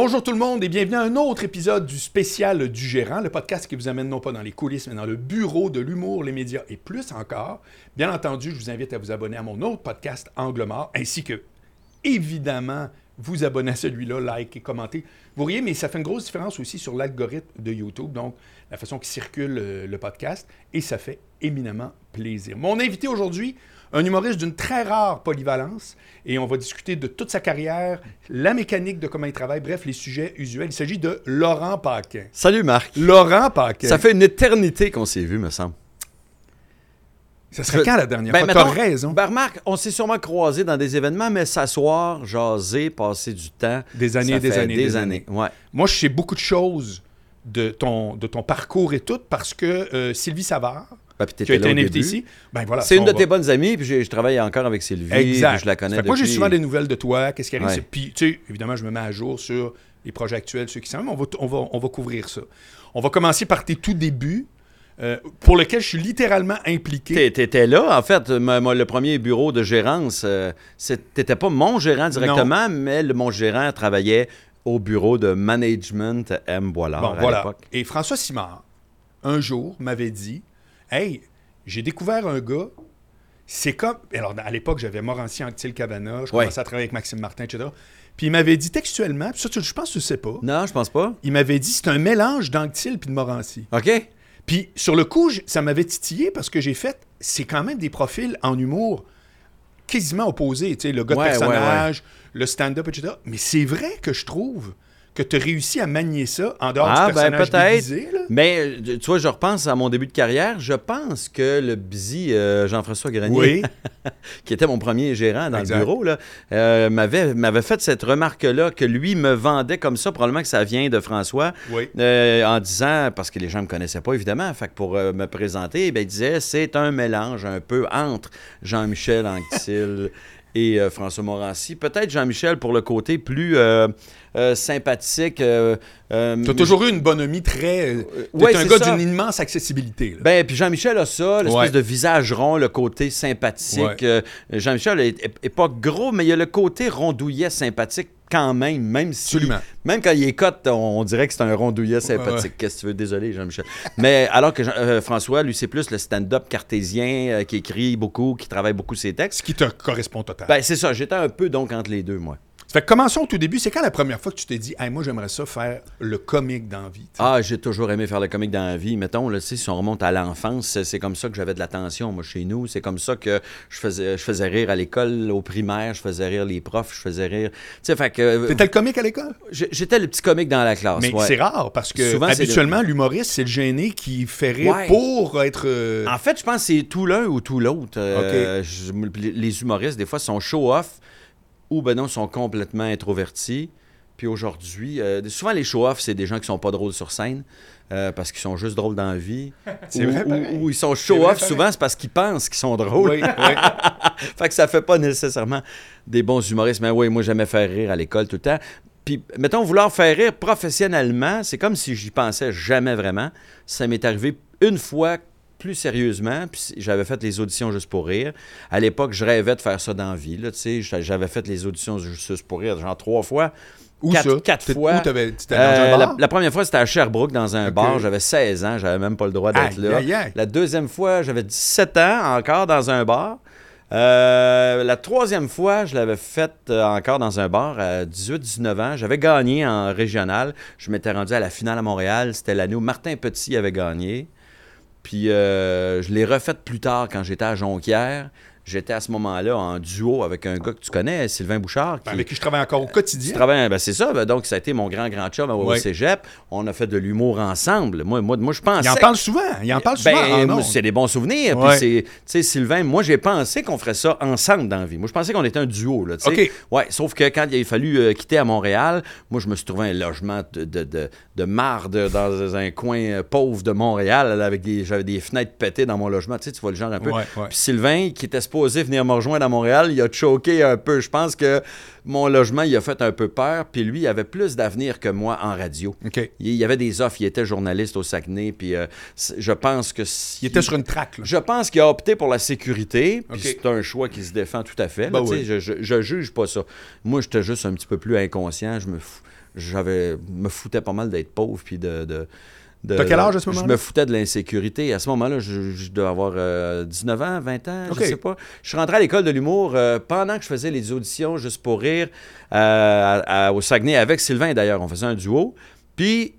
Bonjour tout le monde et bienvenue à un autre épisode du spécial du gérant, le podcast qui vous amène non pas dans les coulisses, mais dans le bureau de l'humour, les médias et plus encore. Bien entendu, je vous invite à vous abonner à mon autre podcast Angle mort, ainsi que, évidemment, vous abonner à celui-là, like et commenter. Vous voyez, mais ça fait une grosse différence aussi sur l'algorithme de YouTube, donc la façon qui circule euh, le podcast, et ça fait éminemment plaisir. Mon invité aujourd'hui, un humoriste d'une très rare polyvalence, et on va discuter de toute sa carrière, la mécanique de comment il travaille, bref, les sujets usuels. Il s'agit de Laurent Paquin. Salut Marc. Laurent Paquin. Ça fait une éternité qu'on s'est vu, me semble. Ça serait quand la dernière Ben, fois? T'as raison. Ben, remarque, on s'est sûrement croisés dans des événements, mais s'asseoir, jaser, passer du temps. Des années, ça des fait années, Des, des années. Ouais. Moi, je sais beaucoup de choses de ton, de ton parcours et tout, parce que euh, Sylvie Savard, Ben, qui a été invité début. ici, ben voilà. C'est une de tes bonnes amies, puis je travaille encore avec Sylvie. Exact. puis Je la connais Fait que moi, j'ai depuis- souvent des nouvelles de toi, qu'est-ce qui arrive? Ouais. Puis, tu sais, évidemment, je me mets à jour sur les projets actuels, ceux qui sont. On va, on, va, on va couvrir ça. On va commencer par tes tout débuts, euh, pour lesquels je suis littéralement impliqué. T'é- T'étais là, en fait. Le premier bureau de gérance, euh, t'étais pas mon gérant directement, mais le, mon gérant travaillait au bureau de management M. Boilard Bon, à voilà. l'époque. Et François Simard, un jour, m'avait dit Hey, j'ai découvert un gars. C'est comme. Alors, à l'époque, j'avais Morancy Anctil Cabana, je Ouais. commençais à travailler avec Maxime Martin, etc. Puis il m'avait dit textuellement, puis ça, tu- je pense que tu le sais pas. Non, je pense pas. Il m'avait dit c'est un mélange d'Anctil puis de Morancy. OK? Puis sur le coup, ça m'avait titillé parce que j'ai fait, c'est quand même des profils en humour quasiment opposés. Tu sais, le gars de Ouais, personnage, le stand-up, etc. Mais c'est vrai que je trouve que tu as réussi à manier ça en dehors Ah, du ben, personnage peut-être. déguisé. Là? Mais euh, tu vois, je repense à mon début de carrière. Je pense que le busy euh, Jean-François Grenier, Oui. qui était mon premier gérant dans Exact. le bureau, euh, m'avait, m'avait fait cette remarque-là que lui me vendait comme ça. Probablement que ça vient de François. Oui. euh, en disant, parce que les gens ne me connaissaient pas évidemment, fait que pour me présenter, ben, il disait c'est un mélange un peu entre Jean-Michel Anctil et euh, François Morancy. Peut-être Jean-Michel pour le côté plus euh, euh, sympathique. Tu as toujours eu une bonhomie très. Ouais, un gars d'une immense accessibilité. là. Ben, puis Jean-Michel a ça, l'espèce Ouais. de visage rond, le côté sympathique. Ouais. Jean-Michel est, est- est pas gros, mais il a le côté rondouillet sympathique quand même, même si... Absolument. Même quand il est cote, on, on dirait que c'est un rondouillet sympathique. ouais. Qu'est-ce que tu veux? Désolé, Jean-Michel. mais alors que euh, François, lui, c'est plus le stand-up cartésien euh, qui écrit beaucoup, qui travaille beaucoup ses textes. Ce qui te correspond totalement. Ben, c'est ça. J'étais un peu donc entre les deux, moi. Ça fait que commençons au tout début. C'est quand la première fois que tu t'es dit, hey, moi, j'aimerais ça faire le comique d'envie. Ah, j'ai toujours aimé faire le comique dans la vie. Mettons, là, si on remonte à l'enfance, c'est- comme ça que j'avais de l'attention, moi, chez nous. C'est comme ça que je faisais, je faisais rire à l'école, au primaire, je faisais rire les profs, je faisais rire. Tu sais, fait que. T'étais le comique à l'école? J'étais le petit comique dans la classe. Mais ouais. c'est rare parce que Souvent, habituellement, l'humoriste, c'est le gêné qui fait rire Ouais. pour être. euh, En fait, je pense que c'est tout l'un ou tout l'autre. Euh, les humoristes, des fois, sont show-off ou ben non, sont complètement introvertis. Puis aujourd'hui, euh, souvent les show-off, c'est des gens qui sont pas drôles sur scène euh, parce qu'ils sont juste drôles dans la vie. Ou- vrai, ou, ils sont show-off, souvent, c'est parce qu'ils pensent qu'ils sont drôles. Oui, oui. fait que ça fait pas nécessairement des bons humoristes. Mais oui, moi, j'aimais faire rire à l'école tout le temps. Puis, mettons, vouloir faire rire professionnellement, c'est comme si j'y pensais jamais vraiment. Ça m'est arrivé une fois plus sérieusement, puis j'avais fait les auditions juste pour rire. À l'époque, je rêvais de faire ça dans la vie, J'avais fait les auditions juste pour rire, genre trois fois. Où Quatre- ça? quatre fois. Où Euh, la, première fois, c'était à Sherbrooke, dans un bar. J'avais 16 ans, j'avais même pas le droit d'être là. aïe, aïe. La deuxième fois, j'avais 17 ans, encore dans un bar. Euh, la troisième fois, je l'avais faite euh, encore dans un bar à 18-19 ans. J'avais gagné en régional. Je m'étais rendu à la finale à Montréal. C'était l'année où Martin Petit avait gagné. Puis euh, je l'ai refaite plus tard quand j'étais à Jonquière. J'étais à ce moment-là en duo avec un gars que tu connais, Sylvain Bouchard. Ben, Qui, avec qui je travaille encore au quotidien. travailles, ben c'est ça. Ben donc, ça a été mon grand, grand chum au Ouais. cégep. On a fait de l'humour ensemble. Moi, moi, moi je pensais. Il en parle souvent. Il en parle souvent. Ben, c'est des bons souvenirs. Ouais. c'est, tu sais, Sylvain, moi, j'ai pensé qu'on ferait ça ensemble dans la vie. Moi, je pensais qu'on était un duo, là. Ouais, sauf que quand il a fallu euh, quitter à Montréal, moi, je me suis trouvé un logement de, de, de, de marde dans un coin euh, pauvre de Montréal, là, avec des, j'avais des fenêtres pétées dans mon logement. Tu sais, tu vois le genre un peu. Puis Sylvain, qui était supposé venir me rejoindre à Montréal, il a choqué un peu. Je pense que mon logement, il a fait un peu peur. Puis lui, il avait plus d'avenir que moi en radio. Il y avait des offres. Il était journaliste au Saguenay. Puis euh, je pense que. si- Il était sur une traque. là. Je pense qu'il a opté pour la sécurité. Puis c'est un choix qui se défend tout à fait. là, Ben tu sais, oui. je, je, je juge pas ça. Moi, j'étais juste un petit peu plus inconscient. Je me, j'avais me foutais pas mal d'être pauvre puis de. de de- T'as quel âge à ce Je moment-là? me foutais de l'insécurité. À ce moment-là, je, je devais avoir euh, 19 ans, 20 ans, OK. je sais pas. Je suis rentré à l'école de l'humour euh, pendant que je faisais les auditions juste pour rire euh, à- à- au Saguenay avec Sylvain d'ailleurs. On faisait un duo. Puis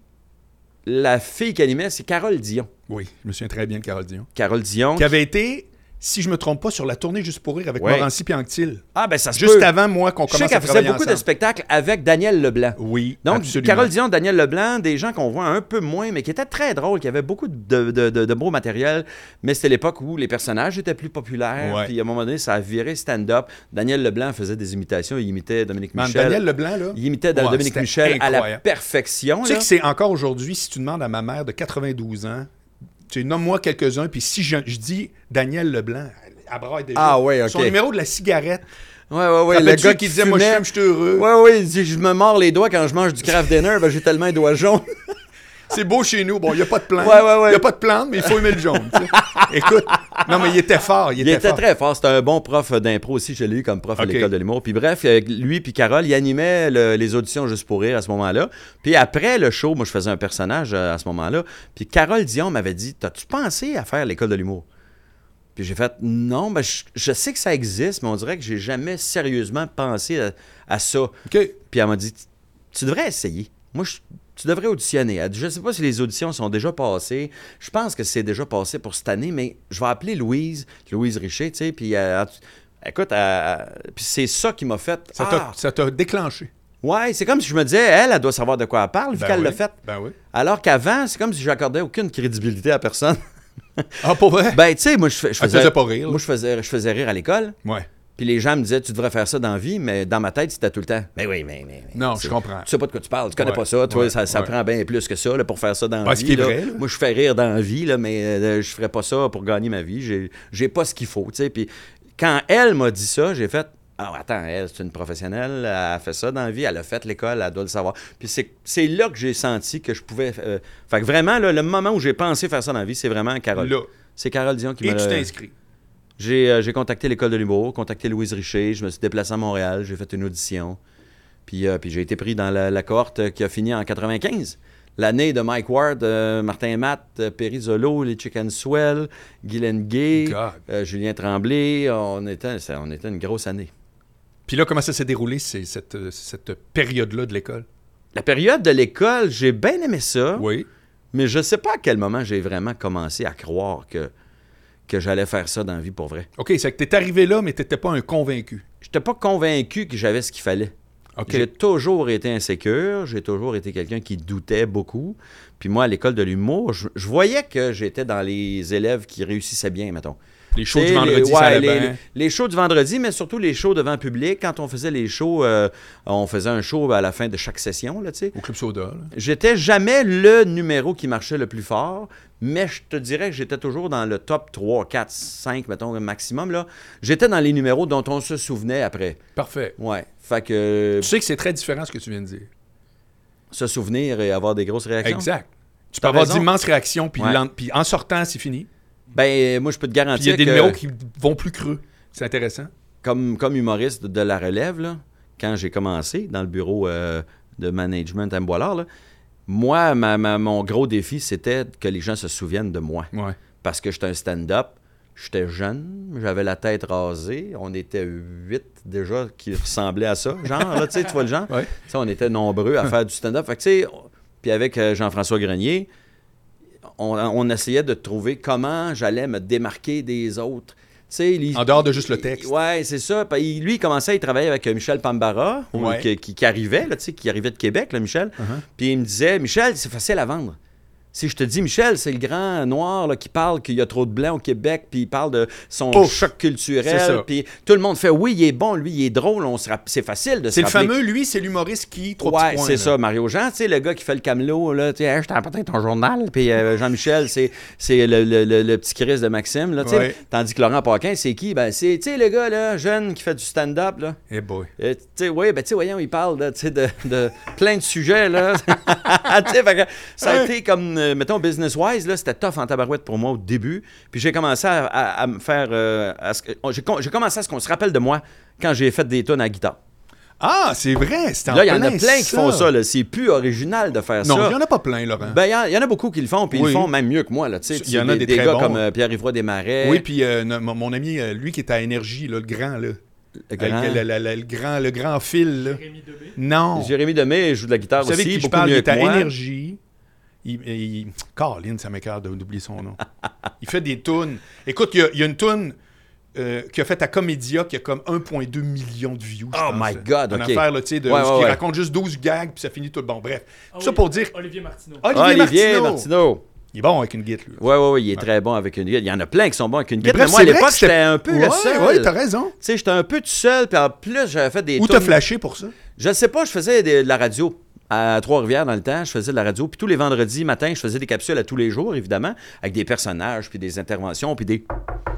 la fille qui animait, c'est Carole Dion. Oui, je me souviens très bien de Carole Dion. Carole Dion. Qui avait été, si je me trompe pas, sur la tournée Juste pour rire avec Ouais. Morancy et Anctil. Ah, ben ça se Juste peut. avant, moi, qu'on Je sais commence à qu'elle faisait travailler beaucoup de spectacles avec Daniel Leblanc. Oui, Donc, absolument. Carole Dion, Daniel Leblanc, des gens qu'on voit un peu moins, mais qui étaient très drôles, qui avaient beaucoup de, de, de- de beau matériel. Mais c'était l'époque où les personnages étaient plus populaires. Ouais. Puis à un moment donné, ça a viré stand-up. Daniel Leblanc faisait des imitations. Il imitait Dominique Man, Michel. Daniel Leblanc, là? Il imitait Ouais, Dominique Michel à la perfection. Tu sais là. que c'est encore aujourd'hui, si tu demandes à ma mère de 92 ans, tu sais, nomme-moi quelques-uns, puis si je, je dis Daniel Leblanc, elle braille déjà. Ah ouais, ok. Son numéro de la cigarette. Ouais, ouais, ouais. Le gars qui disait, moi, je suis heureux? Ouais, ouais, il dit, je me mords les doigts quand je mange du craft dinner, ben j'ai tellement les doigts jaunes. C'est beau chez nous. Bon, il n'y a pas de plante. Ouais, ouais, ouais. Il n'y a pas de plante, mais il faut aimer le jaune. tu sais. Écoute, non, mais il était fort. Il Il était, fort. très fort. C'était un bon prof d'impro aussi. Je l'ai eu comme prof à l'école de l'humour. Puis bref, euh, lui puis Carole, ils animaient le- les auditions juste pour rire à ce moment-là. Puis après le show, moi, je faisais un personnage euh, à ce moment-là. Puis Carole Dion m'avait dit T'as-tu pensé à faire l'école de l'humour? Puis j'ai fait Non, ben, je, je sais que ça existe, mais on dirait que j'ai jamais sérieusement pensé à, à ça. Puis elle m'a dit Tu devrais essayer. Moi, je- tu devrais auditionner. Elle dit, Je ne sais pas si les auditions sont déjà passées. Je pense que c'est déjà passé pour cette année, mais je vais appeler Louise, Louise Richer, tu sais. Puis, euh, écoute, elle- puis c'est ça qui m'a fait. Ça t'a Ah! ça t'a déclenché. Ouais, c'est comme si je me disais, elle, elle doit savoir de quoi elle parle, vu Ben qu'elle oui. l'a fait. Ben oui. Alors qu'avant, c'est comme si j'accordais aucune crédibilité à personne. Ah, pour vrai? ben, tu sais, moi, je, Elle faisais. faisait pas rire. Moi, je faisais, je faisais rire à l'école. Ouais. Puis les gens me disaient, tu devrais faire ça dans la vie, mais dans ma tête, c'était tout le temps. Mais oui, mais. mais, mais Non, je comprends. Tu sais pas de quoi tu parles, tu connais Ouais, pas ça, toi, ouais, ça, ça ouais. prend bien plus que ça là, pour faire ça dans la vie. qui est là. vrai, là. Moi, je fais rire dans la vie, là, mais euh, je ferais pas ça pour gagner ma vie. J'ai, j'ai pas ce qu'il faut, tu sais. Puis quand elle m'a dit ça, j'ai fait. Ah, attends, elle, c'est une professionnelle, elle a fait ça dans la vie, elle a fait l'école, elle doit le savoir. Puis c'est, c'est là que j'ai senti que je pouvais. euh, fait que vraiment, là, le moment où j'ai pensé faire ça dans la vie, c'est vraiment Carole. Là. C'est Carole Dion qui Et m'a. tu t'es inscrit. J'ai, euh, j'ai contacté l'école de l'humour, contacté Louise Richer, je me suis déplacé à Montréal, j'ai fait une audition. Puis, euh, puis j'ai été pris dans la, la cohorte qui a fini en 95. L'année de Mike Ward, euh, Martin Matt, Perry Zolo, les Chicken Swell, Guylaine Gay, Julien Tremblay. On était, ça- on était une grosse année. Puis là, comment ça s'est déroulé, cette, cette période-là de l'école? La période de l'école, j'ai bien aimé ça, Oui. mais je sais pas à quel moment j'ai vraiment commencé à croire que, que j'allais faire ça dans la vie pour vrai. OK, c'est que t'es arrivé là, mais t'étais pas un convaincu. J'étais pas convaincu que j'avais ce qu'il fallait. J'ai toujours été insécure, j'ai toujours été quelqu'un qui doutait beaucoup. Puis moi, à l'école de l'humour, je, je voyais que j'étais dans les élèves qui réussissaient bien, mettons. Les shows Tu du vendredi, les, ouais, allait les, bien. les- les shows du vendredi, mais surtout les shows devant public. Quand on faisait les shows, euh, on faisait un show à la fin de chaque session, là, tu sais. Au Club Soda. J'étais jamais le numéro qui marchait le plus fort, mais je te dirais que j'étais toujours dans le top 3, 4, 5, mettons, maximum, là. J'étais dans les numéros dont on se souvenait après. Parfait. Ouais. Fait que Tu sais que c'est très différent ce que tu viens de dire. se souvenir et avoir des grosses réactions. Exact. Tu peux avoir d'immenses réactions, puis, Ouais. l'en- puis en sortant, c'est fini. Ben, moi, je peux te Puis il garantir y a des que, numéros qui vont plus creux. C'est intéressant. comme, comme humoriste de la relève, là, quand j'ai commencé dans le bureau euh, de management à Boilard, là, moi, ma- ma- mon gros défi, c'était que les gens se souviennent de moi. Ouais. Parce que j'étais un stand-up, j'étais jeune, j'avais la tête rasée, on était huit déjà qui ressemblaient à ça. Genre, là, tu sais, tu vois le genre? Ouais. On était nombreux à faire du stand-up. Fait que, tu sais, on- puis avec euh, Jean-François Grenier, on, on essayait de trouver comment j'allais me démarquer des autres. Il- En dehors de juste le texte. Ouais, c'est ça. Puis lui, il commençait, il travaillait avec euh, Michel Pambara, Ouais. qui, qui- qui arrivait, là, qui arrivait de Québec, là, Michel. Uh-huh. Puis il me disait, Michel, c'est facile à vendre. Si je te dis, Michel, c'est le grand noir là, qui parle qu'il y a trop de blanc au Québec, puis il parle de son choc culturel, puis tout le monde fait oui, il est bon, lui, il est drôle, on se c'est facile de se C'est le fameux, lui, c'est l'humoriste qui. Ouais, c'est ça, Mario Jean, tu sais, le gars qui fait le camelot, là, tu sais, Hey, je t'ai apporté ton journal, puis euh, Jean-Michel, c'est, le, le- le- le petit Chris de Maxime, là, tu sais. Ouais. Tandis que Laurent Paquin, c'est qui? Ben, c'est, tu sais, le gars, là, jeune, qui fait du stand-up, là. Eh boy. Euh, tu sais, oui, ben, tu sais, voyons, il parle de, de, de plein de sujets, là. Tu sais, ça a été comme, euh, mettons, business-wise, là, c'était tough en tabarouette pour moi au début. Puis j'ai commencé à, à- à me faire... euh, que- j'ai, com- j'ai commencé à ce qu'on se rappelle de moi quand j'ai fait des tonnes à guitare. Ah, c'est vrai, c'est en Là, il y en a plein qui font ça. là. C'est plus original de faire Non, il ça. n'y en a pas plein, Laurent. Ben, il y en- y, a beaucoup qui le font, puis ils le font même mieux que moi. Là, tu sais. Il y en a des des très gars bons. comme euh, Pierre-Yves Desmarais. oui, puis euh, mon, ami, lui qui est à Énergie, là, le grand, là. le grand- le, le- le- le grand, le grand fil, là. Jérémy Demé. Non. Jérémy Demé joue de la guitare Vous savez aussi, qui je beaucoup parle, il mieux est à moi. Énergie. Il, il... Caroline, ça m'écarte de- d'oublier son nom. il fait des tunes. Écoute, il y a, il y a une tune euh, qui a fait à Comédia qui a comme 1,2 million de views. Oh pense, my. God, Une ok. affaire, là, tu sais, de, Ouais, ouais. raconte juste 12 gags, puis ça finit tout. Bon, bref. Ah Tout ça oui, pour dire. Olivier Martineau. Olivier, Ah, Olivier Martineau. Martineau. Il est bon avec une guitare, lui. Ouais, ouais, ouais, il est très bon avec une guitare. Il y en a plein qui sont bons avec une Mais guitare. bref, Mais moi, à c'est vrai l'époque, j'étais un peu Ouais, le seul. ouais, t'as raison. Tu sais, j'étais un peu tout seul, puis en plus, j'avais fait des Où t'as flashé pour ça? Je sais pas, je faisais des- de la radio à Trois-Rivières dans le temps. Je faisais de la radio. Puis tous les vendredis matin, je faisais des capsules à tous les jours, évidemment, avec des personnages, puis des interventions, puis des.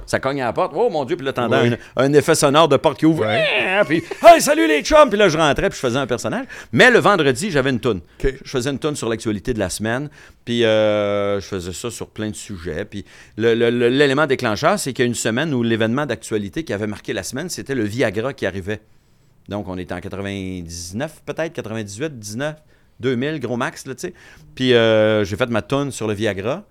Ça cogne à la porte. Oh mon Dieu, puis là, t'entends Oui. un, un effet sonore de porte qui ouvre. Ouais. Puis, hey, salut les chums! Puis là, je rentrais, puis je faisais un personnage. Mais le vendredi, j'avais une toune. Je faisais une toune sur l'actualité de la semaine. Puis euh, je faisais ça sur plein de sujets. Puis l'élément déclencheur, c'est qu'il y a une semaine où l'événement d'actualité qui avait marqué la semaine, c'était le Viagra qui arrivait. Donc, on était en 99, peut-être, 98, 19, 2000, gros max, là, tu sais. Puis, euh, j'ai fait ma tonne sur le Viagra,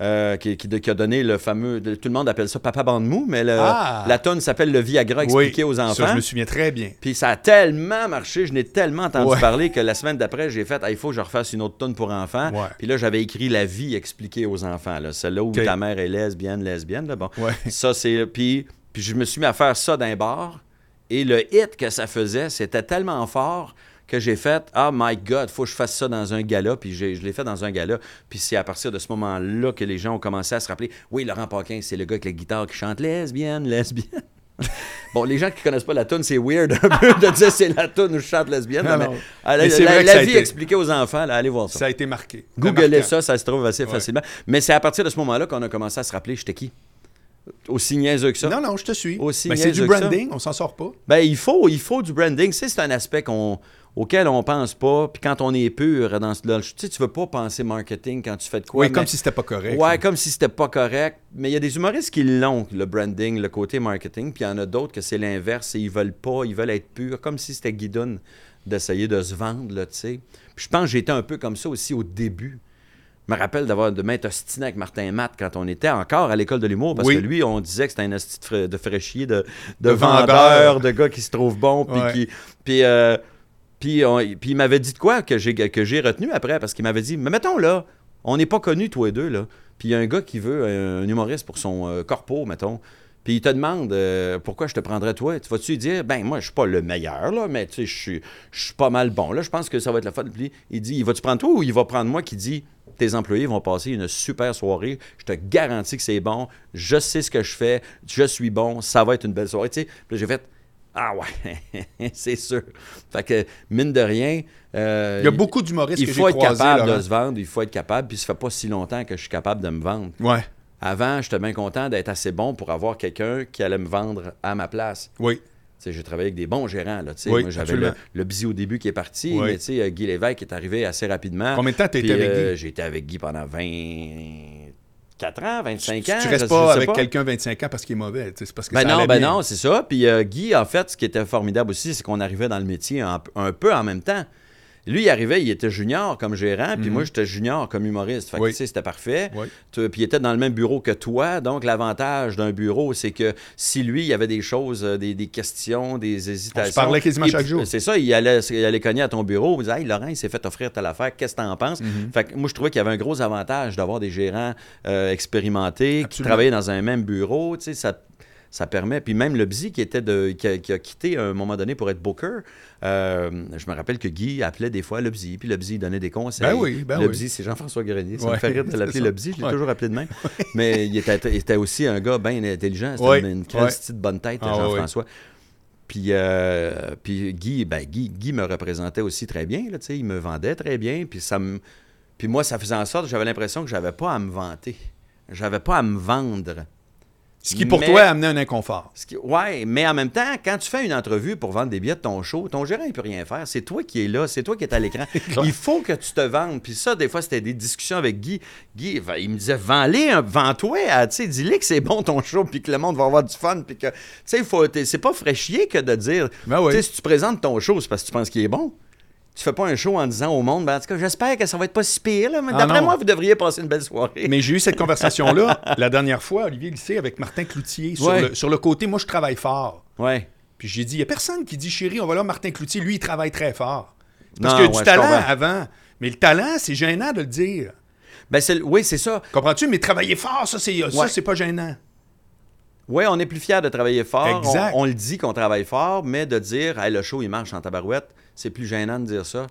euh, qui, qui- qui a donné le fameux... Tout le monde appelle ça Papa Bande Mou, mais le- Ah! la tonne s'appelle le Viagra expliqué Oui, aux enfants. Ça, je me souviens très bien. Puis ça a tellement marché, je n'ai tellement entendu Ouais. parler que la semaine d'après, j'ai fait, Ah, il faut que je refasse une autre tonne pour enfants. Ouais. Puis là, j'avais écrit la vie expliquée aux enfants. Là. Celle-là où ta mère est lesbienne, lesbienne. Là. Bon. Ouais. Ça, c'est. Puis, puis je me suis mis à faire ça d'un bar. Et le hit que ça faisait, c'était tellement fort que j'ai fait Ah my God, faut que je fasse ça dans un gala. Puis je l'ai fait dans un gala. Puis c'est à partir de ce moment-là que les gens ont commencé à se rappeler Oui, Laurent Paquin, c'est le gars avec la guitare qui chante lesbienne, lesbienne. Bon, les gens qui connaissent pas la tune, c'est weird un peu de dire c'est la tune où je chante lesbienne. Non, mais non. La, Mais vie été- expliquée aux enfants, là, allez voir ça. Ça a été marqué. Googlez ça, ça se trouve assez Ouais. facilement. Mais c'est à partir de ce moment-là qu'on a commencé à se rappeler j'étais qui? Aussi niaiseux que ça. Non, non, je te suis. Aussi Ben, c'est du branding, on s'en sort pas. Ben, il faut, il faut du branding. Tu sais, c'est un aspect qu'on, auquel on pense pas. Puis quand on est pur dans ce là, tu sais, tu veux pas penser marketing quand tu fais de quoi. Oui, comme si c'était pas correct. Ouais, là. comme si c'était pas correct. Mais il y a des humoristes qui l'ont, le branding, le côté marketing. Puis il y en a d'autres que c'est l'inverse. Et ils veulent pas, ils veulent être purs. Comme si c'était guidoune d'essayer de se vendre, là, tu sais. Puis je pense que j'étais un peu comme ça aussi au début. Je me rappelle d'avoir de m'être ostiné avec Martin Matt quand on était encore à l'école de l'humour, parce Oui. que lui, on disait que c'était un esti de fra- de fraîchier, de, de De vendeur, vendeur. de gars qui se trouvent bons, puis Ouais. qui... Puis, euh, puis, on- puis il m'avait dit de quoi que j'ai, que j'ai retenu après, parce qu'il m'avait dit, mais mettons là, on n'est pas connus tous les deux, là. Puis il y a un gars qui veut un, un humoriste pour son euh, corpo, mettons. Puis il te demande euh, pourquoi je te prendrais toi? Tu vas-tu dire, ben moi, je suis pas le meilleur, là, mais tu sais, je suis- je suis pas mal bon. Là, je pense que ça va être la fun. Puis il dit, il va-tu prendre toi ou il va prendre moi qui dit, tes employés vont passer une super soirée. Je te garantis que c'est bon. Je sais ce que je fais. Je suis bon. Ça va être une belle soirée. Tu sais, j'ai fait, ah ouais, c'est sûr. Fait que, mine de rien. euh, Il y a beaucoup d'humoristes il que faut être capable de se vendre, il faut être capable, puis ça fait pas si longtemps que je suis capable de me vendre. Ouais, Avant, j'étais bien content d'être assez bon pour avoir quelqu'un qui allait me vendre à ma place. oui. J'ai travaillé avec des bons gérants. Là. Oui, Moi, j'avais le, le Bzi au début qui est parti, Oui. mais tu sais, euh, Guy Lévesque est arrivé assez rapidement. Combien de temps été avec euh, Guy? J'ai été avec Guy pendant 24 ans, 25 Tu, ans. tu restes pas avec quelqu'un 25 ans parce qu'il est mauvais. C'est parce que Ben ça non, ben bien. non, c'est ça. Puis euh, Guy, en fait, ce qui était formidable aussi, c'est qu'on arrivait dans le métier un peu en même temps. Lui, il arrivait, il était junior comme gérant, puis moi, j'étais junior comme humoriste. Fait que, Mhm. Oui. tu sais, c'était parfait. Oui. Puis il était dans le même bureau que toi. Donc, l'avantage d'un bureau, c'est que si lui, il y avait des choses, euh, des, des questions, des hésitations. parlait quasiment chaque jour. C'est ça, il allait, il allait cogner à ton bureau. Il disait Hey, Laurent, il s'est fait offrir telle affaire, qu'est-ce que t'en penses? Mhm. Fait que moi, je trouvais qu'il y avait un gros avantage d'avoir des gérants euh, expérimentés qui travaillaient dans un même bureau. Tu sais, ça ça permet. Puis même le Bzi qui était de qui a, qui a quitté à un moment donné pour être booker, euh, je me rappelle que Guy appelait des fois le Bzi, puis le Bzi donnait des conseils. Ben oui, ben le oui. Bzi, c'est Jean-François Grenier. Ça me Ouais, fait rire de l'appeler le Bzi, je l'ai Ouais. toujours appelé de même. Mais il était, il était aussi un gars bien intelligent. C'était une, une petite bonne tête, Ah, Jean-François. Puis, euh, puis Guy, ben, Guy, Guy me représentait aussi très bien. Là, il me vendait très bien. Puis, ça me... puis moi, ça faisait en sorte que j'avais l'impression que j'avais pas à me vanter. J'avais pas à me vendre. Ce qui, pour Mais- toi, a amené un inconfort. Ce qui- ouais, mais en même temps, quand tu fais une entrevue pour vendre des billets de ton show, ton gérant, il peut rien faire. C'est toi qui es là, c'est toi qui es à l'écran. il faut que tu te vendes. Puis ça, des fois, c'était des discussions avec Guy. Guy, il me disait, vends-les, hein, vends-toi, ah, tu sais, dis-les que c'est bon ton show, puis que le monde va avoir du fun, puis que, tu sais, c'est pas fraîchier que de dire, Ben oui. tu sais, si tu présentes ton show, c'est parce que tu penses qu'il est bon. Tu fais pas un show en disant au monde, ben, en tout cas, j'espère que ça va être pas si pire, là, mais Ah d'après moi, vous devriez passer une belle soirée. Mais j'ai eu cette conversation-là la dernière fois, Olivier Lycée, avec Martin Cloutier, sur, Ouais. le, sur le côté, moi, je travaille fort. Ouais. Puis j'ai dit, il n'y a personne qui dit, chérie, on va là, Martin Cloutier, lui, il travaille très fort. Parce qu'il y a du talent avant. Mais le talent, c'est gênant de le dire. Ben, c'est, oui, c'est ça. Comprends-tu? Mais travailler fort, ça, c'est, ça, Ouais. c'est pas gênant. Oui, on est plus fiers de travailler fort. Exact. On, on le dit qu'on travaille fort, mais de dire hey, le show, il marche en tabarouette, c'est plus gênant de dire ça.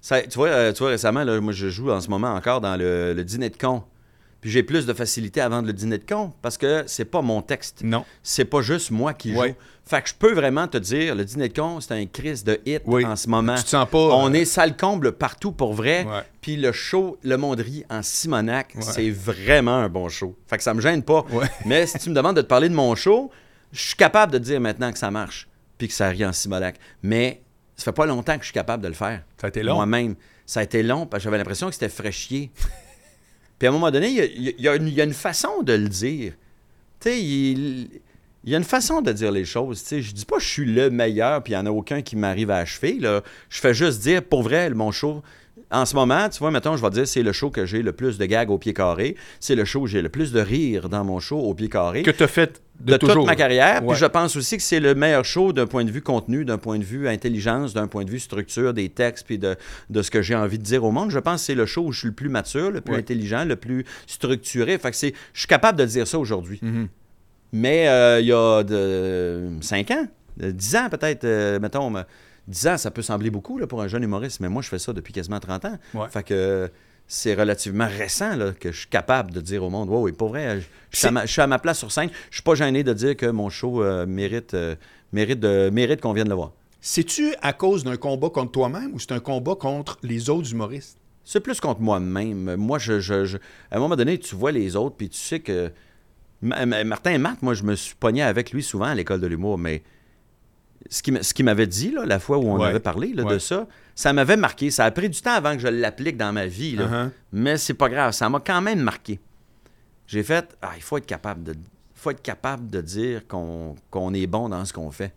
Ça- tu, vois, euh, tu vois, récemment, là, moi, je joue en ce moment encore dans le, le dîner de con. Puis j'ai plus de facilité à vendre le dîner de con parce que c'est pas mon texte. Non. C'est pas juste moi qui Ouais. joue. Fait que je peux vraiment te dire, le dîner de con, c'est un crise de hit Oui. en ce moment. Tu te sens pas, On euh, est salle comble partout pour vrai. Ouais. Puis le show, le Mondry en Simonac, Ouais. c'est vraiment un bon show. Fait que ça me gêne pas. Mais si tu me demandes de te parler de mon show, je suis capable de te dire maintenant que ça marche, puis que ça rit en Simonac. Mais ça fait pas longtemps que je suis capable de le faire. Ça a été long. Moi-même. Ça a été long, parce que j'avais l'impression que c'était fraîchier. puis à un moment donné, il y a, il y a une, il y a une façon de le dire. Tu sais, il, il y a une façon de dire les choses. Tu sais, je dis pas que je suis le meilleur, puis il n'y en a aucun qui m'arrive à achever. Là. Je fais juste dire, pour vrai, mon show, en ce moment, tu vois, mettons, je vais te dire, c'est le show que j'ai le plus de gags au pied carré. C'est le show où j'ai le plus de rire dans mon show au pied carré Que tu as fait de, toute ma carrière. Ouais. Puis je pense aussi que c'est le meilleur show d'un point de vue contenu, d'un point de vue intelligence, d'un point de vue structure des textes, puis de, de ce que j'ai envie de dire au monde. Je pense que c'est le show où je suis le plus mature, le plus Ouais. intelligent, le plus structuré. Fait que c'est, je suis capable de dire ça aujourd'hui. Mhm. Mais euh, il y a de 5 ans, de 10 ans peut-être, euh, mettons, me- 10 ans, ça peut sembler beaucoup là, pour un jeune humoriste, mais moi, je fais ça depuis quasiment 30 ans. Ouais. Fait que c'est relativement récent là, que je suis capable de dire au monde, ouais, oui, pour vrai, je, suis à ma, je suis à ma place sur scène. Je suis pas gêné de dire que mon show euh, mérite, euh, mérite, de, mérite qu'on vienne le voir. C'est-tu à cause d'un combat contre toi-même ou c'est un combat contre les autres humoristes? C'est plus contre moi-même. Moi, je, je- je- à un moment donné, tu vois les autres, puis tu sais que. Ma- Ma- Martin Matt, moi, je me suis pogné avec lui souvent à l'école de l'humour, mais ce qu'il m'avait dit, là, la fois où on Ouais. avait parlé là, Ouais. de ça, ça m'avait marqué. Ça a pris du temps avant que je l'applique dans ma vie, là. Uh-huh. mais c'est pas grave. Ça m'a quand même marqué. J'ai fait, ah, il faut être capable de, faut être capable de dire qu'on est bon dans ce qu'on fait.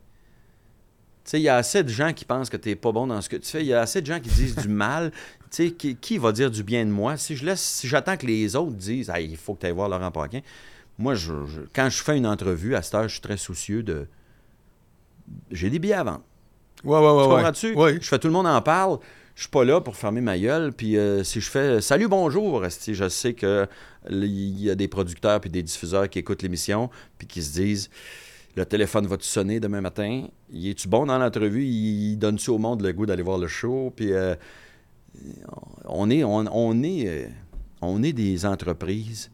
Tu sais, il y a assez de gens qui pensent que tu n'es pas bon dans ce que tu fais. Il y a assez de gens qui disent du mal. Tu sais, qui, qui va dire du bien de moi? Si je laisse, si j'attends que les autres disent, Ah, il faut que tu ailles voir Laurent Paquin. Moi, je, je- quand je fais une entrevue, à cette heure, je suis très soucieux de. J'ai des billets à vendre. Ouais, ouais, ouais. Tu ouais. comprends-tu? Oui. Je fais tout le monde en parle. Je suis pas là pour fermer ma gueule. Puis euh, si je fais salut, bonjour, esti, je sais que il y a des producteurs puis des diffuseurs qui écoutent l'émission puis qui se disent le téléphone va-tu sonner demain matin? Il est-tu bon dans l'entrevue? Il donne-tu au monde le goût d'aller voir le show? Puis euh, on est, on, on est, euh, on est des entreprises.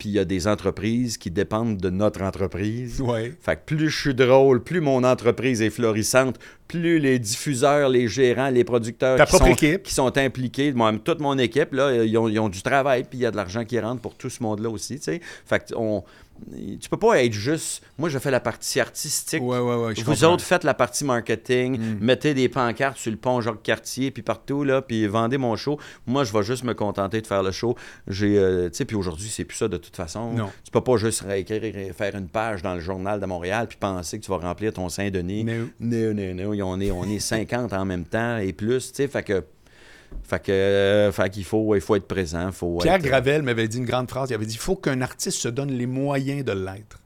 Puis il y a des entreprises qui dépendent de notre entreprise. Ouais. Fait que plus je suis drôle, plus mon entreprise est florissante, plus les diffuseurs, les gérants, les producteurs qui sont, qui sont impliqués, moi, toute mon équipe, là, ils, ont, ils ont du travail, puis il y a de l'argent qui rentre pour tout ce monde-là aussi. Fait que on, tu peux pas être juste. Moi, je fais la partie artistique. Ouais, ouais, ouais. je Vous comprends. autres, faites la partie marketing, Mm. mettez des pancartes sur le pont Jacques-Cartier, puis partout, là, puis vendez mon show. Moi, je vais juste me contenter de faire le show. J'ai, euh, tu sais, puis aujourd'hui, c'est plus ça de toute façon. Non. Tu peux pas juste réécrire, faire une page dans le journal de Montréal, puis penser que tu vas remplir ton Saint-Denis. No. Non, non, non. On est, on est 50 en même temps et plus, tu sais, fait que... Fait que, euh, fait qu'il faut, il faut être présent, faut Pierre être- Gravel m'avait dit une grande phrase. Il avait dit il faut qu'un artiste se donne les moyens de l'être.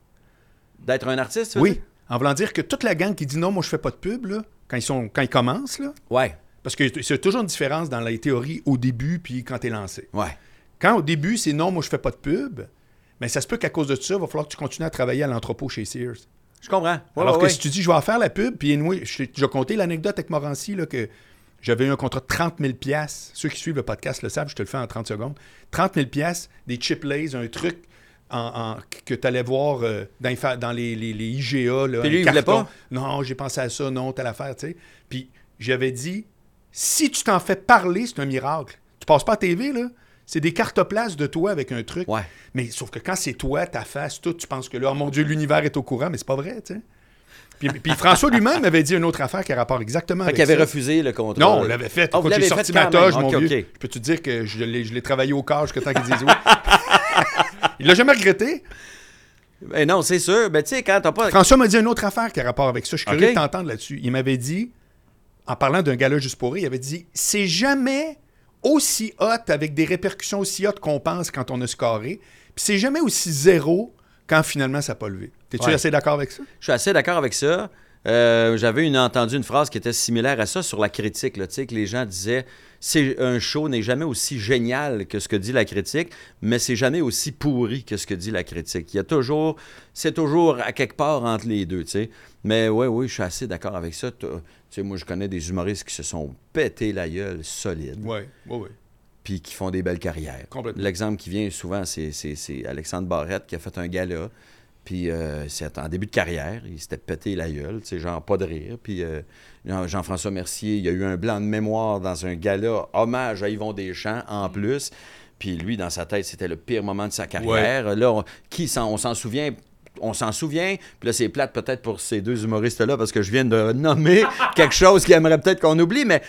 D'être un artiste, Oui. En voulant dire que toute la gang qui dit non, moi je fais pas de pub, là, quand, ils sont, quand ils commencent, là, Ouais, parce que c'est toujours une différence dans la théorie au début puis quand tu es lancé. ouais. Quand au début c'est non, moi je fais pas de pub, mais ça se peut qu'à cause de ça, il va falloir que tu continues à travailler à l'entrepôt chez Sears. Je comprends. Ouais, Alors ouais, que si tu dis je vais en faire la pub, puis anyway, je déjà conté l'anecdote avec Morancy, là, que j'avais eu un contrat de 30 000 Ceux qui suivent le podcast le savent, je te le fais en 30 secondes. 30 000 des chip lays, un truc en, en- que tu allais voir euh, dans, les dans les, les- les IGA. Là, lui, il voulait pas? Non, j'ai pensé à ça, non, telle affaire, tu sais. Puis j'avais dit, si tu t'en fais parler, c'est un miracle. Tu passes pas à TV, là. C'est des cartoplastes de toi avec un truc. Ouais. Mais sauf que quand c'est toi, ta face, tout, tu penses que là, oh mon Dieu, l'univers est au courant, mais c'est pas vrai, tu sais. Puis, puis François lui-même avait dit une autre affaire qui a rapport exactement Fait avec qu'il avait ça. refusé le contrat. Non, on l'avait fait. Ah, vous j'ai l'avez sorti fait ma quand même. toge, mon Ok, vieux. ok. Je peux te dire que je l'ai, je l'ai travaillé au corps jusqu'à temps qu'il dise oui? Il l'a jamais regretté? Ben non, c'est sûr. Ben, tu sais, quand t'as pas. François m'a dit une autre affaire qui a rapport avec ça. Je suis curieux Ok. de t'entendre là-dessus. Il m'avait dit, en parlant d'un gala juste pour rire, il avait dit c'est jamais aussi hot avec des répercussions aussi hot qu'on pense quand on a scoré. Puis c'est jamais aussi zéro quand finalement ça n'a pas levé. T'es-tu Ouais. assez d'accord avec ça? Je suis assez d'accord avec ça. Euh, J'avais une, entendu une phrase qui était similaire à ça sur la critique. Là, que les gens disaient c'est un show n'est jamais aussi génial que ce que dit la critique, mais c'est jamais aussi pourri que ce que dit la critique. Il y a toujours, c'est toujours à quelque part entre les deux. tu sais. Mais oui, oui, je suis assez d'accord avec ça. T'as- Tu sais, moi, je connais des humoristes qui se sont pété la gueule solide, Oui, oui, oui. Puis qui font des belles carrières. L'exemple qui vient souvent, c'est- Alexandre Barrette qui a fait un gala. Puis euh, c'est en début de carrière, il s'était pété la gueule, tu sais, genre pas de rire. Puis euh, Jean- Jean-François Mercier, il y a eu un blanc de mémoire dans un gala, hommage à Yvon Deschamps en plus. Puis lui, dans sa tête, c'était le pire moment de sa carrière. Là, on, qui s'en- on s'en souvient on s'en souvient, puis là, c'est plate peut-être pour ces deux humoristes-là, parce que je viens de nommer quelque chose qu'ils aimeraient peut-être qu'on oublie, mais...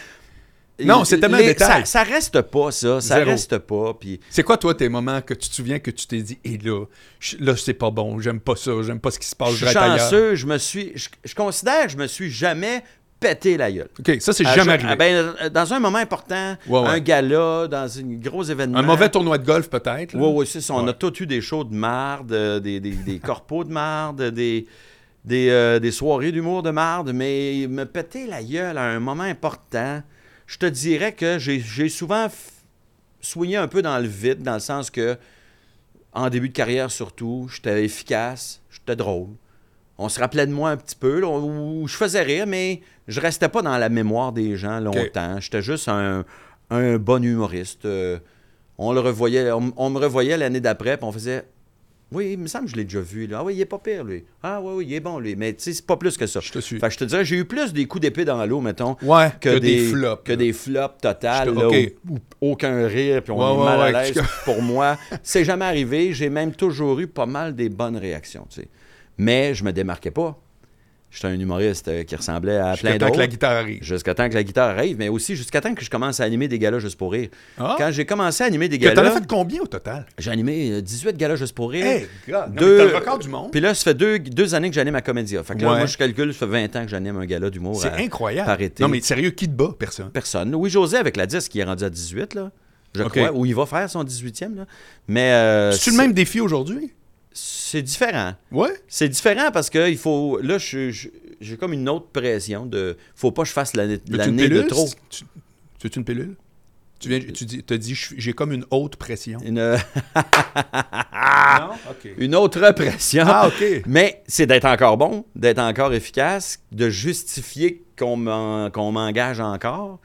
Non, c'est tellement un Les- détail. Ça, ça reste pas, ça. Ça Zéro. reste pas, puis... C'est quoi, toi, tes moments que tu te souviens que tu t'es dit, et là, je- là, c'est pas bon, j'aime pas ça, j'aime pas ce qui se passe, Je suis chanceux, je me suis. Je, je considère que je me suis jamais pété la gueule. OK, ça, c'est jamais je- arrivé. ah, ben, euh, dans un moment important, Ouais, ouais. un gala, dans un gros événement. Un mauvais tournoi de golf, peut-être. Oui, oui, c'est ça. On Ouais. a tous eu des shows de marde, euh, des, des, des corpos de marde, des, des, euh, des soirées d'humour de marde, mais me péter la gueule à un moment important, je te dirais que j'ai souvent soigné un peu dans le vide, dans le sens que, en début de carrière surtout, j'étais efficace, j'étais drôle. On se rappelait de moi un petit peu, là, où je faisais rire, mais je restais pas dans la mémoire des gens longtemps. J'étais juste un, un bon humoriste. euh, on le revoyait, on, on me revoyait l'année d'après, puis on faisait Oui, il me semble que je l'ai déjà vu. Là. Ah oui, il est pas pire, lui. Ah oui, oui, il est bon, lui. Mais tu sais, c'est pas plus que ça. Je te suis. Fait que je te dirais, j'ai eu plus des coups d'épée dans l'eau, mettons, Ouais, que, des, flops. que là. des flops totales, Je te- là, ok. où, où aucun rire, puis on Ouais, est ouais, mal à l'aise. Pour moi, c'est jamais arrivé. J'ai même toujours eu pas mal des bonnes réactions, tu sais. Mais je me démarquais pas. J'étais un humoriste euh, qui ressemblait à Jusqu'à plein temps que la d'autres. guitare arrive. Jusqu'à temps que la guitare arrive, mais aussi jusqu'à temps que je commence à animer des galas juste pour rire. Ah. Quand j'ai commencé à animer des Que T'en as galas, fait combien au total? j'ai animé euh, 18 galas juste pour rire. Hey, God, non, Deux- mais le record du monde. Puis là, ça fait deux, deux années que j'anime à Comédia. Fait que là, Ouais. moi, je calcule, ça fait 20 ans que j'anime un gala d'humour. C'est à- incroyable. par été. Non, mais sérieux, qui te bat? Personne. Personne. Oui, José avec la 10 qui est rendu à 18, là. Je crois. Ou il va faire son 18e, là. Mais. euh, C'est-tu le même défi aujourd'hui? C'est différent. Ouais. C'est différent parce que il faut. Là, je- je- j'ai comme une autre pression de. Faut pas que je fasse l'année de pilule? trop. Tu, tu veux une pilule? Tu viens, tu dis, t'as dit, j'ai comme une haute pression. Une, non? OK. une autre pression. Ah, OK. Mais c'est d'être encore bon, d'être encore efficace, de justifier qu'on m'en- qu'on m'engage encore.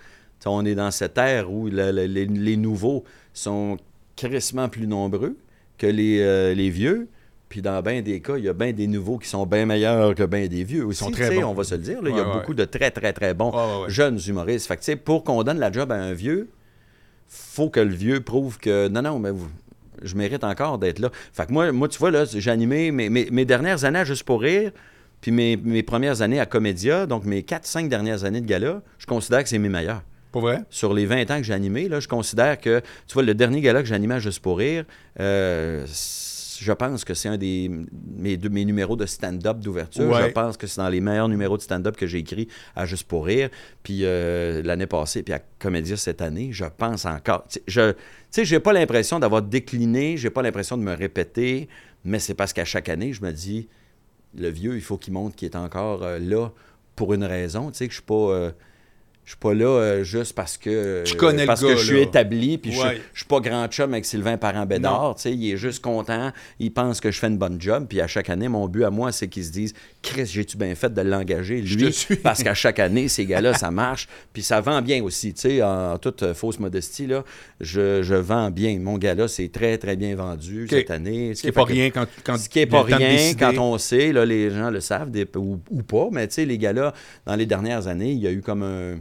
On est dans cette ère où le- le- les, les nouveaux sont crissement plus nombreux que les, euh, les vieux. Puis dans bien des cas, il y a bien des nouveaux qui sont bien meilleurs que bien des vieux aussi. sont très bons. On va se le dire. là. il y a Ouais, beaucoup de très, très, très bons Ouais, jeunes humoristes. Fait que, tu sais, pour qu'on donne la job à un vieux, faut que le vieux prouve que non, non, mais vous- je mérite encore d'être là. Fait que moi, moi tu vois, là, j'ai animé mes, mes- mes dernières années à Juste pour rire, puis mes, mes premières années à Comédia, donc mes 4-5 dernières années de gala, je considère que c'est mes meilleurs. Pour vrai? Sur les 20 ans que j'ai animé, là, je considère que, tu vois, le dernier gala que j'ai animé à Juste pour rire, euh, c- je pense que c'est un des mes, deux- mes numéros de stand-up d'ouverture. Ouais. Je pense que c'est dans les meilleurs numéros de stand-up que j'ai écrit à Juste pour rire. Puis euh, l'année passée, puis à Comédia cette année, je pense encore. Tu sais, je, sais, j'ai pas l'impression d'avoir décliné, j'ai pas l'impression de me répéter, mais c'est parce qu'à chaque année, je me dis, le vieux, il faut qu'il montre qu'il est encore euh, là pour une raison. Tu sais, que je suis pas. euh, je suis pas là euh, juste parce que Tu connais le parce gars, que je suis là. établi puis je, Ouais. je suis pas grand chum avec Sylvain Parent. Bédard, tu sais, il est juste content, il pense que je fais une bonne job puis à chaque année mon but à moi c'est qu'ils se disent Chris, j'ai-tu bien fait de l'engager Je lui? suis. parce qu'à chaque année ces gars-là ça marche puis ça vend bien aussi, tu sais, en toute euh, fausse modestie là, je, je vends bien, mon gars-là c'est très très bien vendu cette année, Ce qui n'est pas rien quand, quand ce qui a pas rien quand on sait, là, les gens le savent, des- ou, ou pas, mais tu sais, les gars-là, dans les dernières années, il y a eu comme un,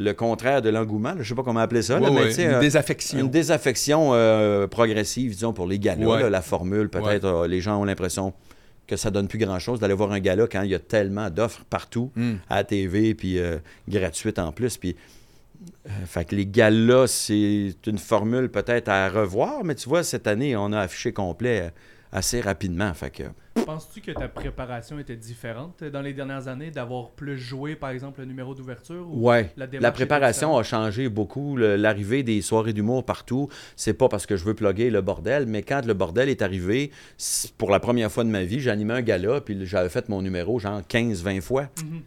le contraire de l'engouement. Je sais pas comment appeler ça. là, Ouais, mais une euh, désaffection. une désaffection euh, progressive, disons, pour les galas. Ouais. là, la formule, peut-être, euh, les gens ont l'impression que ça donne plus grand-chose d'aller voir un gala quand il y a tellement d'offres partout Hmm. à la TV, puis euh, gratuites en plus. Puis, fait que les galas, c'est une formule peut-être à revoir, mais tu vois, cette année, on a affiché complet assez rapidement. Fait que, Penses-tu que ta préparation était différente dans les dernières années, d'avoir plus joué, par exemple, le numéro d'ouverture ou Ouais. la préparation a changé beaucoup. L'arrivée des soirées d'humour partout, c'est pas parce que je veux plugger le bordel, mais quand le bordel est arrivé, pour la première fois de ma vie, j'animais un gala, puis j'avais fait mon numéro genre 15-20 fois. Mhm.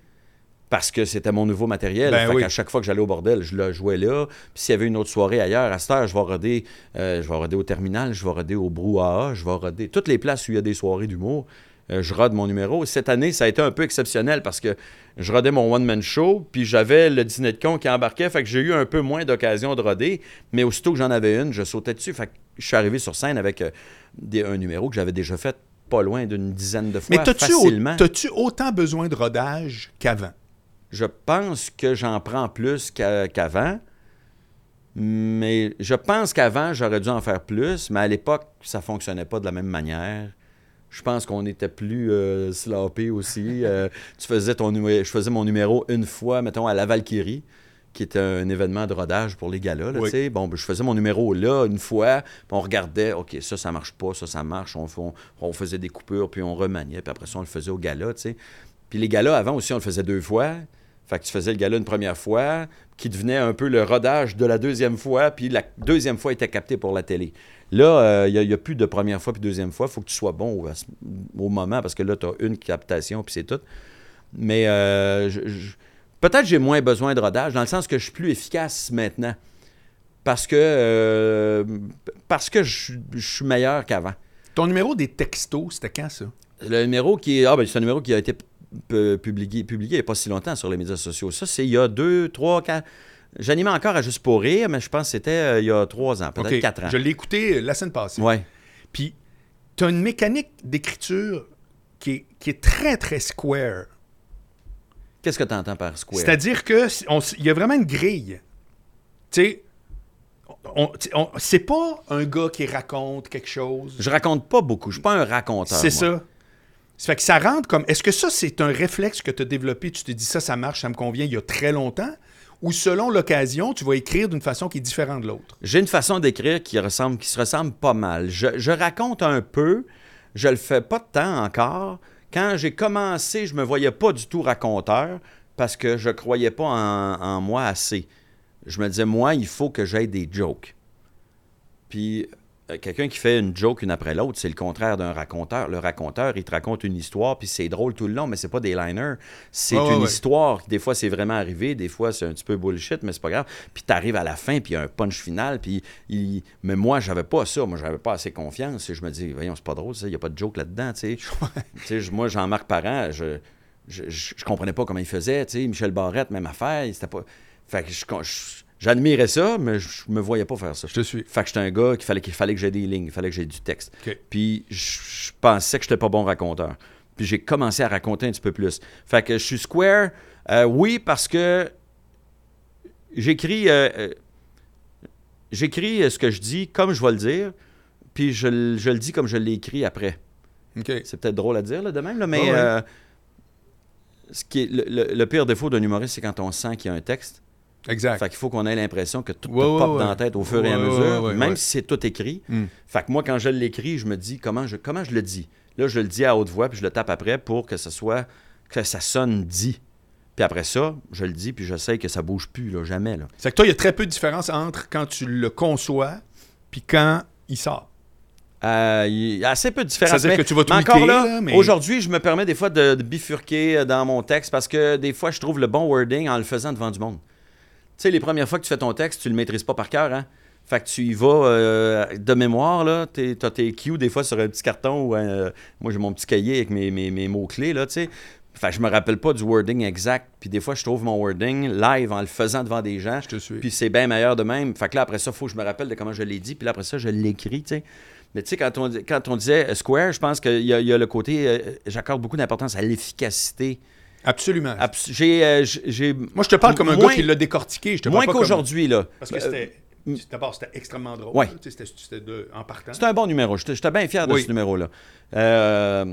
Parce que c'était mon nouveau matériel. Ben fait oui. qu'à chaque fois que j'allais au bordel, je le jouais là. Puis s'il y avait une autre soirée ailleurs, à cette heure, je vais roder, euh, je vais roder au terminal, je vais roder au brouhaha, je vais roder toutes les places où il y a des soirées d'humour. euh, je rode mon numéro. Cette année, ça a été un peu exceptionnel parce que je rodais mon one-man show, puis j'avais le dîner de con qui embarquait, fait que j'ai eu un peu moins d'occasion de roder, mais aussitôt que j'en avais une, je sautais dessus. Fait que je suis arrivé sur scène avec euh, des- un numéro que j'avais déjà fait pas loin d'une dizaine de fois Mais t'as-tu autant besoin de rodage qu'avant? Je pense que j'en prends plus qu'a- qu'avant. Mais je pense qu'avant, j'aurais dû en faire plus. Mais à l'époque, ça fonctionnait pas de la même manière. Je pense qu'on était plus euh, sloppy aussi. Euh, tu faisais ton je faisais mon numéro une fois, mettons, à la Valkyrie, qui était un événement de rodage pour les galas. là, Oui. Bon, ben, je faisais mon numéro là une fois, puis on regardait, OK, ça, ça marche pas, ça, ça marche. On, on- on faisait des coupures, puis on remaniait, puis après ça, on le faisait au gala. Puis les galas, avant aussi, on le faisait deux fois. Fait que tu faisais le gala une première fois, qui devenait un peu le rodage de la deuxième fois, puis la deuxième fois était captée pour la télé. Là, il n'y a, plus de première fois puis deuxième fois. Il faut que tu sois bon au, moment, parce que là, tu as une captation, puis c'est tout. Mais euh, je- je- peut-être j'ai moins besoin de rodage, dans le sens que je suis plus efficace maintenant. Parce que, euh, parce que je, je suis meilleur qu'avant. Ton numéro des textos, c'était quand ça? Le numéro qui est. Ah, ben, c'est un numéro qui a été publié, publié il n'y a pas si longtemps sur les médias sociaux. Ça, c'est il y a deux, trois, quatre. J'animais encore à Juste pour rire, mais je pense que c'était euh, il y a trois ans, peut-être quatre ans. Je l'ai écouté euh, la semaine passée. Ouais. Puis, tu as une mécanique d'écriture qui est, qui est très, très square. Qu'est-ce que tu entends par square? C'est-à-dire que il y a vraiment une grille. Tu sais, on- c'est pas un gars qui raconte quelque chose. Je raconte pas beaucoup. Je suis pas un raconteur. C'est ça. Ça fait que ça rentre comme. Est-ce que ça, c'est un réflexe que tu as développé? Tu t'es dit ça, ça marche, ça me convient il y a très longtemps? Ou selon l'occasion, tu vas écrire d'une façon qui est différente de l'autre? J'ai une façon d'écrire qui, ressemble, qui se ressemble pas mal. Je, raconte un peu, je le fais pas de temps encore. Quand j'ai commencé, je me voyais pas du tout raconteur parce que je croyais pas en, en moi assez. Je me disais, moi, il faut que j'aie des jokes. Puis, quelqu'un qui fait une joke une après l'autre, c'est le contraire d'un raconteur. Le raconteur, il te raconte une histoire, puis c'est drôle tout le long, mais c'est pas des liners. C'est une ouais. histoire. Des fois, c'est vraiment arrivé. Des fois, c'est un petit peu bullshit, mais c'est pas grave. Puis t'arrives à la fin, puis il y a un punch final, puis il... Mais moi, j'avais pas ça. Moi, j'avais pas assez confiance. Et je me dis, voyons, c'est pas drôle, ça. Il y a pas de joke là-dedans, tu sais. Moi, Jean-Marc Parent, je, je, je, je comprenais pas comment il faisait, tu sais. Michel Barrette, même affaire. C'était pas... Fait que je- je- j'admirais ça, mais je me voyais pas faire ça. Je te suis. Fait que j'étais un gars qu'il fallait qu'il fallait que j'ai des lignes, il fallait que j'ai du texte. Puis je, pensais que j'étais pas bon raconteur. Puis j'ai commencé à raconter un petit peu plus. Fait que je suis square, euh, oui, parce que j'écris euh, euh, j'écris ce que je dis comme je vais le dire, puis je, le- je le dis comme je l'ai écrit après. C'est peut-être drôle à dire là, de même, là, mais ouais. ce qui est, le, le- le pire défaut d'un humoriste, c'est quand on sent qu'il y a un texte. Exact. Fait qu'il faut qu'on ait l'impression que tout te Ouais, pop ouais. dans la tête au fur et à mesure, même si c'est tout écrit. Mm. Fait que moi, quand je l'écris, je me dis comment je, comment je le dis? Là, je le dis à haute voix, puis je le tape après pour que ça soit que ça sonne dit. Puis après ça, je le dis, puis je sais que ça bouge plus, là, jamais. Là. C'est que toi, il y a très peu de différence entre quand tu le conçois puis quand il sort. Euh, il y a assez peu de différence. C'est-à-dire que tu vas tweaker, encore là, là, mais- aujourd'hui, je me permets des fois de, de bifurquer euh, dans mon texte parce que des fois, je trouve le bon wording en le faisant devant du monde. Tu sais, les premières fois que tu fais ton texte, tu le maîtrises pas par cœur, hein? Fait que tu y vas euh, de mémoire, là. Tu as tes cues des fois sur un petit carton ou un- moi j'ai mon petit cahier avec mes, mes- mes mots-clés, là, tu sais. Fait que je me rappelle pas du wording exact. Puis des fois, je trouve mon wording live en le faisant devant des gens. Je te suis. Puis c'est bien meilleur de même. Fait que là, après ça, il faut que je me rappelle de comment je l'ai dit. Puis là, après ça, je l'écris, tu sais. Mais tu sais, quand on, quand on disait euh, Square, je pense qu'il y, y a le côté. euh, J'accorde beaucoup d'importance à l'efficacité Absolument. Abs- j'ai, euh, Moi, je te parle comme un Moins- gars qui l'a décortiqué. Je te moins comme- qu'aujourd'hui, là. Parce que Euh, c'était. D'abord, c'était extrêmement drôle. Ouais. C'était c'était en partant. C'est un bon numéro. J'étais j'étais bien fier de Oui. ce numéro-là. Euh,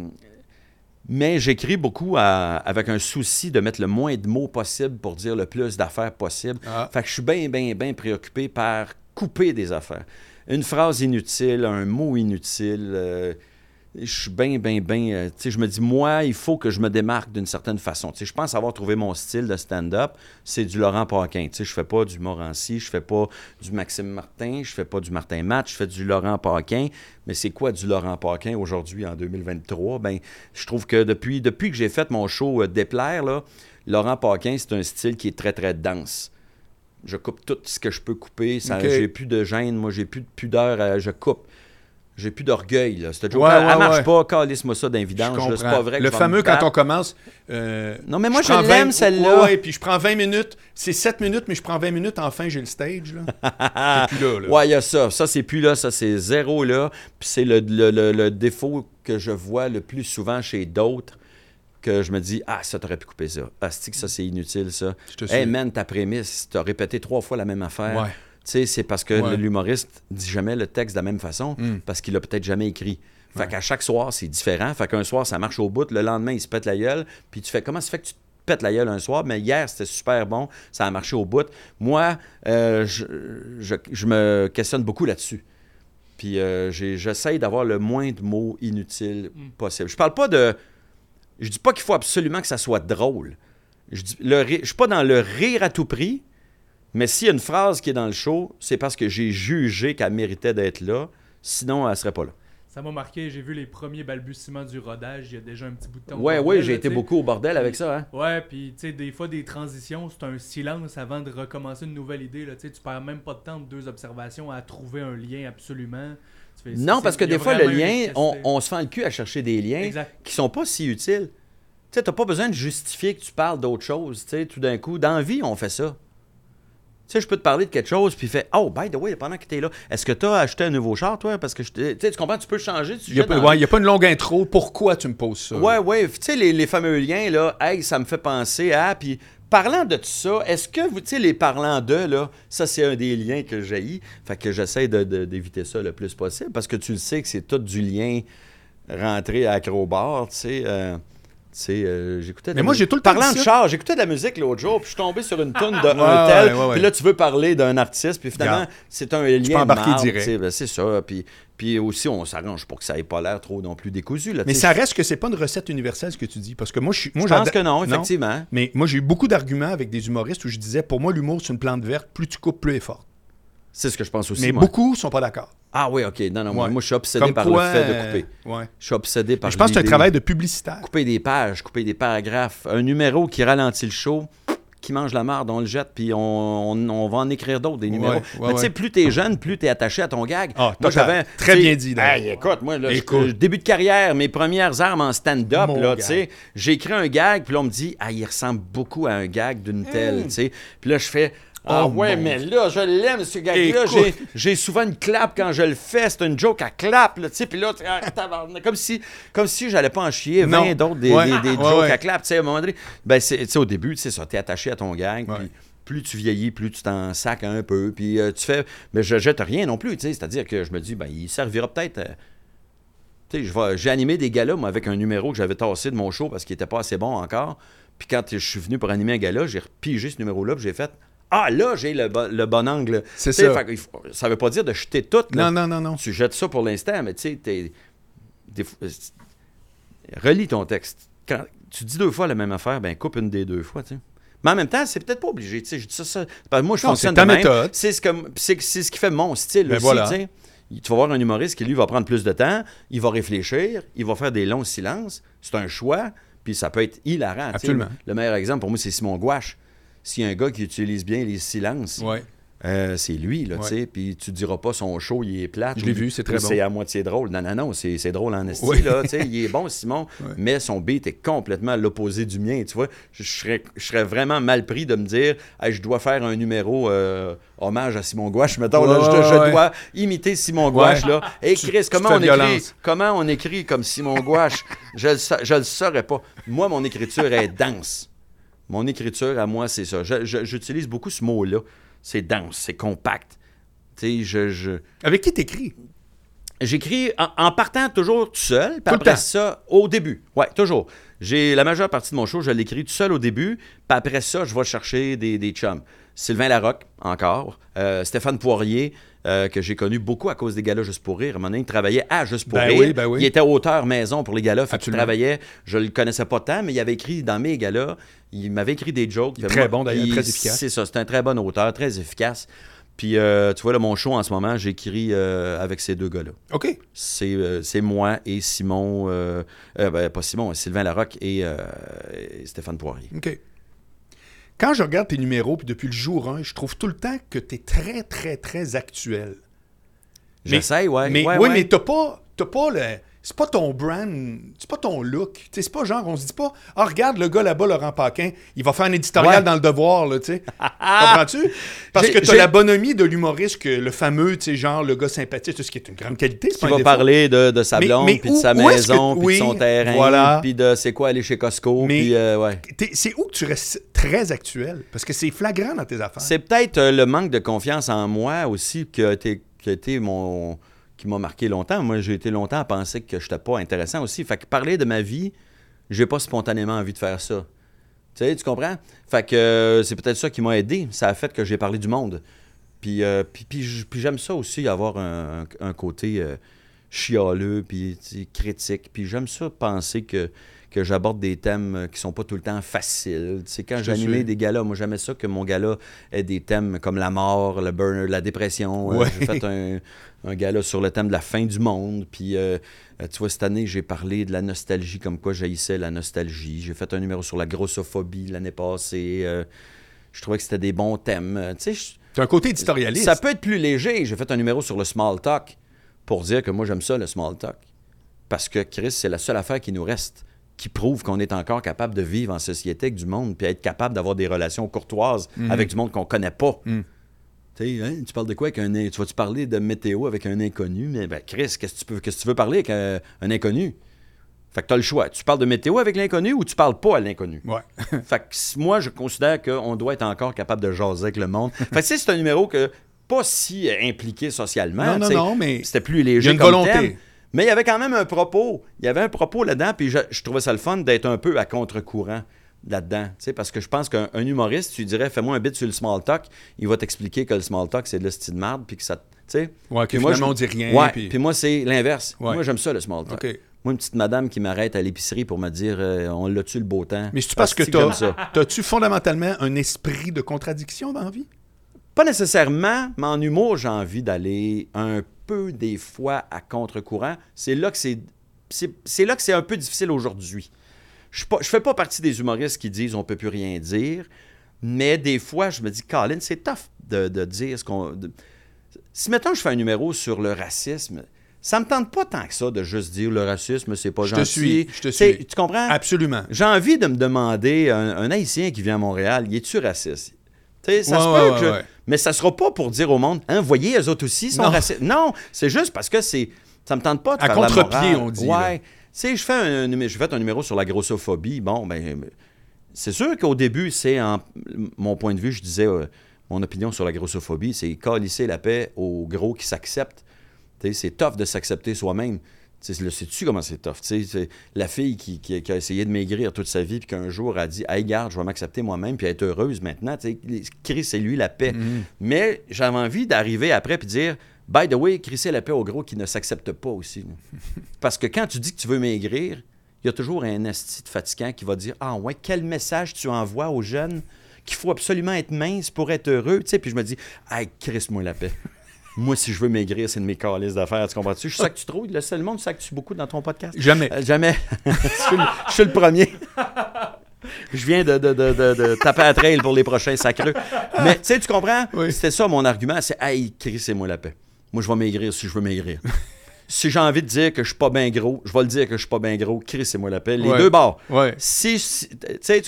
mais j'écris beaucoup à- avec un souci de mettre le moins de mots possible pour dire le plus d'affaires possible. Ah. Fait que je suis bien, bien, bien préoccupé par couper des affaires. Une phrase inutile, un mot inutile. Je suis bien, bien, bien. euh, tu sais, je me dis, moi, il faut que je me démarque d'une certaine façon. Tu sais, je pense avoir trouvé mon style de stand-up. C'est du Laurent Paquin. Tu sais, je fais pas du Morancy, je fais pas du Maxime Martin, je fais pas du Martin Matt, je fais du Laurent Paquin. Mais c'est quoi du Laurent Paquin aujourd'hui, en 2023? Ben, je trouve que depuis, depuis que j'ai fait mon show euh, Déplaire, là, Laurent Paquin, c'est un style qui est très, très dense. Je coupe tout ce que je peux couper. Ça, Ok. J'ai plus de gêne, moi, j'ai plus de pudeur. je coupe. J'ai plus d'orgueil. Là. Cette joke Ouais, ouais, elle marche ouais. pas. Calisse-moi ça C'est pas vrai. que Le fameux, quand on commence. euh, Non, mais moi, je l'aime, 20 celle-là. Ouais, puis je prends 20 minutes. C'est 7 minutes, mais je prends 20 minutes. Enfin, j'ai le stage. Là. C'est plus là. là. Ouais, il y a ça. Ça, c'est plus là. Ça, c'est zéro là. Puis c'est le, le- le- le défaut que je vois le plus souvent chez d'autres que je me dis, ah, ça, t'aurais pu couper ça. Ah, que ça, c'est inutile, ça? Je te Hey, man, ta prémisse, t'as répété trois fois la même affaire. Ouais. C'est parce que Ouais. l'humoriste dit jamais le texte de la même façon Mm. parce qu'il l'a peut-être jamais écrit. Fait qu'à chaque soir, c'est différent. Fait qu'un soir, ça marche au bout. Le lendemain, il se pète la gueule. Puis tu fais comment ça fait que tu te pètes la gueule un soir? Mais hier, c'était super bon. Ça a marché au bout. Moi, euh, je, je- je me questionne beaucoup là-dessus. Puis euh, j'ai- j'essaye d'avoir le moins de mots inutiles Mm. possible. Je parle pas de. Je dis pas qu'il faut absolument que ça soit drôle. Je dis, le je suis pas dans le rire à tout prix, mais s'il y a une phrase qui est dans le show, c'est parce que j'ai jugé qu'elle méritait d'être là. Sinon, elle serait pas là. Ça m'a marqué, j'ai vu les premiers balbutiements du rodage il y a déjà un petit bout de temps. Ouais, ouais, j'ai été beaucoup au bordel avec ça. Hein? Ouais, puis tu sais, des fois, des transitions, c'est un silence avant de recommencer une nouvelle idée. Là, tu perds même pas de temps de deux observations à trouver un lien absolument. Fais- Non, parce que des fois, le lien, on, on se fend le cul à chercher des liens Exact. qui sont pas si utiles. Tu sais, t'as pas besoin de justifier que tu parles d'autre chose. Tu sais, tout d'un coup, dans la vie, on fait ça. Tu sais, je peux te parler de quelque chose, puis fait Oh, by the way, pendant que t'es là, est-ce que t'as acheté un nouveau char, toi? Parce que tu sais, tu comprends, tu peux changer de Il n'y a, pas- dans la ouais, il y a pas une longue intro. Pourquoi tu me poses ça? Ouais, ouais. Tu sais, les, les fameux liens, là, hey, ça me fait penser à. Puis, parlant de tout ça, est-ce que, vous, tu sais, les parlant de, là, ça, c'est un des liens que j'ai. Fait que j'essaie de- de- d'éviter ça le plus possible parce que tu le sais que c'est tout du lien rentré à acrobar, tu sais. euh, tu sais, euh, j'écoutais de Mais la moi, j'ai tout le temps Parlant de char, j'écoutais de la musique l'autre jour, puis je suis tombé sur une tonne de Ouais, un tel. ouais, ouais, ouais. Puis là, tu veux parler d'un artiste, puis finalement, c'est un lien peux embarquer direct. tu ben, c'est ça. Puis, puis aussi, on s'arrange pour que ça ait pas l'air trop non plus décousu. Là, Mais tu ça reste que c'est pas une recette universelle ce que tu dis. Parce que moi, je suis. Moi, Je pense que non, effectivement. Mais moi, j'ai eu beaucoup d'arguments avec des humoristes où je disais, pour moi, l'humour, c'est une plante verte. Plus tu coupes, plus elle est forte. C'est ce que je pense aussi. Mais moi. beaucoup sont pas d'accord. Ah oui, ok. Non, non, moi, Ouais. moi, je suis obsédé Comme par quoi, le fait de euh, couper. ouais. Je suis obsédé par Je pense que c'est un travail de publicitaire. Couper des pages, couper des paragraphes. Un numéro qui ralentit le show, qui mange la marde, on le jette, puis on, on- on va en écrire d'autres, des numéros. ouais, Mais tu sais, plus t'es jeune, plus t'es attaché à ton gag. Ah, moi, j'avais... Très bien dit. Hey, écoute, moi, là, Écoute. début de carrière, mes premières armes en stand-up, là, tu sais, j'ai écrit un gag, puis là, on me dit, ah, il ressemble beaucoup à un gag d'une telle, tu sais. Puis là, je fais... Ah Oh, ouais, mais là, je l'aime, ce gag-là. J'ai- J'ai souvent une clap quand je le fais. C'est une joke à clap, là, tu sais. Puis là, ah, comme si, comme si j'allais pas en chier 20 Non. d'autres des, Ouais. des- jokes ouais. à clap, tu sais. À un moment donné, ben, tu sais, au début, tu sais ça, t'es attaché à ton. Ouais. Puis plus tu vieillis, plus tu t'en sacs un peu. Puis euh, tu fais, mais je jette rien non plus, tu sais. C'est-à-dire que je me dis, ben, il servira peut-être. euh, tu sais, j'ai animé des galas, moi, avec un numéro que j'avais tassé de mon show parce qu'il était pas assez bon encore. Puis quand je suis venu pour animer un gala, j'ai repigé ce numéro-là, puis j'ai fait Ah, là, j'ai le, bon- le bon angle. C'est ça. fait ça veut pas dire de jeter tout. là. Non, non, non, non. Tu jettes ça pour l'instant, mais tu sais, euh, relis ton texte. Quand tu dis deux fois la même affaire, ben coupe une des deux fois, tu sais. Mais en même temps, c'est peut-être pas obligé. Tu sais, je dis ça, ça- moi, je Non, fonctionne c'est ta de même. méthode. C'est ce, que- qui fait mon style Ben aussi. voilà. tu sais. Tu vas voir un humoriste qui, lui, va prendre plus de temps, il va réfléchir, il va faire des longs silences. C'est un choix, puis ça peut être hilarant. tu sais. Absolument. Le meilleur exemple, pour moi, c'est Simon Gouache. S'il y a un gars qui utilise bien les silences, Ouais. Euh, c'est lui, là, Ouais. tu sais. Puis tu diras pas son show, il est plate. Je l'ai vu, c'est très bon. C'est à moitié drôle. Non, non, non, c'est drôle en esti, Ouais. là. Tu sais, il est bon, Simon, mais son beat est complètement à l'opposé du mien, tu vois. Je, serais, je serais vraiment mal pris de me dire, Hey, je dois faire un numéro euh, hommage à Simon Gouache, mettons, là, je, dois imiter Simon Gouache, là. Hey, Chris, tu comment on écrit? Comment on écrit comme Simon Gouache? je, le je le saurais pas. Moi, mon écriture est dense. Mon écriture, à moi, c'est ça. J'utilise beaucoup ce mot-là. C'est dense, c'est compact. Je... je... Avec qui t'écris? J'écris en, en partant toujours tout seul, puis après ça, au début. Ouais, toujours. J'ai la majeure partie de mon show, je l'écris tout seul au début, puis après ça, je vais chercher des, des chums. Sylvain Larocque, encore. Euh, Stéphane Poirier, euh, que j'ai connu beaucoup à cause des galas Juste pour rire. À un moment donné, il travaillait à Juste pour Ben rire. oui, ben oui. Il était auteur maison pour les galas. Fait qu'il travaillait. Je le connaissais pas tant, mais il avait écrit dans mes galas. Il m'avait écrit des jokes. Il très moi- bon, d'ailleurs, très efficace. C'est ça, c'est un très bon auteur, très efficace. Puis, euh, tu vois, là, mon show en ce moment, j'écris euh, avec ces deux gars-là. OK. C'est euh, c'est moi et Simon, ben, pas Simon, Sylvain Larocque et, et Stéphane Poirier. OK. Quand je regarde tes numéros, puis depuis le jour 1, je trouve tout le temps que tu es très, très, très actuel. J'essaye, ouais. mais ouais, oui, ouais. mais t'as pas, t'as pas le. C'est pas ton brand, c'est pas ton look. C'est pas genre, on se dit pas, ah, regarde le gars là-bas, Laurent Paquin, il va faire un éditorial Ouais. dans le devoir, là, tu sais. Comprends-tu? Parce que t'as la bonhomie de l'humoriste, que le fameux, tu sais, genre, le gars sympathique, tout ce qui est une grande qualité, qui va défaut. parler de, de sa blonde, puis de sa maison, puis oui, de son terrain, voilà. puis de c'est quoi aller chez Costco, Mais- puis euh, ouais. C'est où que tu restes très actuel? Parce que c'est flagrant dans tes affaires. C'est peut-être euh, le manque de confiance en moi aussi qui a été, qui a été mon qui m'a marqué longtemps. Moi, j'ai été longtemps à penser que je n'étais pas intéressant aussi. Fait que parler de ma vie, j'ai pas spontanément envie de faire ça. Tu sais, tu comprends? Fait que euh, c'est peut-être ça qui m'a aidé. Ça a fait que j'ai parlé du monde. Puis, euh, puis, j'aime ça aussi, avoir un, côté euh, chialeux, puis critique. Puis j'aime ça penser que, que j'aborde des thèmes euh, qui sont pas tout le temps faciles. Tu sais, quand j'animais des galas, moi j'aimais ça que mon gala ait des thèmes comme la mort, le burner, la dépression. Euh, j'ai fait un, un gala sur le thème de la fin du monde. Puis euh, tu vois, cette année, j'ai parlé de la nostalgie, comme quoi j'haïssais la nostalgie. J'ai fait un numéro sur la grossophobie l'année passée. Euh, je trouvais que c'était des bons thèmes. Tu sais, un côté éditorialiste. ça peut être plus léger. J'ai fait un numéro sur le small talk pour dire que moi, j'aime ça, le small talk. Parce que, Chris, c'est la seule affaire qui nous reste, qui prouve qu'on est encore capable de vivre en société avec du monde, puis être capable d'avoir des relations courtoises avec du monde qu'on connaît pas. Tu sais, hein, tu parles de quoi avec un... Tu vas-tu parler de météo avec un inconnu? Mais ben, Chris, qu'est-ce que tu, peux, qu'est-ce que tu veux parler avec un, un inconnu? Fait que tu as le choix. Tu parles de météo avec l'inconnu ou tu parles pas à l'inconnu? Ouais. Fait que s- moi, je considère qu'on doit être encore capable de jaser avec le monde. Fait que c'est un numéro que pas si euh, impliqué socialement. non, non, non, mais C'était plus il y léger a une comme volonté. thème. Mais il y avait quand même un propos. Il y avait un propos là-dedans, puis je, je trouvais ça le fun d'être un peu à contre-courant là-dedans. tu Parce que je pense qu'un un humoriste, tu dirais, fais-moi un bit sur le small talk, il va t'expliquer que le small talk, c'est de la style de marde, puis que ça. Tu. Ouais, que moi, je- on dit rien. Ouais, puis- puis moi, c'est l'inverse. Ouais. Moi, j'aime ça, le small talk. Moi, une petite madame qui m'arrête à l'épicerie pour me dire, euh, on l'a-tu le beau temps? Mais c'est parce que t'as, t'as-tu fondamentalement un esprit de contradiction dans la vie? Pas nécessairement, mais en humour, j'ai envie d'aller un peu des fois à contre-courant. C'est là que c'est, c'est, c'est là que c'est un peu difficile aujourd'hui. Je ne fais pas partie des humoristes qui disent on peut plus rien dire, mais des fois, je me dis, Colin, c'est tough de, de dire ce qu'on. de- Si maintenant je fais un numéro sur le racisme, ça me tente pas tant que ça de juste dire le racisme, c'est pas Je te gentil. suis, je te suis. Tu comprends? Absolument. J'ai envie de me demander, un, un Haïtien qui vient à Montréal, il est-tu raciste? Ça Ouais, se ouais, peut ouais, que je- ouais. Mais ça sera pas pour dire au monde, hein, voyez, eux autres aussi sont racistes. Non, c'est juste parce que c'est, ça me tente pas de À faire contre-pied, on dit. Ouais. Tu sais, je fais un, numé- je fais un numéro sur la grossophobie. Bon, ben, c'est sûr qu'au début, c'est en mon point de vue, je disais, euh, mon opinion sur la grossophobie, c'est calisser la paix aux gros qui s'acceptent. C'est tough de s'accepter soi-même. Le sais-tu comment c'est tough? C'est la fille qui, qui- qui a essayé de maigrir toute sa vie, puis qu'un jour a dit Hey, garde, je vais m'accepter moi-même, puis être heureuse maintenant. Chris, c'est lui la paix. Mhm. Mais j'avais envie d'arriver après puis dire By the way, crisser la paix aux gros qui ne s'acceptent pas aussi. Parce que quand tu dis que tu veux maigrir, il y a toujours un esti de fatigant qui va dire Ah ouais, quel message tu envoies aux jeunes qu'il faut absolument être mince pour être heureux. Tu sais, puis je me dis Hey, crisse-moi la paix. Moi, si je veux maigrir, c'est de mes calices d'affaires. Tu comprends-tu? Je sais que tu trouves. Le seul monde, tu sais que tu beaucoup dans ton podcast? Jamais. Euh, jamais. je, suis le, je suis le premier. Je viens de, de, de, de- de taper à trail pour les prochains sacreux. Mais tu sais, tu comprends? Oui. C'était ça mon argument. C'est, hey, crissez-moi la paix. Moi, je vais maigrir si je veux maigrir. Si j'ai envie de dire que je suis pas bien gros, je vais le dire que je suis pas bien gros. Crissez-moi la paix. Les Ouais. deux bords. Ouais. Si, si-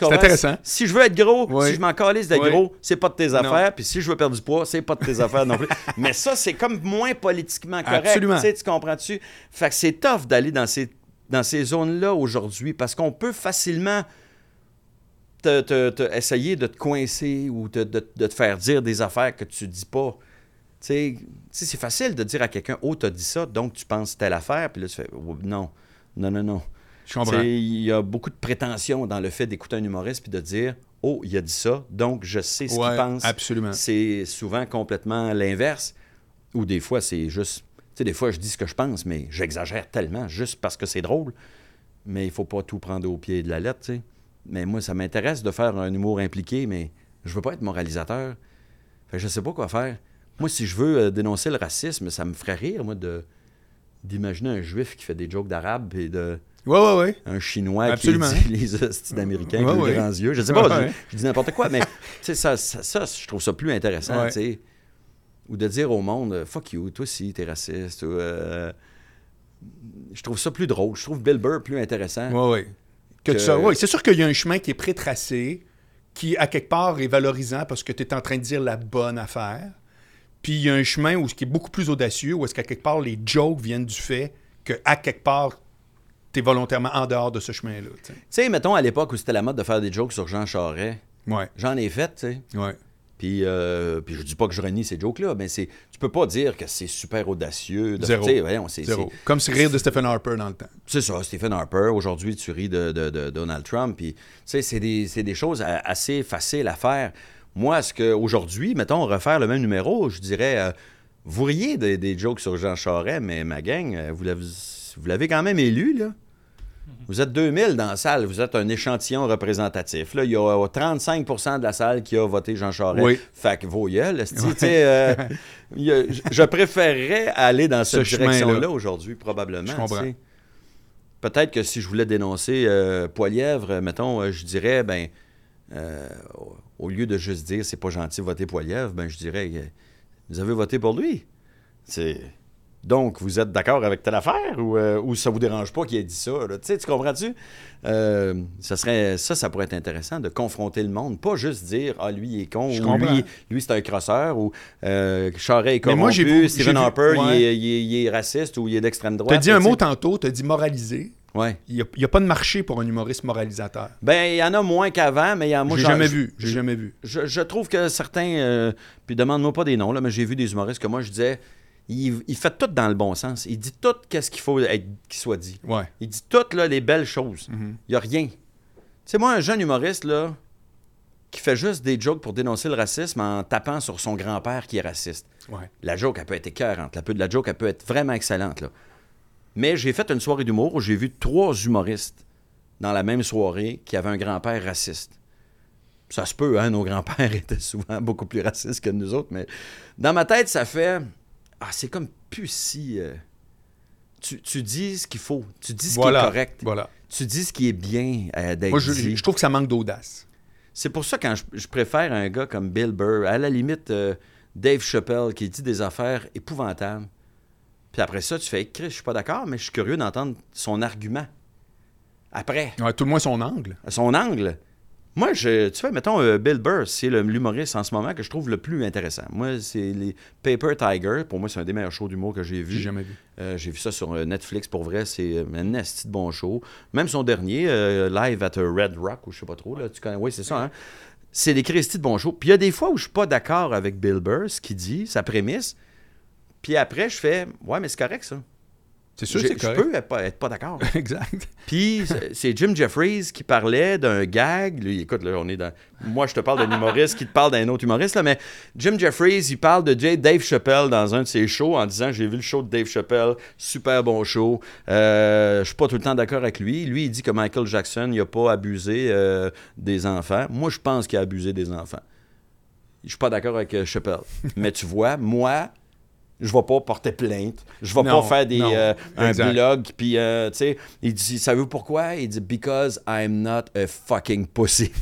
comprends? intéressant. Si je veux être gros, si je m'en calisse d'être gros, c'est pas de tes affaires. Puis si je veux perdre du poids, c'est pas de tes affaires non plus. Mais ça, c'est comme moins politiquement correct. Absolument. Tu comprends-tu? Fait que c'est tough d'aller dans ces, dans ces zones-là aujourd'hui parce qu'on peut facilement te, te- te- essayer de te coincer ou de, de te faire dire des affaires que tu dis pas. Sais, c'est facile de dire à quelqu'un, oh, t'as dit ça, donc tu penses telle affaire, puis là, tu fais, Oh, non, non, non, non. Je comprends. Il y a beaucoup de prétention dans le fait d'écouter un humoriste puis de dire Oh, il a dit ça, donc je sais ce Ouais, qu'il pense. absolument. C'est souvent complètement l'inverse. Ou des fois, c'est juste. Tu sais, des fois, je dis ce que je pense, mais j'exagère tellement juste parce que c'est drôle. Mais il faut pas tout prendre au pied de la lettre, tu sais. Mais moi, ça m'intéresse de faire un humour impliqué, mais je veux pas être moralisateur. Fait que je sais pas quoi faire. Moi, si je veux euh, dénoncer le racisme, ça me ferait rire, moi, de d'imaginer un juif qui fait des jokes d'arabe et de Ouais, ouais, ouais. un chinois Absolument. qui dit les hosties d'américains Ouais, ouais. grands yeux. Je sais pas, Ouais, je- je, dis n'importe quoi, mais ça, ça, ça, je trouve ça plus intéressant, tu sais. Ou de dire au monde, euh, fuck you, toi aussi, t'es raciste. ou, euh, je trouve ça plus drôle. Je trouve Bill Burr plus intéressant. Ouais, ouais. Que Que- ouais, C'est sûr qu'il y a un chemin qui est pré-tracé, qui, à quelque part, est valorisant parce que tu es en train de dire la bonne affaire. Puis il y a un chemin où, qui est beaucoup plus audacieux, où est-ce qu'à quelque part, les jokes viennent du fait que, à quelque part, tu es volontairement en dehors de ce chemin-là. tu sais. Mettons à l'époque où c'était la mode de faire des jokes sur Jean Charest, Ouais, j'en ai fait, tu sais. ouais. Puis, euh, puis je dis pas que je renie ces jokes-là, mais c'est, tu peux pas dire que c'est super audacieux. De, Zéro. voyons, Zéro. Comme si rire de Stephen Harper dans le temps. C'est ça, Stephen Harper. Aujourd'hui, tu ris de, de- de Donald Trump. Puis, tu sais, c'est des, c'est des choses assez faciles à faire. Moi, ce que aujourd'hui, mettons, refaire le même numéro, je dirais, euh, vous riez des, des jokes sur Jean Charest, mais ma gang, euh, vous l'avez, vous l'avez quand même élu, là. Vous êtes 2000 dans la salle, vous êtes un échantillon représentatif. Là, il y a 35% de la salle qui a voté Jean Charest. Oui. Fait que vos gueules, euh, je- préférerais aller dans Ce cette chemin-là. direction-là aujourd'hui, probablement. Je comprends. Peut-être que si je voulais dénoncer euh, Poilièvre, euh, mettons, euh, je dirais, ben, euh, au- lieu de juste dire c'est pas gentil de voter Poilièvre, ben, je dirais, euh, vous avez voté pour lui. C'est. Donc, vous êtes d'accord avec telle affaire ou, euh, ou ça vous dérange pas qu'il ait dit ça? là? Tu sais, tu comprends-tu? Euh, ça, serait, ça, ça pourrait être intéressant de confronter le monde. Pas juste dire, ah, lui, il est con, Je ou comprends. lui, lui c'est un crosseur, ou euh, Charest est Mais corrompu, moi, j'ai vu- Stephen j'ai vu- Harper, il, est, il est- il est raciste ou il est d'extrême droite. Tu as dit un mot tantôt, tu as dit moraliser. Ouais. Il n'y a, pas de marché pour un humoriste moralisateur. Ben, il y en a moins qu'avant, mais il y en a moi, J'ai jamais je- vu. J'ai jamais vu. Je, je trouve que certains, euh, puis demande-moi pas des noms, là, mais j'ai vu des humoristes que moi, je disais, il, il fait tout dans le bon sens. Il dit tout qu'est-ce qu'il faut qu'il soit dit. Ouais. Il dit toutes là, les belles choses. Mhm. Il n'y a rien. Tu sais, moi, un jeune humoriste, là, qui fait juste des jokes pour dénoncer le racisme en tapant sur son grand-père qui est raciste. Ouais. La joke, elle peut être écœurante. La, la joke, elle peut être vraiment excellente. Là. Mais j'ai fait une soirée d'humour où j'ai vu trois humoristes dans la même soirée qui avaient un grand-père raciste. Ça se peut, hein, nos grands-pères étaient souvent beaucoup plus racistes que nous autres, mais dans ma tête, ça fait... Ah, c'est comme plus si... euh, Tu, tu dis ce qu'il faut, tu dis ce Voilà. qui est correct, Voilà. tu dis ce qui est bien euh, d'être Moi, je, dit. je trouve que ça manque d'audace. C'est pour ça quand je, je préfère un gars comme Bill Burr, à la limite euh, Dave Chappelle qui dit des affaires épouvantables. Puis après ça, tu fais Chris, je suis pas d'accord, mais je suis curieux d'entendre son argument. Après, Ouais, tout le moins son angle. son angle. Moi, je, tu vois, mettons, euh, Bill Burr, c'est le- l'humoriste en ce moment que je trouve le plus intéressant. Moi, c'est les Paper Tiger. Pour moi, c'est un des meilleurs shows d'humour que j'ai vu. J'ai jamais vu. Euh, j'ai vu ça sur euh, Netflix. Pour vrai, c'est un esti de bon show. Même son dernier, euh, Live at a Red Rock, ou je sais pas trop, là, tu connais. Oui, c'est ça, hein? C'est des Christy de bon show. Puis il y a des fois où je suis pas d'accord avec Bill Burr, ce qu'il dit, sa prémisse. Puis après, je fais, ouais, mais c'est correct, ça. C'est sûr, J'ai- c'est Je correct. peux être pas, être pas d'accord. exact. Puis c'est- Jim Jeffries qui parlait d'un gag. Lui, écoute, là, on est dans. Moi, je te parle d'un humoriste qui te parle d'un autre humoriste, là, mais Jim Jeffries, il parle de Dave Chappelle dans un de ses shows en disant J'ai vu le show de Dave Chappelle, super bon show. Euh, je suis pas tout le temps d'accord avec lui. Lui, il dit que Michael Jackson, il a pas abusé euh, des enfants. Moi, je pense qu'il a abusé des enfants. Je suis pas d'accord avec euh, Chappelle. mais tu vois, moi, Je vais pas porter plainte. Je vais Non, pas faire des, euh, un blog. Puis, euh, tu sais, il dit, savez-vous pourquoi? Il dit, because I'm not a fucking pussy.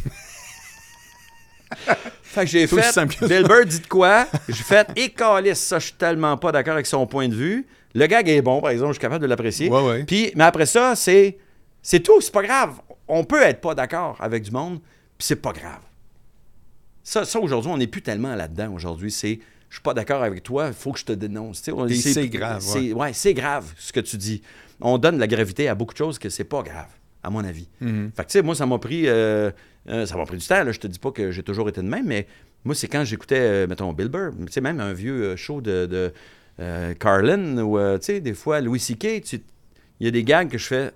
fait que j'ai fait, Burr dit de quoi? J'ai fait, et calisse, ça, je suis tellement pas d'accord avec son point de vue. Le gag est bon, par exemple, je suis capable de l'apprécier. Ouais, ouais. Puis, mais après ça, c'est, c'est tout, c'est pas grave. On peut être pas d'accord avec du monde, puis c'est pas grave. Ça, ça aujourd'hui, on n'est plus tellement là-dedans. Aujourd'hui, c'est je suis pas d'accord avec toi, il faut que je te dénonce. C'est grave, C'est, ouais, c'est grave ce que tu dis. On donne de la gravité à beaucoup de choses que c'est pas grave, à mon avis. Mhm. Fait que, tu sais, moi, ça m'a pris, euh, euh, ça m'a pris du temps. Là. Je te dis pas que j'ai toujours été de même, mais moi, c'est quand j'écoutais, euh, mettons, Bill Burr, tu sais, même un vieux show de, de Carlin, ou, tu sais, des fois, Louis C.K., il y a des gags que je fais.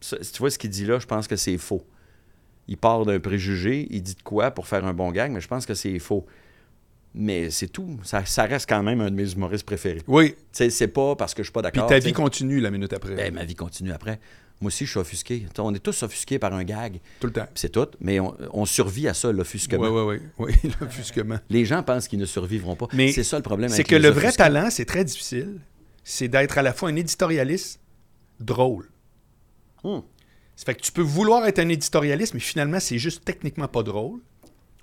si tu vois ce qu'il dit là, je pense que c'est faux. Il part d'un préjugé, il dit de quoi pour faire un bon gag, mais je pense que c'est faux. Mais c'est tout. Ça, ça reste quand même un de mes humoristes préférés. Oui. C'est pas parce que je suis pas Puis d'accord. ta tu sais. vie continue la minute après. Ben, ma vie continue après. Moi aussi, je suis offusqué. On est tous offusqués par un gag. Tout le temps. Puis c'est tout. Mais on, on survit à ça, l'offusquement. Oui, oui, oui. Oui, l'offusquement. Les gens pensent qu'ils ne survivront pas. Mais c'est ça le problème. C'est que les le vrai talent, c'est très difficile. C'est d'être à la fois un éditorialiste drôle. Hmm. Ça fait que tu peux vouloir être un éditorialiste, mais finalement, c'est juste techniquement pas drôle.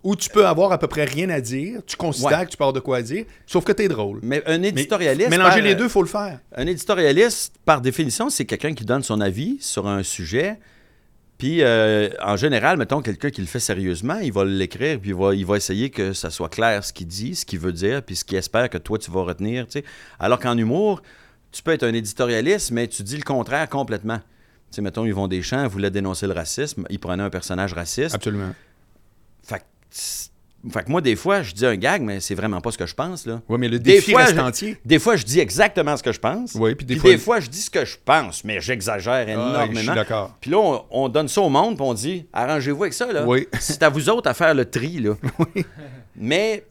Ou tu peux avoir à peu près rien à dire, tu considères Ouais. que tu peux avoir de quoi dire, sauf que tu es drôle. Mais un Mais éditorialiste. mélanger par- les deux, faut le faire. Un éditorialiste, par définition, c'est quelqu'un qui donne son avis sur un sujet. Puis, euh, en général, mettons, quelqu'un qui le fait sérieusement, il va l'écrire, puis il va, il va essayer que ça soit clair ce qu'il dit, ce qu'il veut dire, puis ce qu'il espère que toi, tu vas retenir. tu sais. Alors qu'en humour, tu peux être un éditorialiste, mais tu dis le contraire complètement. Tu sais, mettons, Yvon Deschamps voulait dénoncer le racisme, il prenait un personnage raciste. Absolument. Fait que, moi, des fois, je dis un gag, mais c'est vraiment pas ce que je pense, là. Oui, mais le Des défi fois, reste je- entier. Des fois, je dis exactement ce que je pense. Oui, puis des Puis fois- des fois, je dis ce que je pense, mais j'exagère Ah, énormément. je suis d'accord. Puis là, on, on donne ça au monde, puis on dit arrangez-vous avec ça. Là. Oui. C'est à vous autres à faire le tri. Là. Mais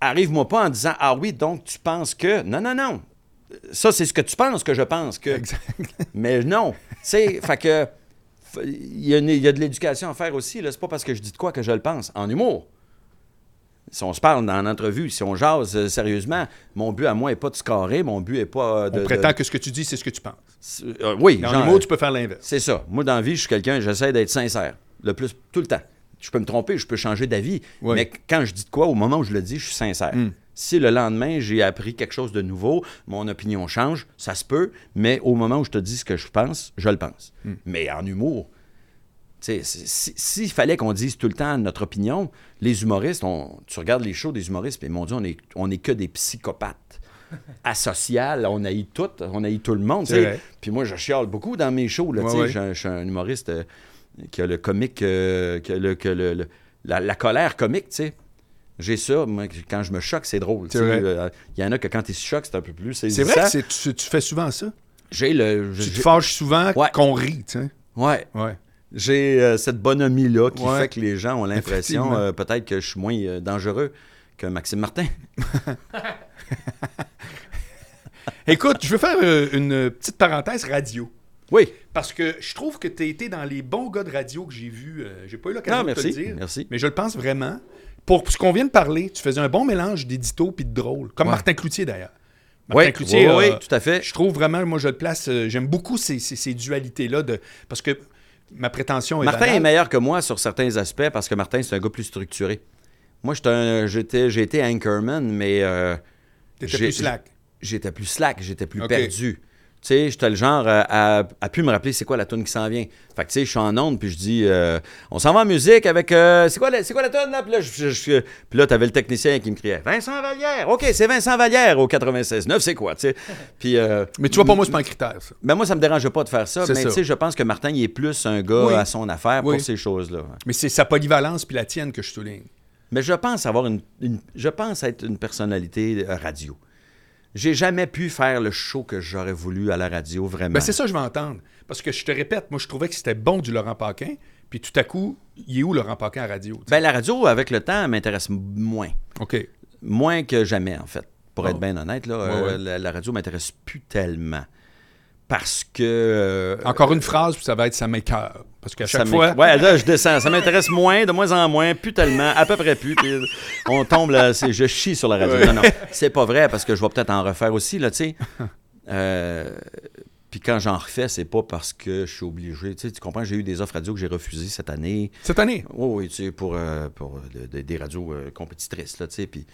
arrive-moi pas en disant ah oui, donc tu penses que. Non, non, non. Ça, c'est ce que tu penses que je pense que. Exact. Mais non. Tu sais, fait que. Il y, a une- il y a de l'éducation à faire aussi. là. C'est pas parce que je dis de quoi que je le pense. En humour. Si on se parle dans l'entrevue, si on jase euh, sérieusement, mon but à moi n'est pas de scorer, mon but n'est pas euh, de. On de- prétend que ce que tu dis, c'est ce que tu penses. euh, oui, Dans l'humour, tu peux faire l'inverse. c'est ça. Moi, dans la vie, je suis quelqu'un, j'essaie d'être sincère. Le plus, tout le temps. Je peux me tromper, je peux changer d'avis. Oui. Mais quand je dis de quoi, au moment où je le dis, je suis sincère. Mm. Si le lendemain, j'ai appris quelque chose de nouveau, mon opinion change, ça se peut, mais au moment où je te dis ce que je pense, je le pense. Mm. Mais en humour, tu sais, si- si- s'il fallait qu'on dise tout le temps notre opinion, les humoristes, on- tu regardes les shows des humoristes, et mon Dieu, on est, on est que des psychopathes. Asocial, on haït tout, on haït tout le monde. Puis moi, je chiale beaucoup dans mes shows. Là, Ouais, tu sais. ouais. Je, je suis un humoriste euh, qui a le comique, euh, qui a le, que le- le- la, la colère comique, tu sais. J'ai ça, moi, quand je me choque, c'est drôle. Euh, Il y en a que quand ils se choquent, c'est un peu plus C'est vrai que tu, tu fais souvent ça? J'ai le... Tu te fâches souvent Ouais. qu'on rit, tu sais? Ouais. Ouais. J'ai euh, cette bonhomie-là qui Ouais. fait que les gens ont l'impression euh, peut-être que je suis moins dangereux que Maxime Martin. Écoute, je veux faire une petite parenthèse radio. Oui. Parce que je trouve que tu as été dans les bons gars de radio que j'ai vus. J'ai pas eu l'occasion de te le dire. Merci. Mais je le pense vraiment. Pour ce qu'on vient de parler, tu faisais un bon mélange d'édito puis de drôle. Comme Ouais. Martin Cloutier, d'ailleurs. Martin Oui, Cloutier, oui, oui, euh, tout à fait. je trouve vraiment, moi, je le place. euh, J'aime beaucoup ces, ces- ces dualités-là. De, parce que ma prétention est. Martin est meilleur que moi sur certains aspects parce que Martin, c'est un gars plus structuré. Moi, j'étais un- j'étais j'ai été anchorman, mais euh, T'étais plus slack. j'étais plus slack, j'étais plus perdu. Tu sais, j'étais le genre à, à, à plus me rappeler c'est quoi la tune qui s'en vient. Fait que tu sais, je suis en onde puis je dis euh, on s'en va en musique avec euh, c'est quoi la, c'est quoi la tune là? Puis là je- je- je- puis là t'avais le technicien qui me criait Vincent Vallière. OK, c'est Vincent Vallière au 96.9, c'est quoi, tu sais? Puis euh, Mais tu vois, pour moi, c'est pas un critère, ça. ben moi ça me dérangeait pas de faire ça, mais tu sais, je pense que Martin il est plus un gars Oui. à son affaire Oui. pour ces choses-là. Mais c'est sa polyvalence puis la tienne que je souligne. Mais je pense avoir une, une- je pense être une personnalité radio. J'ai jamais pu faire le show que j'aurais voulu à la radio vraiment. Ben, c'est ça que je veux entendre. Parce que je te répète, moi, je trouvais que c'était bon du Laurent Paquin. Puis tout à coup, il est où Laurent Paquin à radio? tu sais? Ben, la radio, avec le temps, m'intéresse moins. OK. Moins que jamais, en fait. Pour Oh. être bien honnête, là, Ouais, euh, ouais. La, la radio m'intéresse plus tellement. parce que. euh, Encore une phrase, puis ça va être ça m'écoeure. Parce qu'à chaque fois. Ouais, là, je descends. Ça m'intéresse moins, de moins en moins, plus tellement, à peu près plus. puis on tombe là, je chie sur la radio. Ouais. Non, non, c'est pas vrai parce que je vais peut-être en refaire aussi, là, tu sais. Euh, puis quand j'en refais, c'est pas parce que je suis obligé. Tu sais, tu comprends, j'ai eu des offres radio que j'ai refusées cette année. Cette année? Oui, oui, tu sais, pour, euh, pour de- de- des radios euh, compétitrices, là, tu sais, puis...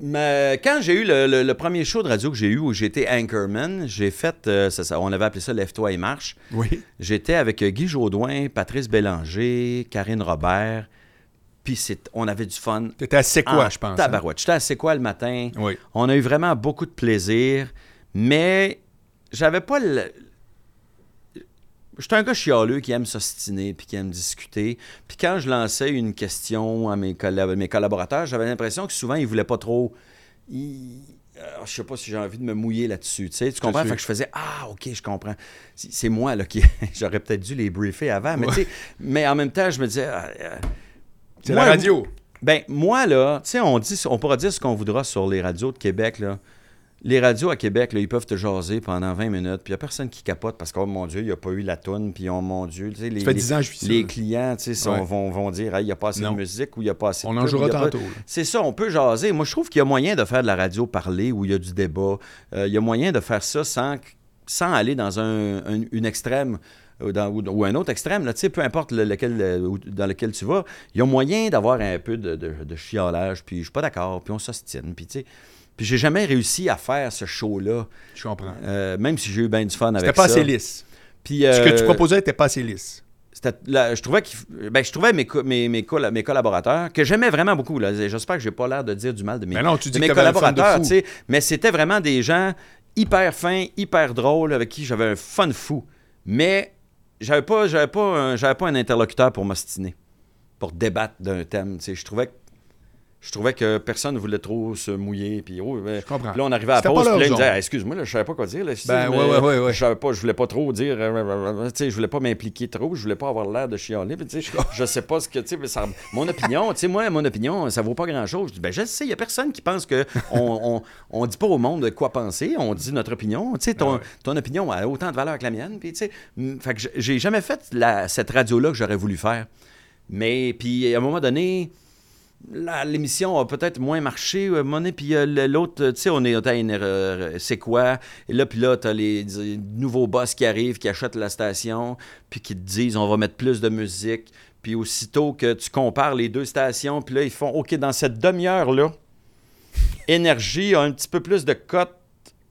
Mais quand j'ai eu le, le- le premier show de radio que j'ai eu, où j'étais anchorman, j'ai fait, euh, ça- ça- on avait appelé ça Lève-toi et marche. Oui. J'étais avec euh, Guy Jodoin, Patrice Bélanger, Karine Robert, puis c'est- on avait du fun. T'étais à C'est quoi, je pense. hein? Tabarouette. J'étais à C'est quoi le matin. Oui. On a eu vraiment beaucoup de plaisir, mais j'avais pas le. J'étais un gars chialeux qui aime s'ostiner puis qui aime discuter. Puis quand je lançais une question à mes, colla- mes collaborateurs, j'avais l'impression que souvent ils voulaient pas trop. Ils... Alors, je sais pas si j'ai envie de me mouiller là-dessus. Tu, sais, tu comprends? Fait que je faisais Ah, OK, je comprends. C'est moi là, qui. J'aurais peut-être dû les briefer avant, mais, tu sais, mais en même temps, je me disais. ah, euh, C'est la radio. ben, moi, là, tu sais, on, dit, on pourra dire ce qu'on voudra sur les radios de Québec, là. Les radios à Québec, là, ils peuvent te jaser pendant 20 minutes, puis il n'y a personne qui capote parce que, oh mon Dieu, il n'y a pas eu la toune, puis oh mon Dieu, tu sais, les, Ça fait les- 10 ans que je vis ça. les là. clients, tu sais, sont- Ouais. vont, vont dire, Hey, il n'y a pas assez Non. de musique ou il n'y a pas assez On de en pub, jouera pas- tantôt. C'est ça, on peut jaser. Moi, je trouve qu'il y a moyen de faire de la radio parler où il y a du débat. Euh, il y a moyen de faire ça sans, sans aller dans un, un- une extrême ou, dans- ou- ou un autre extrême. Là, Tu sais, peu importe lequel, euh, dans lequel tu vas, il y a moyen d'avoir un peu de, de, de chiolage, puis je suis pas d'accord, puis on s'ostine. Puis, tu sais, puis j'ai jamais réussi à faire ce show-là, Je comprends. euh, même si j'ai eu bien du fun C'était avec pas ça. assez lisse. Puis, Ce que tu euh, proposais n'était pas assez lisse. c'était là, je trouvais ben, je trouvais mes, mes, mes, mes collaborateurs que j'aimais vraiment beaucoup j'espère que j'ai pas l'air de dire du mal de mes, Mais non, tu dis de mes de collaborateurs fou. sais, mais c'était vraiment des gens hyper fins hyper drôles avec qui j'avais un fun fou mais j'avais pas j'avais pas un, pas un interlocuteur pour m'ostiner pour débattre d'un thème je trouvais que je trouvais que personne ne voulait trop se mouiller puis oh, ben, Je comprends. puis là on arrivait à la pause puis là, il me disait. Ah, excuse-moi là, je savais pas quoi dire là, si, Ben, mais ouais, ouais, ouais, ouais. je savais pas je voulais pas trop dire euh, euh, euh, tu sais je voulais pas m'impliquer trop je voulais pas avoir l'air de chialer puis, sais, je sais pas ce que tu sais mais ça- mon opinion tu sais moi mon opinion ça vaut pas grand chose je dis ben je sais il y a personne qui pense que on, on, on dit pas au monde de quoi penser on dit notre opinion tu sais ton, ton opinion a autant de valeur que la mienne puis tu sais mm, fait que j'ai- jamais fait la- cette radio là que j'aurais voulu faire mais puis à un moment donné l'émission a peut-être moins marché, euh, Monet, puis euh, l'autre, tu sais, on est euh, c'est quoi? Et là, puis là, t'as les, nouveaux boss qui arrivent, qui achètent la station, puis qui te disent, on va mettre plus de musique. Puis aussitôt que tu compares les deux stations, puis là, ils font, OK, dans cette demi-heure-là, Énergie a un petit peu plus de cotes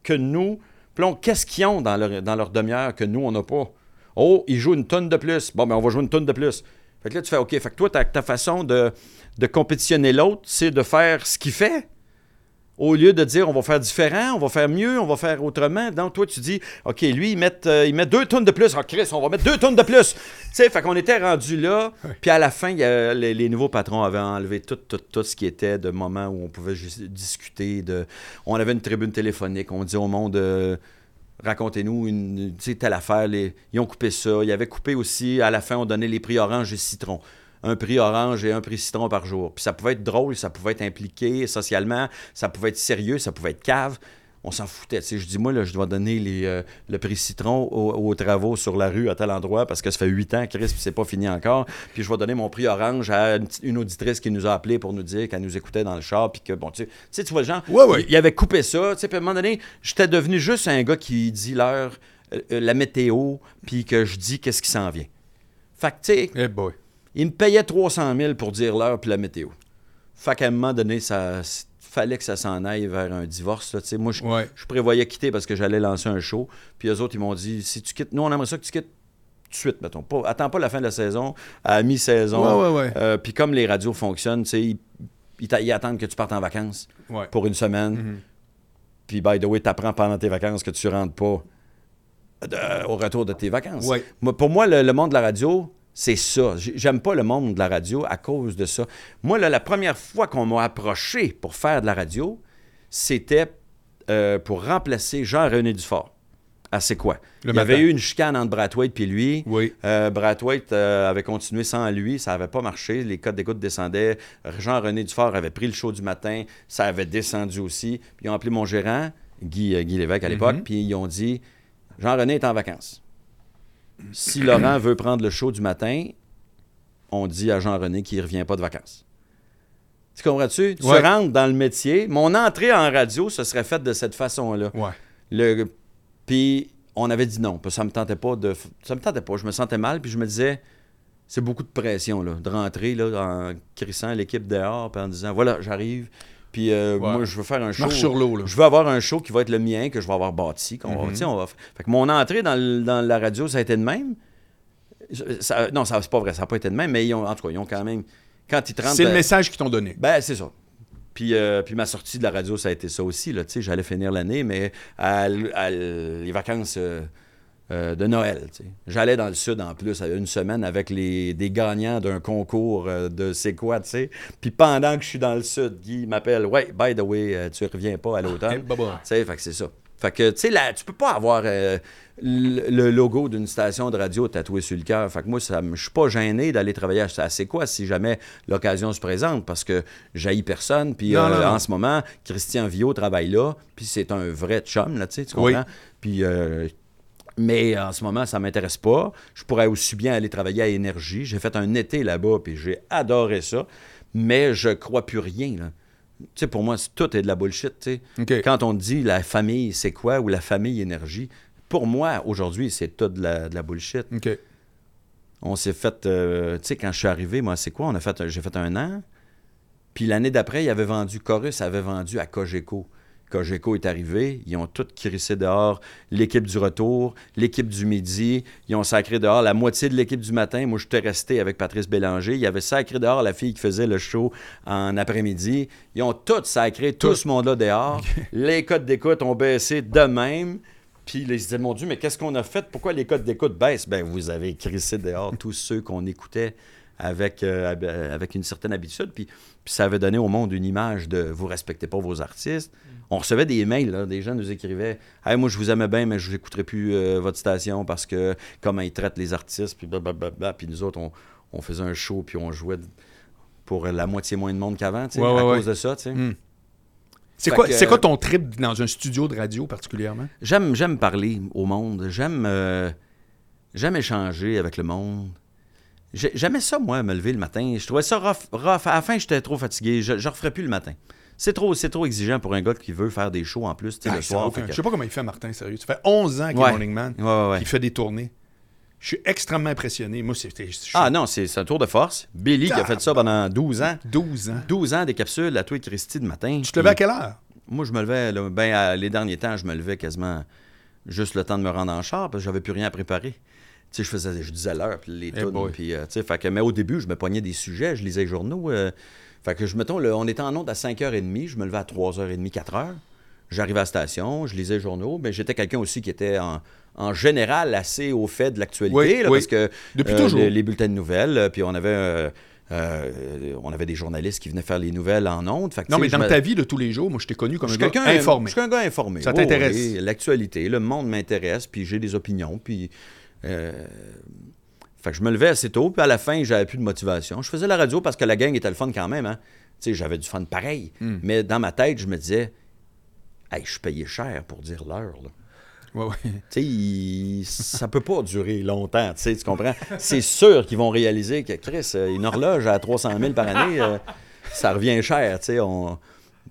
que nous. Puis qu'est-ce qu'ils ont dans leur, demi-heure que nous, on n'a pas? Oh, ils jouent une tonne de plus. Bon, ben on va jouer une tonne de plus. Fait que là, tu fais OK. Fait que toi, ta façon de, de compétitionner l'autre, c'est de faire ce qu'il fait. Au lieu de dire on va faire différent, on va faire mieux, on va faire autrement. Donc, toi, tu dis OK, lui, il met, euh, il met deux tonnes de plus. Ah, Chris, on va mettre deux tonnes de plus. tu sais, fait qu'on était rendu là. Puis à la fin, il y a- les, les nouveaux patrons avaient enlevé tout, tout, tout ce qui était de moments où on pouvait juste discuter. De, on avait une tribune téléphonique. On dit au monde. euh, Racontez-nous une, telle affaire. Les- ils ont coupé ça. Ils avaient coupé aussi, à la fin, on donnait les prix orange et citron. Un prix orange et un prix citron par jour. Puis ça pouvait être drôle, ça pouvait être impliqué socialement, ça pouvait être sérieux, ça pouvait être cave. On s'en foutait. tu sais. Je dis, moi, là, je dois donner les, euh, le prix citron aux, aux travaux sur la rue à tel endroit parce que ça fait huit ans, Chris, puis c'est pas fini encore. Puis je vais donner mon prix orange à une, auditrice qui nous a appelé pour nous dire qu'elle nous écoutait dans le char. Puis que, bon, tu sais, tu sais, tu vois le genre. Ouais, ouais. Il avait coupé ça. Tu sais, puis à un moment donné, j'étais devenu juste un gars qui dit l'heure, euh, euh, la météo, puis que je dis qu'est-ce qui s'en vient. Fait que, tu sais, Eh boy. Il me payait 300 000 pour dire l'heure puis la météo. Fait qu'à un moment donné, ça fallait que ça s'en aille vers un divorce. là. Moi, je, Ouais. je prévoyais quitter parce que j'allais lancer un show. Puis eux autres, ils m'ont dit si tu quittes, nous, on aimerait ça que tu quittes tout de suite, mettons. Pas, attends pas la fin de la saison, à mi-saison. Ouais, ouais, ouais. Euh, puis comme les radios fonctionnent, ils, ils attendent que tu partes en vacances pour une semaine. Mhm. Puis, by the way, t'apprends pendant tes vacances que tu rentres pas de- au retour de tes vacances. Moi, pour moi, le, le monde de la radio, c'est ça. J'aime pas le monde de la radio à cause de ça. Moi, là, la première fois qu'on m'a approché pour faire de la radio, c'était euh, pour remplacer Jean-René Dufort. Ah, c'est quoi? Le Il y avait eu une chicane entre Brathwaite et lui. Oui. Euh, Brathwaite euh, avait continué sans lui, ça n'avait pas marché, les codes d'écoute descendaient. Jean-René Dufort avait pris le show du matin, ça avait descendu aussi. Puis ils ont appelé mon gérant, Guy, euh, Guy Lévesque à l'époque, Mhm. puis ils ont dit Jean-René est en vacances. Si Laurent veut prendre le show du matin, on dit à Jean-René qu'il ne revient pas de vacances. Tu comprends-tu? Tu Ouais. rentres dans le métier. Mon entrée en radio, ce serait faite de cette façon-là. Ouais. Le... Puis on avait dit non, que ça me tentait pas de. Ça me tentait pas. Je me sentais mal, puis je me disais, c'est beaucoup de pression, là, de rentrer là, en crissant l'équipe dehors, puis en disant, voilà, j'arrive, puis euh, Ouais. moi, je veux faire un show. Marche sur l'eau, là. Je veux avoir un show qui va être le mien, que je vais avoir bâti. qu'on Mhm. sais, on va... Fait que mon entrée dans, le- dans la radio, ça a été de même? Ça- non, ça, c'est pas vrai, ça n'a pas été de même, mais ils ont, en tout cas, ils ont quand même. Quand ils. C'est le euh, message qu'ils t'ont donné. ben, c'est ça. Puis, euh, puis ma sortie de la radio, ça a été ça aussi. J'allais finir l'année, mais à, les vacances euh, euh, de Noël. J'allais dans le sud en plus, une semaine avec les, des gagnants d'un concours euh, de c'est quoi, tu sais. Puis pendant que je suis dans le sud, Guy m'appelle Ouais, by the way, euh, tu reviens pas à Eh, l'automne. sais, fait que c'est ça. Fait que, tu sais, là, tu peux pas avoir euh, le, logo d'une station de radio tatoué sur le cœur. Fait que moi, ça je suis pas gêné d'aller travailler à C'est quoi si jamais l'occasion se présente parce que j'haïs personne. Puis euh, en ce moment, Christian Viau travaille là. Puis c'est un vrai chum, là, tu sais, tu Oui. comprends? Puis. euh, mais en ce moment, ça m'intéresse pas. Je pourrais aussi bien aller travailler à Énergie. J'ai fait un été là-bas, puis j'ai adoré ça. Mais je crois plus rien. Là. Tu sais, pour moi, c'est- tout est de la bullshit. tu sais. OK. Quand on dit la famille, c'est quoi, ou la famille énergie, pour moi, aujourd'hui, c'est tout de la, de la bullshit. On s'est fait, euh, tu sais, quand je suis arrivé, moi, c'est quoi? On a fait, j'ai fait un an. Puis l'année d'après, il avait vendu, Chorus avait vendu à Cogeco. Cogeco est arrivé, ils ont tout crissé dehors, l'équipe du retour, l'équipe du midi, ils ont sacré dehors la moitié de l'équipe du matin. Moi, j'étais resté avec Patrice Bélanger. Il avait sacré dehors la fille qui faisait le show en après-midi. Ils ont tout sacré, tout, Tout. ce monde-là dehors. Les codes d'écoute ont baissé de même. Puis ils se disaient, mon Dieu, mais qu'est-ce qu'on a fait? Pourquoi les codes d'écoute baissent? Ben, vous avez crissé dehors tous ceux qu'on écoutait avec, euh, avec une certaine habitude. Puis, puis ça avait donné au monde une image de vous respectez pas vos artistes. On recevait des mails, là, des gens nous écrivaient Hey, moi, je vous aimais bien, mais je n'écouterai plus euh, votre station parce que comment ils traitent les artistes, puis blablabla. Puis nous autres, on, on faisait un show, puis on jouait pour la moitié moins de monde qu'avant, Ouais, à ouais, cause de ça. Hmm. C'est quoi, que- quoi ton trip dans un studio de radio particulièrement? J'aime, j'aime parler au monde. J'aime, euh, j'aime échanger avec le monde. J'ai- J'aimais ça, moi, me lever le matin. Je trouvais ça rough. rough. À la fin, j'étais trop fatigué. Je ne referais plus le matin. C'est trop, c'est trop exigeant pour un gars qui veut faire des shows en plus, Ah, le soir. aucun- fait que- Je sais pas comment il fait, Martin, sérieux. Ça fait 11 ans qu'il Ouais. est Morning Man, Ouais, ouais, ouais. qu'il fait des tournées. Je suis extrêmement impressionné. Moi, c'était Ah non, c'est un tour de force. Billy qui a fait ça pendant 12 ans. 12 ans. 12 ans des capsules à toi et Christy de matin. Tu te levais à quelle heure? Moi, je me levais, là, ben, à- les derniers temps, je me levais quasiment juste le temps de me rendre en char parce que j'avais plus rien à préparer. Tu sais, je faisais, je disais l'heure, puis les Eh tunes, boy. puis, euh, tu sais, fait que, mais au début, je me pognais des sujets, je lisais les journaux. euh, fait que, je, mettons, le- on était en onde à 5h30, je me levais à 3h30, 4h. J'arrivais à la station, je lisais les journaux, mais j'étais quelqu'un aussi qui était en, en général assez au fait de l'actualité, Oui, parce que Depuis euh, toujours. Les, les bulletins de nouvelles, puis on avait, euh, on avait des journalistes qui venaient faire les nouvelles en ondes. Fait que, Non, mais dans ta vie de tous les jours, moi, je t'ai connu comme un gars informé. Je suis un gars informé. Ça t'intéresse? L'actualité, le monde m'intéresse, puis j'ai des opinions, puis. Euh, Fait que je me levais assez tôt, puis à la fin, j'avais plus de motivation. Je faisais la radio parce que la gang était le fun quand même. Hein? J'avais du fun pareil. Hmm. Mais dans ma tête, je me disais, hey, je suis payé cher pour dire l'heure. Ouais, ouais. Il- ça peut pas durer longtemps, tu comprends? C'est sûr qu'ils vont réaliser que, Chris, euh, une horloge à 300 000 par année, euh, ça revient cher, tu on-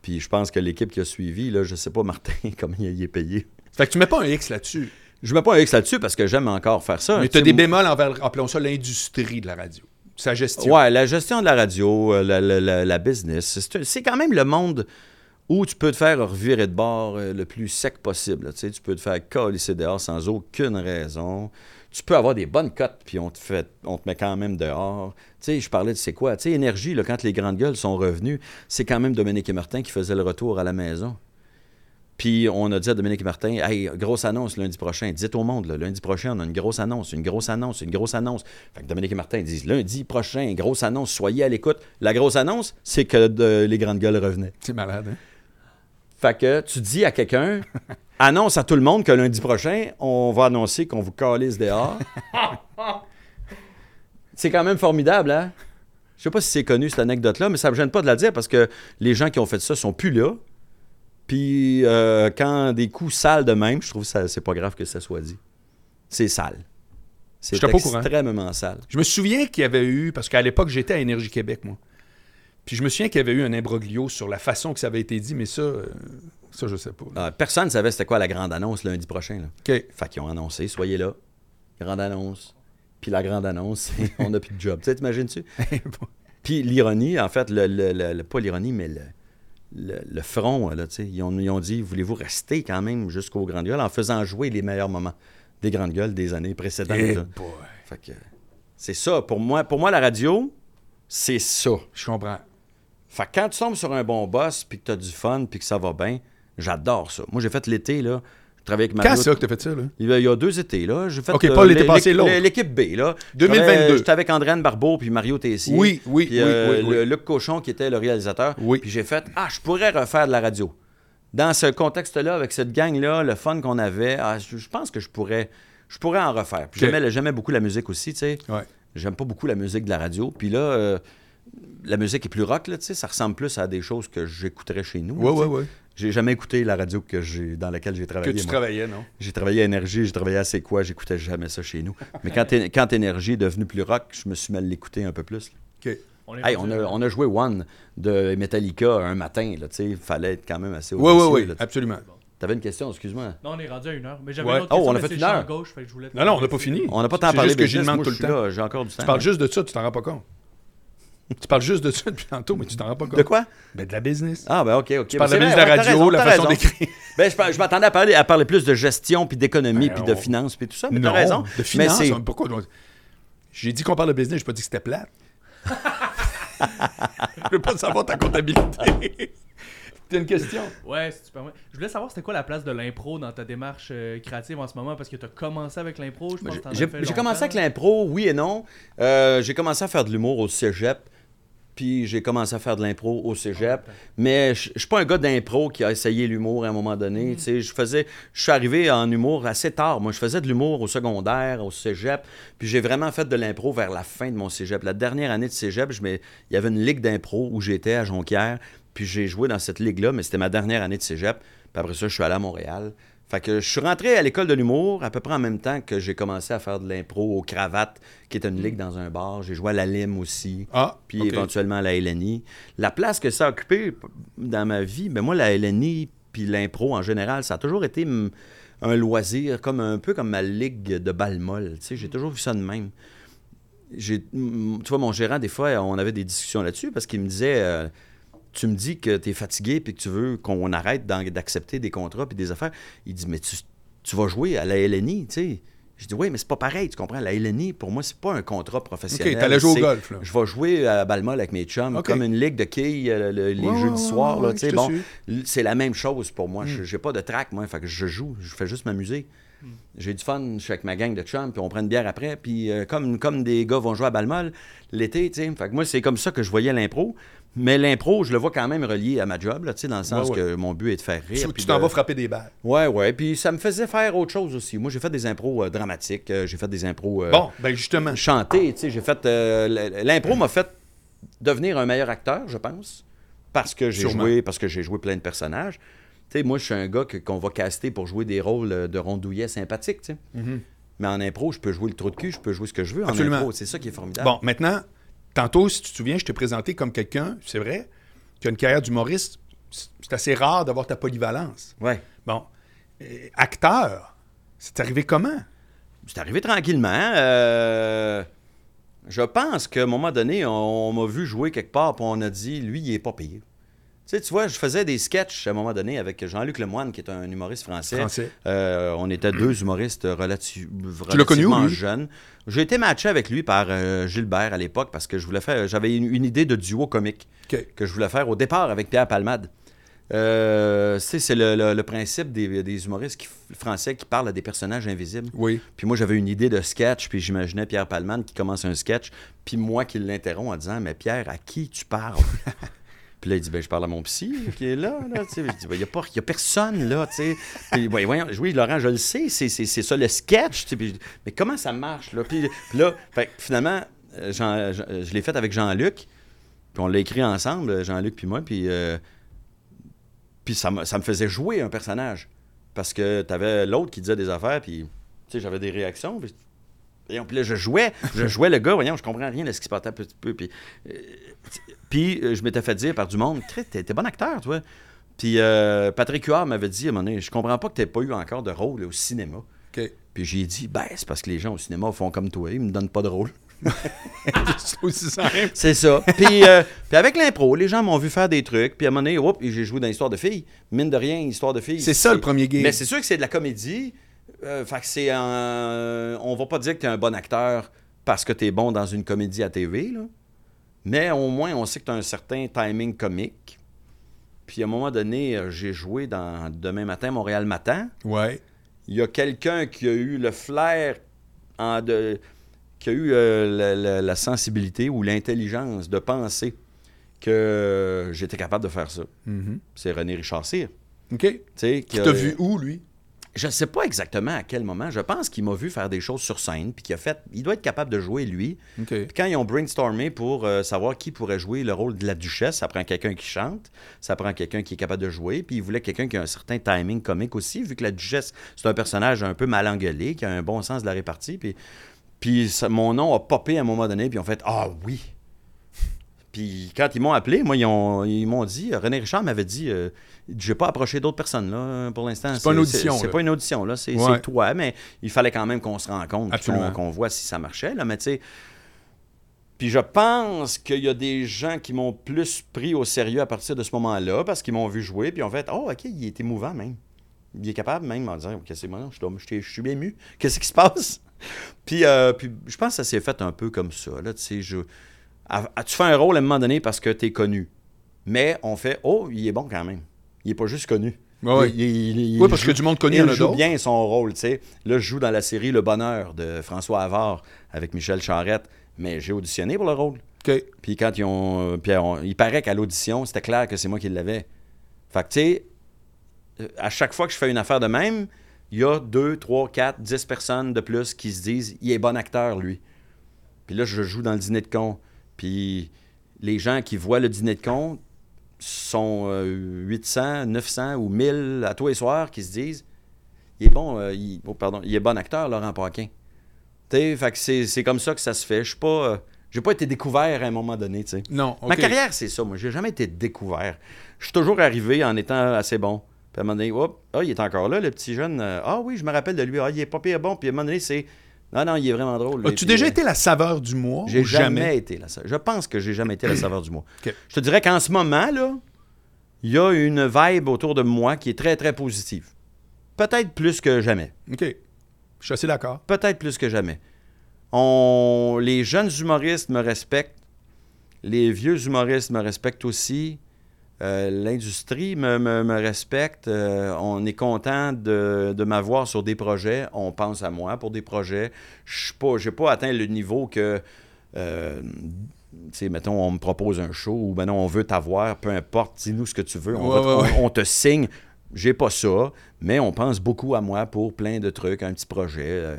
Puis je pense que l'équipe qui a suivi, là, je sais pas, Martin, comment il est payé. Fait que tu mets pas un X là-dessus. Je mets pas un X là-dessus parce que j'aime encore faire ça. Mais Tu as des bémols envers, appelons ça l'industrie de la radio. Sa gestion. Ouais, la gestion de la radio, euh, la, la- la- la business, c'est quand même le monde où tu peux te faire revirer de bord euh, le plus sec possible. là. Tu sais, tu peux te faire colisser dehors sans aucune raison. Tu peux avoir des bonnes cotes, puis on te, fait, on te met quand même dehors. Tu sais, je parlais de c'est quoi? Tu sais, Énergie, là, quand les grandes gueules sont revenus, c'est quand même Dominique et Martin qui faisaient le retour à la maison. Puis on a dit à Dominique Martin, hey, grosse annonce lundi prochain. Dites au monde, là, lundi prochain, on a une grosse annonce, une grosse annonce, une grosse annonce. Fait que Dominique et Martin disent, lundi prochain, grosse annonce, soyez à l'écoute. La grosse annonce, c'est que de- les grandes gueules revenaient. C'est malade, hein? Fait que tu dis à quelqu'un, annonce à tout le monde que lundi prochain, on va annoncer qu'on vous calisse dehors. c'est quand même formidable, hein? Je sais pas si c'est connu cette anecdote-là, mais ça me gêne pas de la dire parce que les gens qui ont fait ça sont plus là. Puis euh, quand des coups sales de même, je trouve que c'est pas grave que ça soit dit. C'est sale. C'est courant. extrêmement sale. Je me souviens qu'il y avait eu, parce qu'à l'époque, j'étais à Énergie Québec, moi. Puis je me souviens qu'il y avait eu un imbroglio sur la façon que ça avait été dit, mais ça, euh, ça, je sais pas. Ah, personne ne savait c'était quoi la grande annonce lundi prochain. Là. OK. Fait qu'ils ont annoncé, soyez là. Grande annonce. Puis la grande annonce, c'est on n'a plus de job. Tu sais, t'imagines-tu? Puis l'ironie, en fait, le, le- le- le- pas l'ironie, mais le, le, le front, là, tu sais, ils ont, ils ont dit, voulez-vous rester quand même jusqu'aux grandes gueules en faisant jouer les meilleurs moments des grandes gueules des années précédentes. Eh c'est ça. Pour moi, pour moi, la radio, c'est ça. Je comprends. Fait que quand tu tombes sur un bon boss, puis que tu as du fun, puis que ça va bien, j'adore ça. Moi, j'ai fait l'été, là. Quand Mario. ça que t'as fait ça, là? Il y a- il y a deux étés, là. J'ai fait, OK, pas l'été l'é- passé, l'autre. L'équipe B, là. 2022. J'étais avec Andréane Barbeau puis Mario Tessier. Oui, oui, Puis oui, euh, oui, oui. le- Luc Cochon, qui était le réalisateur. Oui. Puis j'ai fait, ah, je pourrais refaire de la radio. Dans ce contexte-là, avec cette gang-là, le fun qu'on avait, ah, je, je pense que je pourrais, je pourrais en refaire. Puis j'aimais, beaucoup la musique aussi, tu sais. Ouais. J'aime pas beaucoup la musique de la radio. Puis là, euh, la musique est plus rock, là, tu sais. Ça ressemble plus à des choses que j'écouterais chez nous. tu sais. ouais, ouais. J'ai jamais écouté la radio que j'ai, dans laquelle j'ai Que travaillé. tu moi. travaillais, non? J'ai travaillé à Énergie, j'ai travaillé à C'est quoi, j'écoutais jamais ça chez nous. Mais quand, quand Énergie est devenu plus rock, je me suis mal l'écouter un peu plus. OK. On Hey, on, a, on a joué One de Metallica un matin, là, tu sais, il fallait être quand même assez Oui, oui, oui, là. absolument. T'avais une question, excuse-moi. Non, on est rendu à une heure. Mais j'avais Ouais. une autre Oh, question, on a fait une heure. gauche, fait que je voulais te Non, non, on n'a pas fini. On n'a pas tant parlé juste que de j'y demande tout je le temps. j'ai encore du temps. Tu parles juste de ça, tu t'en rends pas compte. Tu parles juste de ça depuis tantôt, mais tu t'en rends pas compte. De quoi? Ben, de la business. Ah, ben ok, ok. tu parles de Ben, la business de la radio, raison, la façon d'écrire. Ben, je, m'attendais à parler, à parler plus de gestion, puis d'économie, Ben, puis de on- finances, puis tout ça, mais t'as raison. de finance. Pourquoi? J'ai dit qu'on parle de business, j'ai pas dit que c'était plate. je veux pas savoir ta comptabilité. T'as une question? Ouais, si tu permets. Je voulais savoir c'était quoi la place de l'impro dans ta démarche euh, créative en ce moment? Parce que tu as commencé avec l'impro, je pense que J'ai commencé avec l'impro, oui et non. Euh, j'ai commencé à faire de l'humour au cégep. Puis j'ai commencé à faire de l'impro au cégep. Mais je suis pas un gars d'impro qui a essayé l'humour à un moment donné. Tu sais, Je faisais, je suis arrivé en humour assez tard. Moi, je faisais de l'humour au secondaire, au cégep. Puis j'ai vraiment fait de l'impro vers la fin de mon cégep. La dernière année de cégep, je il y avait une ligue d'impro où j'étais à Jonquière. Puis j'ai joué dans cette ligue-là, mais c'était ma dernière année de cégep. Puis après ça, je suis allé à Montréal. Fait que je suis rentré à l'école de l'humour à peu près en même temps que j'ai commencé à faire de l'impro au Cravate, qui est une ligue dans un bar. J'ai joué à la Lime aussi Ah, puis éventuellement à la LNI. La place que ça a occupé p- dans ma vie, ben moi, la LNI puis l'impro en général, ça a toujours été mm, un loisir, comme un peu comme ma ligue de balle molle. Tu sais, j'ai toujours vu ça de même. J'ai, mm, tu vois, mon gérant, des fois, on avait des discussions là-dessus parce qu'il me disait euh, Tu me dis que tu es fatigué puis que tu veux qu'on arrête d'accepter des contrats puis des affaires. Il dit Mais tu, tu vas jouer à la LNI, tu sais. Je dis Oui, mais c'est pas pareil, tu comprends? La LNI, pour moi, c'est pas un contrat professionnel. OK, t'allais jouer au golf, là. je vais jouer à Balmol avec mes chums, comme une ligue de quilles euh, le- les Ouais, jeudis ouais, soirs. ouais, là, ouais, tu sais, bon, c'est la même chose pour moi. Je J'ai pas de track, moi. Fait que je joue, je fais juste m'amuser. Hmm. J'ai du fun, je suis avec ma gang de chums, puis on prend une bière après. Puis euh, comme, comme des gars vont jouer à Balmol l'été, tu sais. Fait que moi, c'est comme ça que je voyais l'impro. Mais l'impro, je le vois quand même relié à ma job, là, dans le sens Ouais, ouais. que mon but est de faire rire. Tu t'en de- vas frapper des balles. Ouais, ouais. Puis ça me faisait faire autre chose aussi. Moi, j'ai fait des impros euh, dramatiques, euh, j'ai fait des impros. euh, Bon, ben justement. chanter. Tu sais, j'ai fait. euh, L'impro m'a fait devenir un meilleur acteur, je pense. Parce que j'ai joué, parce que j'ai joué plein de personnages. Tu sais, moi, je suis un gars qu'on va caster pour jouer des rôles de rondouillet sympathiques, tu sais. Mais en impro, je peux jouer le trou de cul, je peux jouer ce que je veux en. Absolument. impro. C'est ça qui est formidable. Bon, maintenant, tantôt, si tu te souviens, je t'ai présenté comme quelqu'un, c'est vrai, qui a une carrière d'humoriste. C'est assez rare d'avoir ta polyvalence. Ouais. Bon, Euh, acteur, c'est arrivé comment? C'est arrivé tranquillement. euh, Je pense qu'à un moment donné, on, on m'a vu jouer quelque part, puis on a dit, lui, il est pas payé. Tu sais, tu vois, je faisais des sketchs à un moment donné avec Jean-Luc Lemoine, qui est un humoriste français. Français. Euh, on était deux humoristes connu relativement jeunes. J'ai été matché avec lui par euh, Gilbert à l'époque parce que je voulais faire. J'avais une, une idée de duo comique que je voulais faire au départ avec Pierre Palmade. Euh, tu sais, c'est le, le- le principe des, des humoristes qui- français qui parlent à des personnages invisibles. Oui. Puis moi, j'avais une idée de sketch, puis j'imaginais Pierre Palman qui commence un sketch, puis moi qui l'interromps en disant Mais Pierre, à qui tu parles Puis là, il dit ben, Je parle à mon psy qui est là. là je dis Ben, Il n'y a, a personne là. Puis ouais, voyons, oui, Laurent, je le sais, c'est, ça le sketch. Mais comment ça marche là? Puis, là, finalement, euh, Jean- je l'ai fait avec Jean-Luc, puis on l'a écrit ensemble, Jean-Luc puis moi, puis. euh, Puis ça ça me faisait jouer un personnage. Parce que t'avais l'autre qui disait des affaires, puis j'avais des réactions. Puis, puis là, je jouais, je jouais le gars, voyons, je comprends rien de ce qui se passait un petit peu. Puis, euh, puis euh, je m'étais fait dire par du monde, t'es t'es bon acteur, toi. Puis euh, Patrick Huard m'avait dit à un moment donné, je comprends pas que t'aies pas eu encore de rôle au cinéma. Puis j'ai dit, ben, c'est parce que les gens au cinéma font comme toi, ils me donnent pas de rôle. c'est aussi simple. C'est ça. Puis, euh, puis avec l'impro, les gens m'ont vu faire des trucs. Puis à un moment donné, hop, j'ai joué dans l'histoire de filles. Mine de rien, histoire de filles. C'est ça le premier gig. Mais c'est sûr que c'est de la comédie. Euh, fait que c'est un... On va pas dire que tu es un bon acteur parce que tu es bon dans une comédie à TV, là. Mais au moins, on sait que tu as un certain timing comique. Puis à un moment donné, euh, j'ai joué dans Demain matin, Montréal matin. Ouais. Il y a quelqu'un qui a eu le flair, en de, qui a eu euh, la, la- la sensibilité ou l'intelligence de penser que j'étais capable de faire ça. Mhm. C'est René Richard Cyr. OK. Qui Tu a- t'as vu où, lui? Je ne sais pas exactement à quel moment. Je pense qu'il m'a vu faire des choses sur scène, puis qu'il a fait. Il doit être capable de jouer, lui. Puis quand ils ont brainstormé pour euh, savoir qui pourrait jouer le rôle de la duchesse, ça prend quelqu'un qui chante, ça prend quelqu'un qui est capable de jouer, puis ils voulaient quelqu'un qui a un certain timing comique aussi, vu que la duchesse, c'est un personnage un peu mal engueulé, qui a un bon sens de la répartie, puis, puis ça- mon nom a popé à un moment donné, puis ils ont fait « Ah oui! » Puis quand ils m'ont appelé, moi, ils ont- ils m'ont dit, René Richard m'avait dit, euh, je n'ai pas approché d'autres personnes là, pour l'instant. C'est pas une audition, C'est pas une audition, là. C'est Ouais. toi, mais il fallait quand même qu'on se rencontre, qu'on voit si ça marchait, là. Mais tu sais, puis je pense qu'il y a des gens qui m'ont plus pris au sérieux à partir de ce moment-là, parce qu'ils m'ont vu jouer, puis ont fait Oh, OK, il est émouvant même. Il est capable même en disant que c'est moi, je, je, suis ému. Qu'est-ce qui se passe puis, euh, puis je pense que ça s'est fait un peu comme ça. Là, tu sais, je, à- à- tu fais un rôle à un moment donné parce que tu es connu. Mais on fait Oh, il est bon quand même. Il est pas juste connu. Ouais, ouais. Il- il- il- Oui, parce joue- que du monde connu, il en a joue bien son rôle, tu sais. Là, je joue dans la série Le Bonheur de François Havard avec Michel Charette, mais j'ai auditionné pour le rôle. OK. Puis quand ils ont. Puis on- il paraît qu'à l'audition, c'était clair que c'est moi qui l'avais. Fait que, tu sais, euh, à chaque fois que je fais une affaire de même, il y a deux, trois, quatre, dix personnes de plus qui se disent il est bon acteur, lui. Puis là, je joue dans le dîner de con. Puis les gens qui voient le dîner de con sont euh, 800, 900 ou 1000 à tous les soirs qui se disent il est bon, euh, il, oh, pardon, il est bon acteur, Laurent Paquin. C'est c'est comme ça que ça se fait. Je suis pas. euh, j'ai pas été découvert à un moment donné. Non. Ma carrière, c'est ça. Moi, j'ai jamais été découvert. Je suis toujours arrivé en étant assez bon. Puis à un moment donné, hop, ah, il est encore là, le petit jeune. Euh, Ah oui, je me rappelle de lui. Ah, il est pas pire bon. Puis à un moment donné, c'est. Non, non, il est vraiment drôle. As-tu déjà été la saveur du mois J'ai jamais, jamais? été la saveur. Je pense que j'ai jamais été la saveur du mois. Je te dirais qu'en ce moment, là, il y a une vibe autour de moi qui est très, très positive. Peut-être plus que jamais. OK. Je suis assez d'accord. Peut-être plus que jamais. On... Les jeunes humoristes me respectent. Les vieux humoristes me respectent aussi. Euh, L'industrie me, me- me respecte. Euh, on est content de, de m'avoir sur des projets. On pense à moi pour des projets. Je n'ai pas atteint le niveau que, euh, tu sais, mettons, on me propose un show ou ben non, on veut t'avoir, peu importe, dis-nous ce que tu veux, on, Ouais, va te- ouais, ouais. on- on te signe. J'ai pas ça, mais on pense beaucoup à moi pour plein de trucs, un petit projet. euh,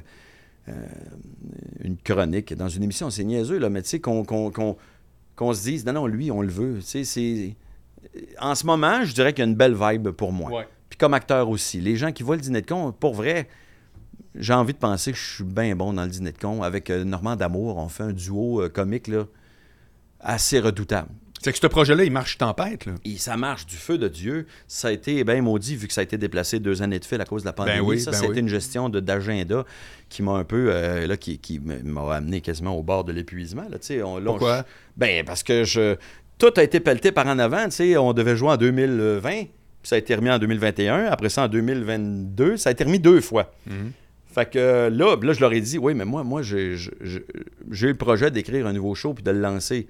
une chronique dans une émission, c'est niaiseux, là, mais tu sais, qu'on se dise, non, non, lui, on le veut. Tu sais, c'est... En ce moment, je dirais qu'il y a une belle vibe pour moi. Ouais. Puis comme acteur aussi. Les gens qui voient le dîner de con, pour vrai, j'ai envie de penser que je suis bien bon dans le dîner de con. Avec euh, Normand D'Amour, on fait un duo euh, comique, là, assez redoutable. C'est que ce projet-là, il marche tempête, là. Et ça marche du feu de Dieu. Ça a été bien maudit vu que ça a été déplacé deux années de fil à cause de la pandémie. oui, ça, ben c'était oui. une gestion de- d'agenda qui m'a un peu, euh, là, qui, qui m'a amené quasiment au bord de l'épuisement. Là, tu sais, on, là, on- Pourquoi? ben, parce que je, tout a été pelleté par en avant. tu sais. On devait jouer en 2020, puis ça a été remis en 2021. Après ça, en 2022, ça a été remis deux fois. Mhm. Fait que euh, là, là, je leur ai dit, oui, mais moi, moi j'ai le projet d'écrire un nouveau show puis de le lancer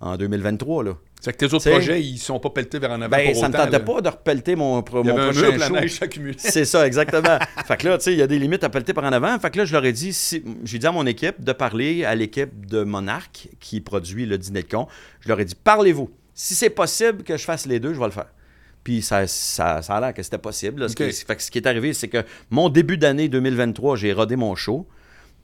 en 2023. Là. C'est que tes autres T'sais, projets, ils sont pas pelletés vers en avant Ben, pour ça me autant, tentait là. pas de repelleter mon, pro- Il y mon avait un mur, show. C'est ça, exactement. fait que là, tu sais, il y a des limites à pelleter par en avant. Fait que là, je leur ai dit, si- j'ai dit à mon équipe de parler à l'équipe de Monarch qui produit le dîner de con. Je leur ai dit, parlez-vous. Si c'est possible que je fasse les deux, je vais le faire. Puis ça, ça, ça a l'air que c'était possible. là. Ce, fait que ce qui est arrivé, c'est que mon début d'année 2023, j'ai rodé mon show.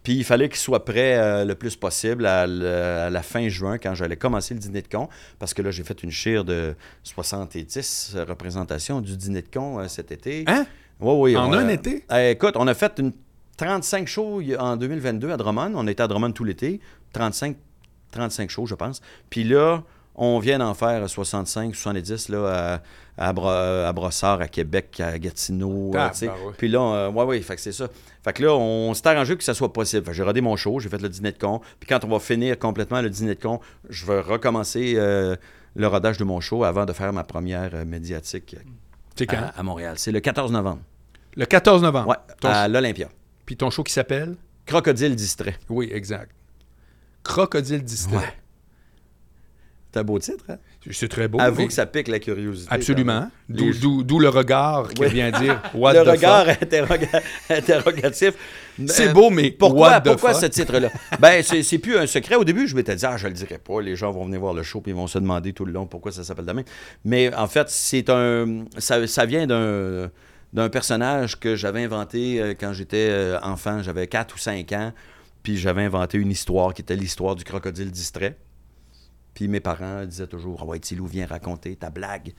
Puis il fallait qu'il soit prêt euh, le plus possible à, la fin juin, quand j'allais commencer le dîner de con. Parce que là, j'ai fait une chire de 70 représentations du dîner de con euh, cet été. Hein? Oui, oui. En on, un euh, été? euh, écoute, on a fait une 35 shows en 2022 à Drummond. On était à Drummond tout l'été. 35, 35 shows, je pense. Puis là, on vient d'en faire 65, 70 là, à, à, Bro- à Brossard, à Québec, à Gatineau. sais. Tabarouette. Puis là, ouais, ouais, fait que c'est ça. Fait que là, on s'est arrangé que ça soit possible. Fait que j'ai rodé mon show, j'ai fait le dîner de con. Puis quand on va finir complètement le dîner de con, je vais recommencer euh, le rodage de mon show avant de faire ma première euh, médiatique C'est quand? à, à Montréal. C'est le 14 novembre. Le 14 novembre? Ouais, Ton- à l'Olympia. Puis ton show qui s'appelle? Crocodile distrait. Oui, exact. Crocodile distrait. Ouais. C'est un beau titre, hein? C'est très beau. Avoue mais- que ça pique la curiosité. Absolument. D'où le regard qui Oui. vient dire What le the regard fuck? interroga- interrogatif. C'est Euh, beau, mais Pourquoi, what the pourquoi fuck? ce titre-là? ben, c'est plus un secret. Au début, je m'étais dit, ah, je le dirai pas. Les gens vont venir voir le show puis ils vont se demander tout le long pourquoi ça s'appelle demain. Mais en fait, c'est un. Ça, ça vient d'un d'un personnage que j'avais inventé euh, quand j'étais euh, enfant. J'avais 4 ou 5 ans. Puis j'avais inventé une histoire qui était l'histoire du crocodile distrait. Puis mes parents disaient toujours, ah ouais, Tilou, viens raconter ta blague.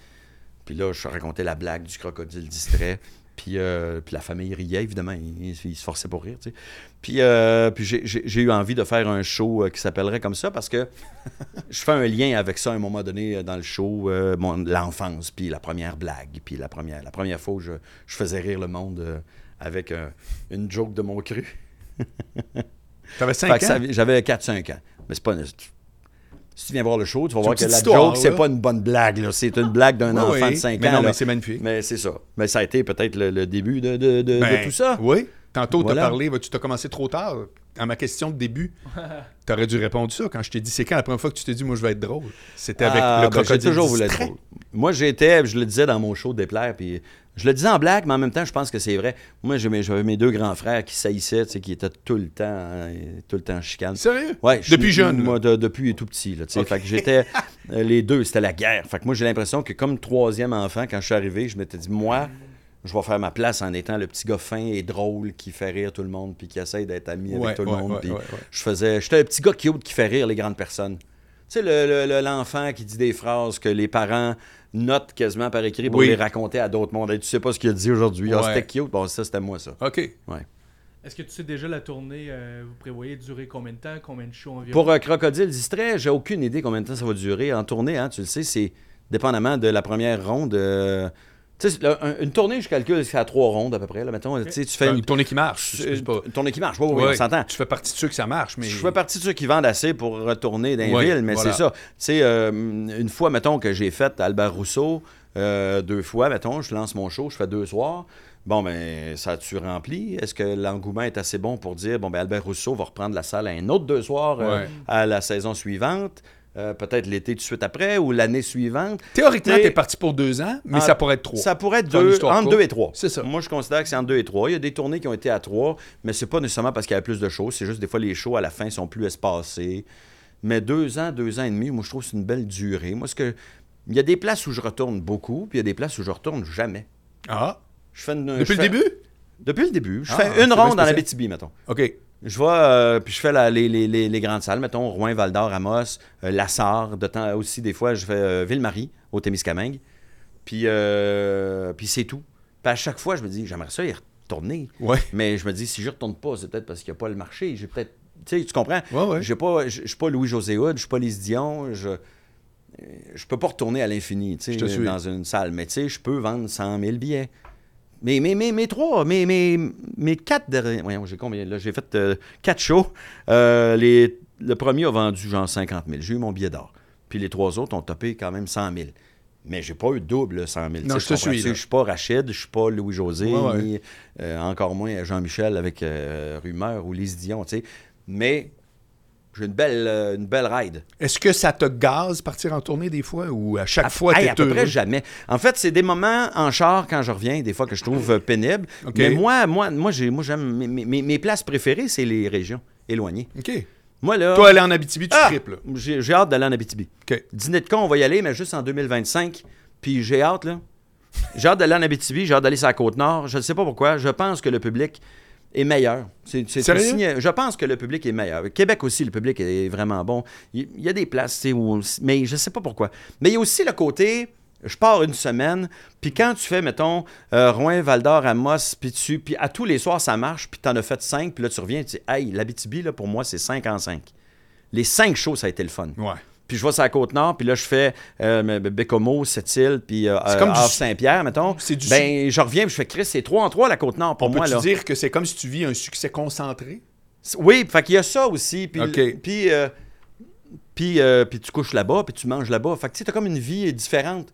Puis là, je racontais la blague du crocodile distrait. Puis, euh, puis la famille riait, évidemment. Ils, ils se forçaient pour rire, tu sais. Puis, euh, puis j'ai- eu envie de faire un show euh, qui s'appellerait comme ça parce que je fais un lien avec ça à un moment donné euh, dans le show, euh, l'enfance, puis la première blague, puis la première, la première fois où je, je faisais rire le monde avec euh, une joke de mon cru. T'avais Fait 5 que ans? J'avais 4-5 ans. Mais c'est pas Si tu viens voir le show, tu vas voir que la histoire, joke, c'est pas une bonne blague. là. C'est une blague d'un Oui, enfant oui. de 5 Mais ans. non, là. mais c'est magnifique. Mais c'est ça. Mais ça a été peut-être le, le début de, de- de- de Ben, tout ça. Oui. Tantôt, tu as Voilà. parlé, tu as commencé trop tard? À ma question de début, tu aurais dû répondre ça quand je t'ai dit c'est quand la première fois que tu t'es dit moi je vais être drôle? C'était avec Ah, le ben, j'ai crocodile. toujours voulu être distrait. drôle. Moi, j'étais, je le disais dans mon show Déplaire, puis je le disais en blague, mais en même temps, je pense que c'est vrai. Moi, j'avais mes deux grands frères qui saillissaient, tu sais, qui étaient tout le temps, hein, tout le temps chicane. Sérieux? Ouais, je- Depuis jeune? Moi, de- depuis tout petit. Là, tu sais. Ok. Fait que j'étais. euh, les deux, c'était la guerre. Fait que moi, j'ai l'impression que comme troisième enfant, quand je suis arrivé, je m'étais dit, moi, je vais faire ma place en étant le petit gars fin et drôle qui fait rire tout le monde puis qui essaye d'être ami Ouais, avec tout le ouais, monde. ouais, puis je faisais. J'étais le petit gars cute qui fait rire les grandes personnes. Tu sais, le- le- le- l'enfant qui dit des phrases que les parents notent quasiment par écrit pour Oui. les raconter à d'autres mondes. Et tu sais pas ce qu'il a dit aujourd'hui. Ah, Ouais. c'était cute. Bon, ça, c'était moi, ça. OK. Est-ce que tu sais déjà la tournée, euh, vous prévoyez durer combien de temps, combien de shows environ? Pour un crocodile distrait, j'ai aucune idée combien de temps ça va durer. En tournée, hein, tu le sais, c'est dépendamment de la première ronde. euh, là, une tournée, je calcule, c'est à trois rondes à peu près. Là, mettons, tu tu fais Une une, tournée qui marche. une- c'est pas- une tournée qui marche. Oui, oui, on s'entend. Tu fais partie de ceux que ça marche, mais. Je fais partie de ceux qui vendent assez pour retourner dans villes, mais voilà. c'est ça. Tu euh, une fois, mettons, que j'ai fait Albert Rousseau, euh, deux fois, mettons, je lance mon show, je fais deux soirs. Bon, ben, ça a-tu rempli? Est-ce que l'engouement est assez bon pour dire, bon, ben, Albert Rousseau va reprendre la salle à un autre deux soirs euh, Ouais. à la saison suivante? Euh, peut-être l'été tout de suite après ou l'année suivante. Théoriquement, tu es parti pour deux ans, mais ça pourrait être trois. Ça pourrait être deux, entre deux et trois. C'est ça. Moi, je considère que c'est entre deux et trois. Il y a des tournées qui ont été à trois, mais c'est pas nécessairement parce qu'il y avait plus de shows. C'est juste des fois les shows à la fin sont plus espacés. Mais deux ans, deux ans et demi, moi, je trouve que c'est une belle durée. Moi, ce que. Il y a des places où je retourne beaucoup, puis il y a des places où je retourne jamais. Ah, Je fais une- depuis je le fais- début? Depuis le début. Je Ah, fais une ronde dans la. BTB, mettons. OK. Je vais, euh, puis je fais la- les, les- les- les grandes salles, mettons, Rouen, Val-d'Or, Amos, euh, Lassar, de temps aussi, des fois, je fais euh, Ville-Marie, au Témiscamingue. Puis, puis c'est tout. Puis à chaque fois, je me dis, j'aimerais ça y retourner. Ouais. Mais je me dis, si je retourne pas, c'est peut-être parce qu'il n'y a pas le marché. J'ai peut-être. Tu sais, tu comprends? Ouais, ouais. J'ai pas, je suis pas Louis-José Hood, je suis pas Lise Dion, je. Je peux pas retourner à l'infini, tu sais, suis. dans une salle. Mais tu sais, je peux vendre 100 000 billets. Mais mes, mes, mes trois, mes, mes, mes quatre derniers. Voyons, j'ai combien là? J'ai fait euh, quatre shows. Euh, les, le premier a vendu genre 50 000. J'ai eu mon billet d'or. Puis les trois autres ont topé quand même 100 000. Mais j'ai pas eu double 100 000. Non, je te suis, là. Je suis pas Rachid, je suis pas Louis-José, Ouais, ouais. ni euh, encore moins Jean-Michel avec Rumeur ou Lise Dion, tu sais. Mais j'ai une belle, euh, une belle ride. Est-ce que ça te gaze partir en tournée des fois ou à chaque fois, Hey, tu à peu heureux? près jamais. En fait, c'est des moments en char quand je reviens, des fois que je trouve euh, pénible. Mais moi, moi, moi, j'ai, moi j'aime mes, mes- mes places préférées, c'est les régions éloignées. OK. Moi là, Toi, aller en Abitibi, tu Ah! triples. là. j'ai, j'ai hâte d'aller en Abitibi. OK. Dîner de con, on va y aller, mais juste en 2025. Puis j'ai hâte là. J'ai hâte d'aller en Abitibi, j'ai hâte d'aller sur la côte nord. Je ne sais pas pourquoi. Je pense que le public est meilleur. C'est, c'est Sérieux? aussi- je pense que le public est meilleur. Québec aussi, le public est vraiment bon. Il, il y a des places, tu sais, où, mais je sais pas pourquoi. Mais il y a aussi le côté, je pars une semaine, puis quand tu fais, mettons, euh, Rouen, Val-d'Or, Amos, puis tu, puis à tous les soirs, ça marche, puis t'en as fait cinq, puis là, tu reviens, tu dis, hey, l'Abitibi, là, pour moi, c'est 5 en 5. Les cinq shows, ça a été le fun. Ouais. Puis je vais sur la Côte-Nord, puis là, je fais euh, Bécomo, Sept-Îles, puis euh, Havre-Saint-Pierre, mettons. C'est du- Ben, je reviens, puis je fais Chris, c'est 3 en 3 la Côte-Nord pour On moi, peut-tu là. dire que c'est comme si tu vis un succès concentré? Oui, fait qu'il y a ça aussi. Puis, puis, euh, puis, euh, puis tu couches là-bas, puis tu manges là-bas. Fait que tu sais, t'as comme une vie différente.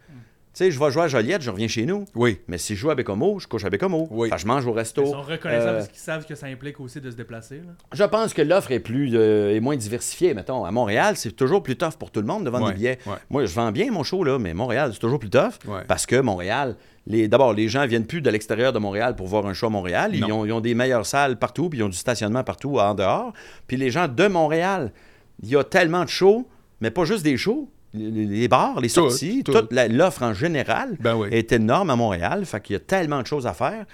Tu sais, je vais jouer à Joliette, je reviens chez nous. Oui. Mais si je joue à Bécomo, je couche à Bécomo. Oui. Que je mange au resto. Ils sont reconnaissables Euh, parce qu'ils savent que ça implique aussi de se déplacer. là. je pense que l'offre est plus euh, est moins diversifiée. Mettons, à Montréal, c'est toujours plus tough pour tout le monde de vendre Ouais, des billets. ouais. Moi, je vends bien mon show, là, mais Montréal, c'est toujours plus tough. Ouais. Parce que Montréal, les, d'abord, les gens viennent plus de l'extérieur de Montréal pour voir un show à Montréal. Ils ont, ils ont des meilleures salles partout, puis ils ont du stationnement partout en dehors. Puis les gens de Montréal, il y a tellement de shows, mais pas juste des shows. Les, bars, les sorties, tout. toute l'offre en général Ben oui. est énorme à Montréal. Fait qu'il y a tellement de choses à faire.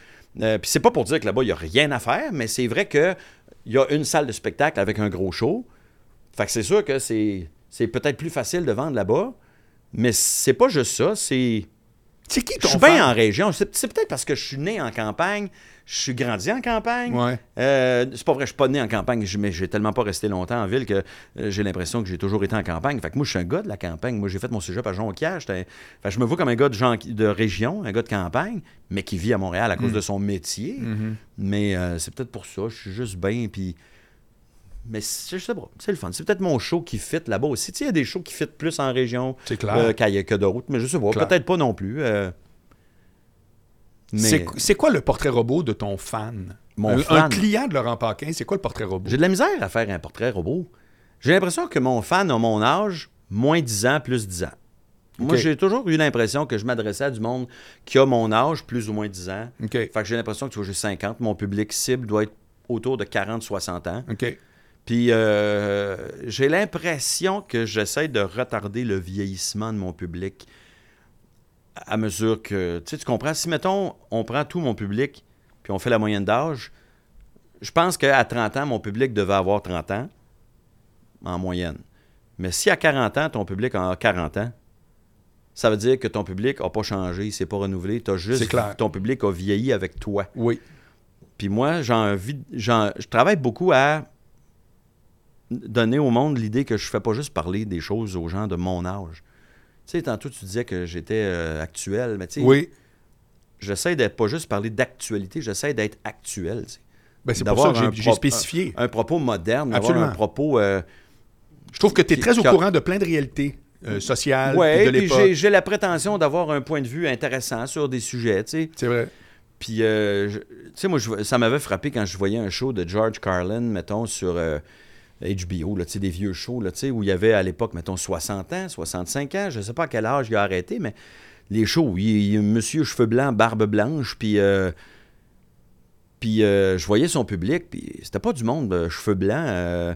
Euh, Puis c'est pas pour dire que là-bas, il n'y a rien à faire, mais c'est vrai qu'il y a une salle de spectacle avec un gros show. Fait que c'est sûr que c'est, c'est peut-être plus facile de vendre là-bas. Mais c'est pas juste ça, c'est. C'est qui Je ton suis fan? bien en région. C'est, c'est peut-être parce que je suis né en campagne, je suis grandi en campagne. Ouais. Euh, c'est pas vrai, je suis pas né en campagne, je- mais j'ai tellement pas resté longtemps en ville que euh, j'ai l'impression que j'ai toujours été en campagne. Fait que moi, je suis un gars de la campagne. Moi, j'ai fait mon cégep à Jonquière. Fait que je me vois comme un gars de, région, un gars de campagne, mais qui vit à Montréal à cause de son métier. Mhm. Mais euh, c'est peut-être pour ça. Je suis juste bien, puis... Mais c'est- je sais pas, c'est le fun. C'est peut-être mon show qui fit là-bas aussi. Tu sais, il y a des shows qui fit plus en région euh, qu'ailleurs- que d'autres, mais je sais pas. Peut-être pas non plus. euh. Mais C'est, quoi le portrait robot de ton fan? Mon un, fan? un client de Laurent Paquin, c'est quoi le portrait robot? J'ai de la misère à faire un portrait robot. J'ai l'impression que mon fan a mon âge, moins 10 ans, plus 10 ans. Moi, j'ai toujours eu l'impression que je m'adressais à du monde qui a mon âge, plus ou moins 10 ans. OK. Fait que j'ai l'impression que tu vois, j'ai 50. Mon public cible doit être autour de 40-60 ans. Puis euh, j'ai l'impression que j'essaie de retarder le vieillissement de mon public à mesure que. Tu sais, tu comprends? Si, mettons, on prend tout mon public, puis on fait la moyenne d'âge, je pense qu'à 30 ans, mon public devait avoir 30 ans, en moyenne. Mais si à 40 ans, ton public a 40 ans, ça veut dire que ton public n'a pas changé, il s'est pas renouvelé. T'as juste, C'est clair. ton public a vieilli avec toi. Oui. Puis moi, j'ai envie, j'en- je travaille beaucoup à donner au monde l'idée que je fais pas juste parler des choses aux gens de mon âge. Tu sais, tantôt, tu disais que j'étais euh, actuel, mais tu sais, Oui. j'essaie d'être pas juste parler d'actualité, j'essaie d'être actuel. Ben, c'est pour ça que j'ai, spécifié. Un propos moderne, Absolument. un propos... euh, Je trouve que tu es qui- très au qui courant de plein de réalités euh, sociales ouais, de l'époque. j'ai, la prétention d'avoir un point de vue intéressant sur des sujets, tu sais. C'est vrai. Puis, euh, tu sais, moi, je- ça m'avait frappé quand je voyais un show de George Carlin, mettons, sur HBO, là, tu sais, des vieux shows, là, tu sais, où il y avait à l'époque, mettons, 60 ans, 65 ans, je sais pas à quel âge il a arrêté, mais les shows, il, il- monsieur cheveux blancs, barbe blanche, puis... euh, puis euh, je voyais son public, puis c'était pas du monde de cheveux blancs, euh,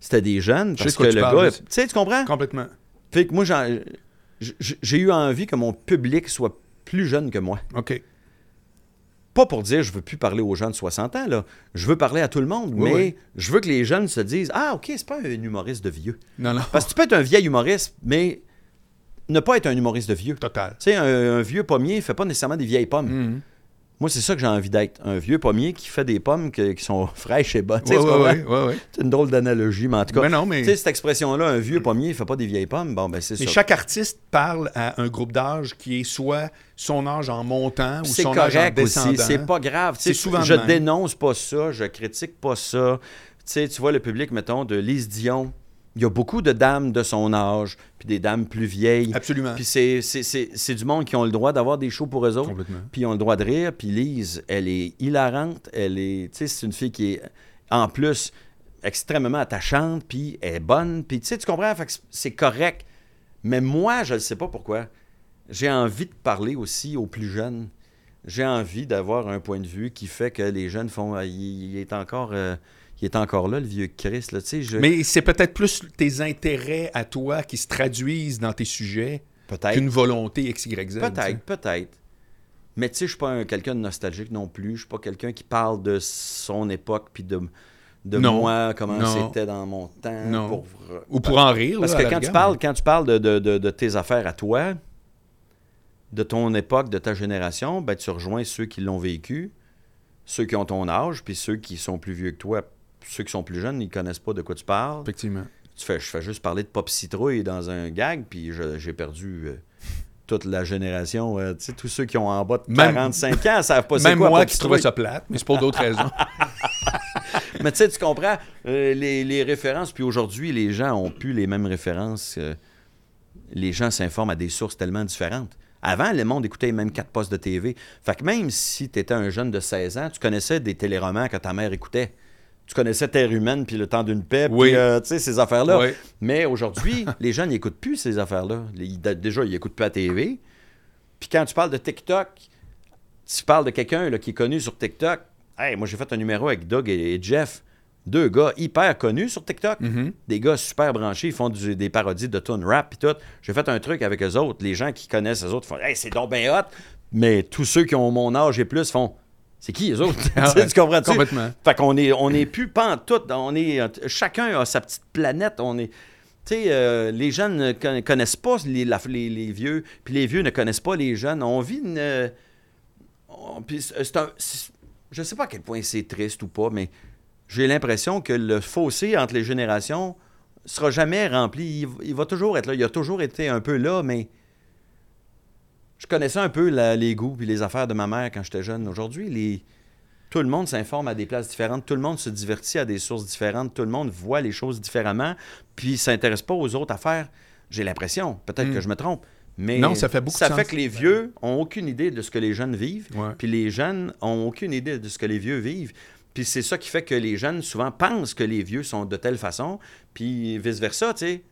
c'était des jeunes, parce que tu le gars... Tu sais, tu comprends? Complètement. Fait que moi, j'ai eu envie que mon public soit plus jeune que moi. OK. Pas pour dire je veux plus parler aux gens de 60 ans, là. Je veux parler à tout le monde, Oui, mais oui. je veux que les jeunes se disent Ah, OK, c'est pas un humoriste de vieux. Non, non. Parce que tu peux être un vieil humoriste, mais ne pas être un humoriste de vieux. Tu Total. sais, un, un vieux pommier fait pas nécessairement des vieilles pommes. Mhm. Moi, c'est ça que j'ai envie d'être. Un vieux pommier qui fait des pommes que- qui sont fraîches et bonnes. C'est une drôle d'analogie, mais en tout cas, Mais non, mais, tu sais, cette expression-là, un vieux pommier ne fait pas des vieilles pommes, bon, ben c'est mais ça. chaque artiste parle à un groupe d'âge qui est soit son âge en montant ou son âge en descendant. c'est pas grave. C'est souvent je dénonce pas ça, je critique pas ça. Tu sais, tu vois le public, mettons, de Lise Dion, il y a beaucoup de dames de son âge, puis des dames plus vieilles. Absolument. Puis c'est, c'est, du monde qui ont le droit d'avoir des shows pour eux autres, Complètement. puis ils ont le droit de rire. Puis Lise, elle est hilarante, elle est, tu sais, c'est une fille qui est, en plus, extrêmement attachante, puis elle est bonne, puis tu sais, tu comprends, Fait que c'est correct. Mais moi, je ne sais pas pourquoi. J'ai envie de parler aussi aux plus jeunes. J'ai envie d'avoir un point de vue qui fait que les jeunes font. ah, il, il est encore. euh, il est encore là, le vieux Chris. Là, tu sais, je... Mais c'est peut-être plus tes intérêts à toi qui se traduisent dans tes sujets qu'une volonté X, Y, Z. tu sais. Peut-être, peut-être. Mais tu sais, je suis pas un- quelqu'un de nostalgique non plus. Je suis pas quelqu'un qui parle de son époque puis de, de Non. moi, comment Non. c'était dans mon temps. Non. pour- Ou pour en rire. Parce là, que quand tu, parles, quand tu parles de, de- de- de tes affaires à toi, de ton époque, de ta génération, ben, tu rejoins ceux qui l'ont vécu, ceux qui ont ton âge, puis ceux qui sont plus vieux que toi. Ceux qui sont plus jeunes, ils connaissent pas de quoi tu parles. Effectivement. Tu fais, je fais juste parler de Pop Citrouille dans un gag, puis j'ai perdu euh, toute la génération. euh, tu sais, tous ceux qui ont en bas de Même- 45 ans savent pas c'est Même quoi moi Pop qui trouvais ça plate, mais c'est pour d'autres raisons. Mais tu sais, tu comprends, euh, les, les références, puis aujourd'hui, les gens ont plus les mêmes références. les gens s'informent à des sources tellement différentes. Avant, le monde écoutait même quatre postes de TV. Fait que même si tu étais un jeune de 16 ans, tu connaissais des téléromans que ta mère écoutait. Tu connaissais Terre humaine, puis Le temps d'une paix, Oui. puis euh, tu sais, ces affaires-là. Oui. Mais aujourd'hui, les gens n'écoutent plus ces affaires-là. Déjà, ils n'écoutent plus la TV. Puis quand tu parles de TikTok, tu parles de quelqu'un qui est connu sur TikTok. Hey, moi, j'ai fait un numéro avec Doug et, et Jeff. Deux gars hyper connus sur TikTok. Mhm. Des gars super branchés. Ils font du- des parodies de tune rap et tout. J'ai fait un truc avec eux autres. Les gens qui connaissent eux autres font Hey, c'est donc bien hot. Mais tous ceux qui ont mon âge et plus font C'est qui les autres? Ah Tu sais, ouais, Tu Complètement. fait qu'on est, on est plus pantoute. On est, chacun a sa petite planète. On est, tu sais, euh, les jeunes ne conna- connaissent pas les, la- les- les vieux, puis les vieux ne connaissent pas les jeunes. On vit une. euh, on- puis c'est c'est un- je sais pas à quel point c'est triste ou pas, mais j'ai l'impression que le fossé entre les générations sera jamais rempli. Il, il va toujours être là. Il a toujours été un peu là, mais je connaissais un peu la- les goûts puis les affaires de ma mère quand j'étais jeune. Aujourd'hui, les tout le monde s'informe à des places différentes, tout le monde se divertit à des sources différentes, tout le monde voit les choses différemment, puis s'intéresse pas aux autres affaires. J'ai l'impression, peut-être Mm. que je me trompe, mais Non, ça fait beaucoup ça de fait sens. que les vieux ont aucune idée de ce que les jeunes vivent, puis les jeunes ont aucune idée de ce que les vieux vivent. Puis c'est ça qui fait que les jeunes souvent pensent que les vieux sont de telle façon, puis vice-versa, tu sais.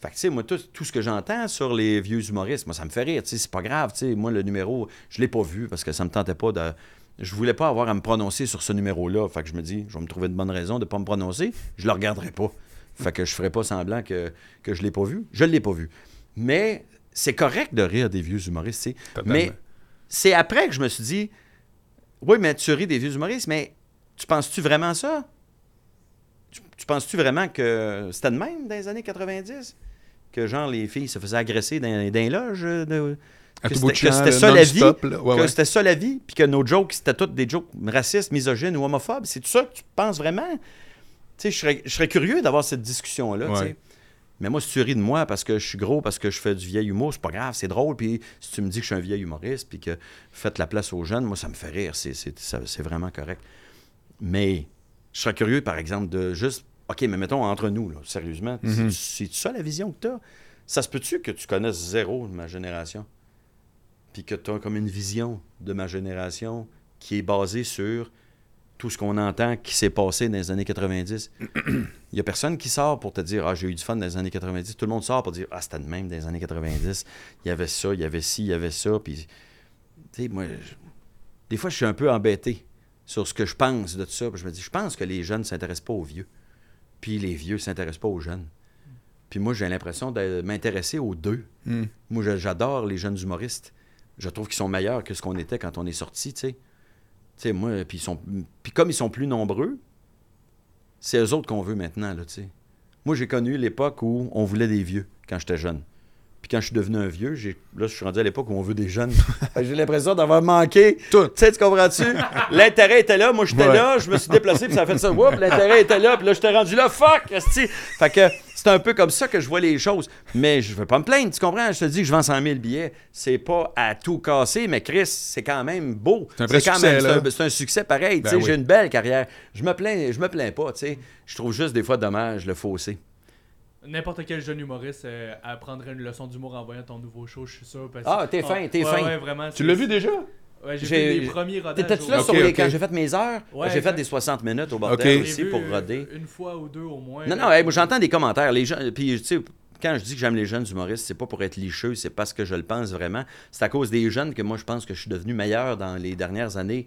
Fait que, tu sais, moi, tout, tout ce que j'entends sur les vieux humoristes, moi, ça me fait rire, tu sais, c'est pas grave, tu sais. Moi, le numéro, je l'ai pas vu parce que ça me tentait pas de... Je voulais pas avoir à me prononcer sur ce numéro-là. Fait que je me dis, je vais me trouver de bonnes raisons de pas me prononcer. Je le regarderai pas. Fait que je ferai pas semblant que, que je l'ai pas vu. Je l'ai pas vu. Mais c'est correct de rire des vieux humoristes, tu sais. Mais c'est après que je me suis dit, oui, mais tu ris des vieux humoristes, mais tu penses-tu vraiment ça? Tu, tu penses-tu vraiment que c'était de même dans les années 90? Que genre les filles se faisaient agresser dans, dans les loges? euh, De, que tout c'était- ça la vie? Ouais, que ouais. c'était ça la vie? Puis que nos jokes, c'était toutes des jokes racistes, misogynes ou homophobes? C'est ça que tu penses vraiment? Tu sais, je serais, je serais curieux d'avoir cette discussion-là, tu sais. Ouais. Mais moi, si tu ris de moi parce que je suis gros, parce que je fais du vieil humour, c'est pas grave, c'est drôle. Puis si tu me dis que je suis un vieil humoriste, puis que faites la place aux jeunes, moi, ça me fait rire. C'est vraiment correct. Mais je serais curieux, par exemple, de juste. OK, mais mettons entre nous, là, sérieusement. Mhm. C'est, c'est ça la vision que tu as? Ça se peut-tu que tu connaisses zéro de ma génération? Puis que tu as comme une vision de ma génération qui est basée sur tout ce qu'on entend qui s'est passé dans les années 90. Il n'y a personne qui sort pour te dire Ah, j'ai eu du fun dans les années 90. Tout le monde sort pour dire Ah, c'était de même dans les années 90. Il y avait ça, il y avait ci, il y avait ça. Puis, tu sais, moi, je- des fois, je suis un peu embêté sur ce que je pense de tout ça. Puis je me dis Je pense que les jeunes ne s'intéressent pas aux vieux. Puis les vieux ne s'intéressent pas aux jeunes. Puis moi, j'ai l'impression de m'intéresser aux deux. Hmm. Moi, j'adore les jeunes humoristes. Je trouve qu'ils sont meilleurs que ce qu'on était quand on est sorti, tu sais. Tu sais, moi, puis ils sont... Puis comme ils sont plus nombreux, c'est eux autres qu'on veut maintenant, là, tu sais. Moi, j'ai connu l'époque où on voulait des vieux quand j'étais jeune. Puis quand je suis devenu un vieux, j'ai... là, je suis rendu à l'époque où on veut des jeunes. J'ai l'impression d'avoir manqué. Tout. Tu sais, tu comprends-tu? L'intérêt était là, moi j'étais Ouais. là, je me suis déplacé, puis ça a fait ça. Oups, l'intérêt était là, puis là, j'étais rendu là, fuck! esti. Fait que c'est un peu comme ça que je vois les choses. Mais je veux pas me plaindre, tu comprends? Je te dis que je vends 100 000 billets. C'est pas à tout casser, mais Chris, c'est quand même beau. C'est un vrai quand succès, c'est un, succès pareil. tu Ben oui. J'ai une belle carrière. Je me plains, je me plains pas, tu sais. Je trouve juste des fois dommage le fossé. N'importe quel jeune humoriste euh, apprendrait une leçon d'humour en voyant ton nouveau show, je suis sûr. parce- Ah, t'es fin, t'es ouais, fin. Ouais, vraiment. Tu l'as vu déjà? Ouais, j'ai fait les premiers rodages. T'étais-tu au- là sur les, quand j'ai fait mes heures? Ouais, j'ai fait des 60 minutes au bordel aussi vu, pour euh, roder. Une fois ou deux au moins. Non, non, hey, j'entends des commentaires. Les gens, puis tu sais, quand je dis que j'aime les jeunes humoristes, c'est pas pour être licheux, c'est parce que je le pense vraiment. C'est à cause des jeunes que moi je pense que je suis devenu meilleur dans les dernières années.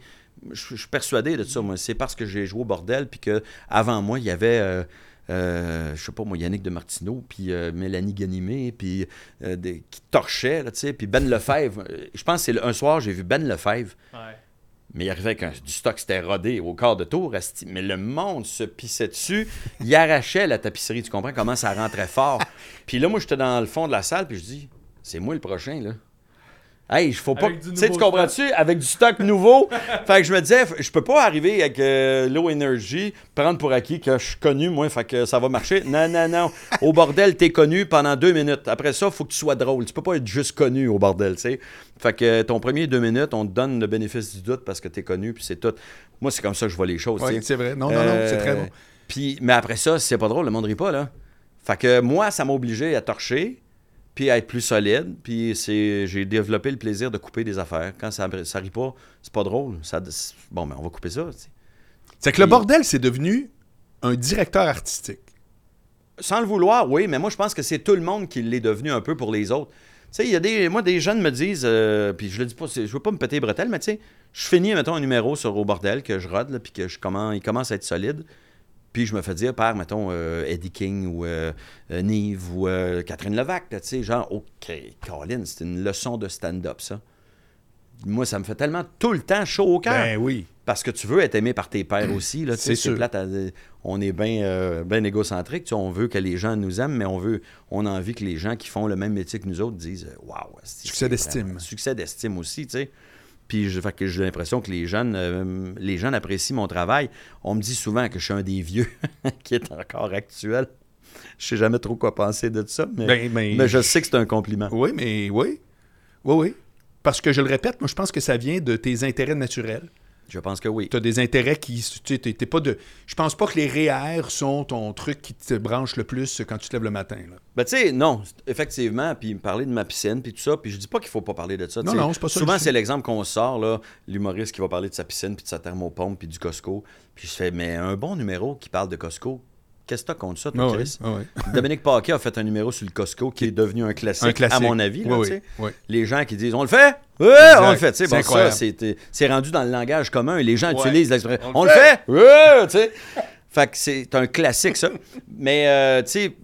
Je, je suis persuadé de ça, moi. C'est parce que j'ai joué au bordel, puis que avant moi, il y avait euh, euh, je sais pas moi, Yannick de Martineau, puis euh, Mélanie Ganimé, puis euh, des- qui torchaient, là, tu sais, puis Ben Lefebvre. euh, Je pense que c'est un soir, j'ai vu Ben Lefebvre, Ouais. mais il arrivait avec un- du stock, c'était rodé au quart de tour, mais le monde se pissait dessus, il arrachait la tapisserie, tu comprends comment ça rentrait fort. puis là, moi, j'étais dans le fond de la salle, puis je dis, c'est moi le prochain, là. Hey, il faut pas. Tu sais, tu comprends-tu? Avec du stock nouveau. fait que je me disais, je peux pas arriver avec euh, Low Energy, prendre pour acquis que je suis connu, moi, fait que ça va marcher. Non, non, non. Au bordel, t'es connu pendant deux minutes. Après ça, faut que tu sois drôle. Tu peux pas être juste connu au bordel, tu sais. Fait que ton premier deux minutes, on te donne le bénéfice du doute parce que t'es connu, puis c'est tout. Moi, c'est comme ça que je vois les choses, c'est vrai. Non, non, non, c'est très Euh, bon. Puis, mais après ça, c'est pas drôle, le monde rit pas, là. Fait que moi, ça m'a obligé à torcher, puis à être plus solide, puis c'est, j'ai développé le plaisir de couper des affaires. Quand ça, ça rit pas, c'est pas drôle. Ça, bon, mais on va couper ça. tu sais. C'est que le bordel, c'est devenu un directeur artistique. Sans le vouloir, oui, mais moi, je pense que c'est tout le monde qui l'est devenu un peu pour les autres. Tu sais, il y a des. Moi, des jeunes me disent, euh, puis je le dis pas, c'est- je veux pas me péter les bretelles, mais tu sais, je finis, mettons, un numéro sur Au Bordel que je rode, là, puis que je commence, il commence à être solide. Puis je me fais dire par, mettons, euh, Eddie King ou euh, euh, Nive ou euh, Catherine Levac, tu sais, genre, OK, Colin, c'est une leçon de stand-up, ça. Moi, ça me fait tellement tout le temps chaud au cœur. Ben oui. Parce que tu veux être aimé par tes pairs aussi. Là, tu sais, C'est sûr. plate à- on est bien ben égocentrique. tu sais, on veut que les gens nous aiment, mais on veut on a envie que les gens qui font le même métier que nous autres disent Waouh, asti, Succès d'estime. Succès d'estime aussi, tu sais. Puis je- fait que j'ai l'impression que les jeunes, euh, les jeunes apprécient mon travail. On me dit souvent que je suis un des vieux qui est encore actuel. Je sais jamais trop quoi penser de ça, mais, Ben, ben, mais je sais que c'est un compliment. Oui, mais oui. Oui, oui. Parce que je le répète, moi, je pense que ça vient de tes intérêts naturels. Je pense que oui. Tu as des intérêts qui. Tu sais, t'es- pas de. Je pense pas que les REER sont ton truc qui te branche le plus quand tu te lèves le matin. Là. Ben, tu sais, non, effectivement, puis me parler de ma piscine, puis tout ça, puis je dis pas qu'il faut pas parler de ça. Non, non, c'est pas ça Souvent, c'est l'exemple qu'on sort, là, l'humoriste qui va parler de sa piscine, puis de sa thermopompe, puis du Costco. Puis je fais, mais un bon numéro qui parle de Costco, qu'est-ce que t'as contre ça, toi, Ah oui, Chris? ah oui. Dominique Paquet a fait un numéro sur le Costco qui est devenu un classique, Un classique. à mon avis. là, Oui. Les gens qui disent, on le fait? On le fait. Bon, ça, incroyable. c'est rendu dans le langage commun et les gens Ouais. utilisent l'expression. On le fait? Oui, tu sais. Fait que c'est un classique, ça. Mais, euh, tu sais,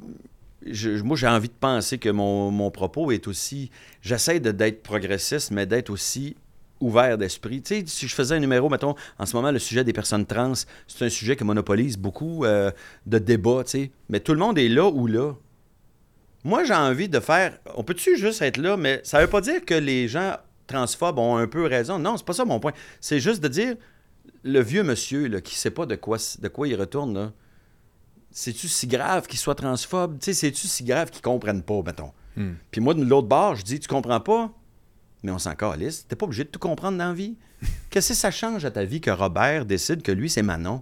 je- moi, j'ai envie de penser que mon, mon propos est aussi. J'essaie de- d'être progressiste, mais d'être aussi ouvert d'esprit. Tu sais, si je faisais un numéro, mettons, en ce moment, le sujet des personnes trans, c'est un sujet qui monopolise beaucoup euh, de débats, tu sais. Mais tout le monde est là ou là. Moi, j'ai envie de faire. On peut-tu juste être là, mais ça veut pas dire que les gens transphobes ont un peu raison. Non, c'est pas ça mon point. C'est juste de dire le vieux monsieur là, qui sait pas de quoi, de quoi il retourne. C'est-tu si grave qu'il soit transphobe? Tu sais, c'est-tu si grave qu'ils comprennent pas, mettons? Hmm. Puis moi, de l'autre bord, je dis, tu comprends pas? Mais on s'en calisse. T'es pas obligé de tout comprendre dans la vie. Qu'est-ce que ça change à ta vie que Robert décide que lui, c'est Manon?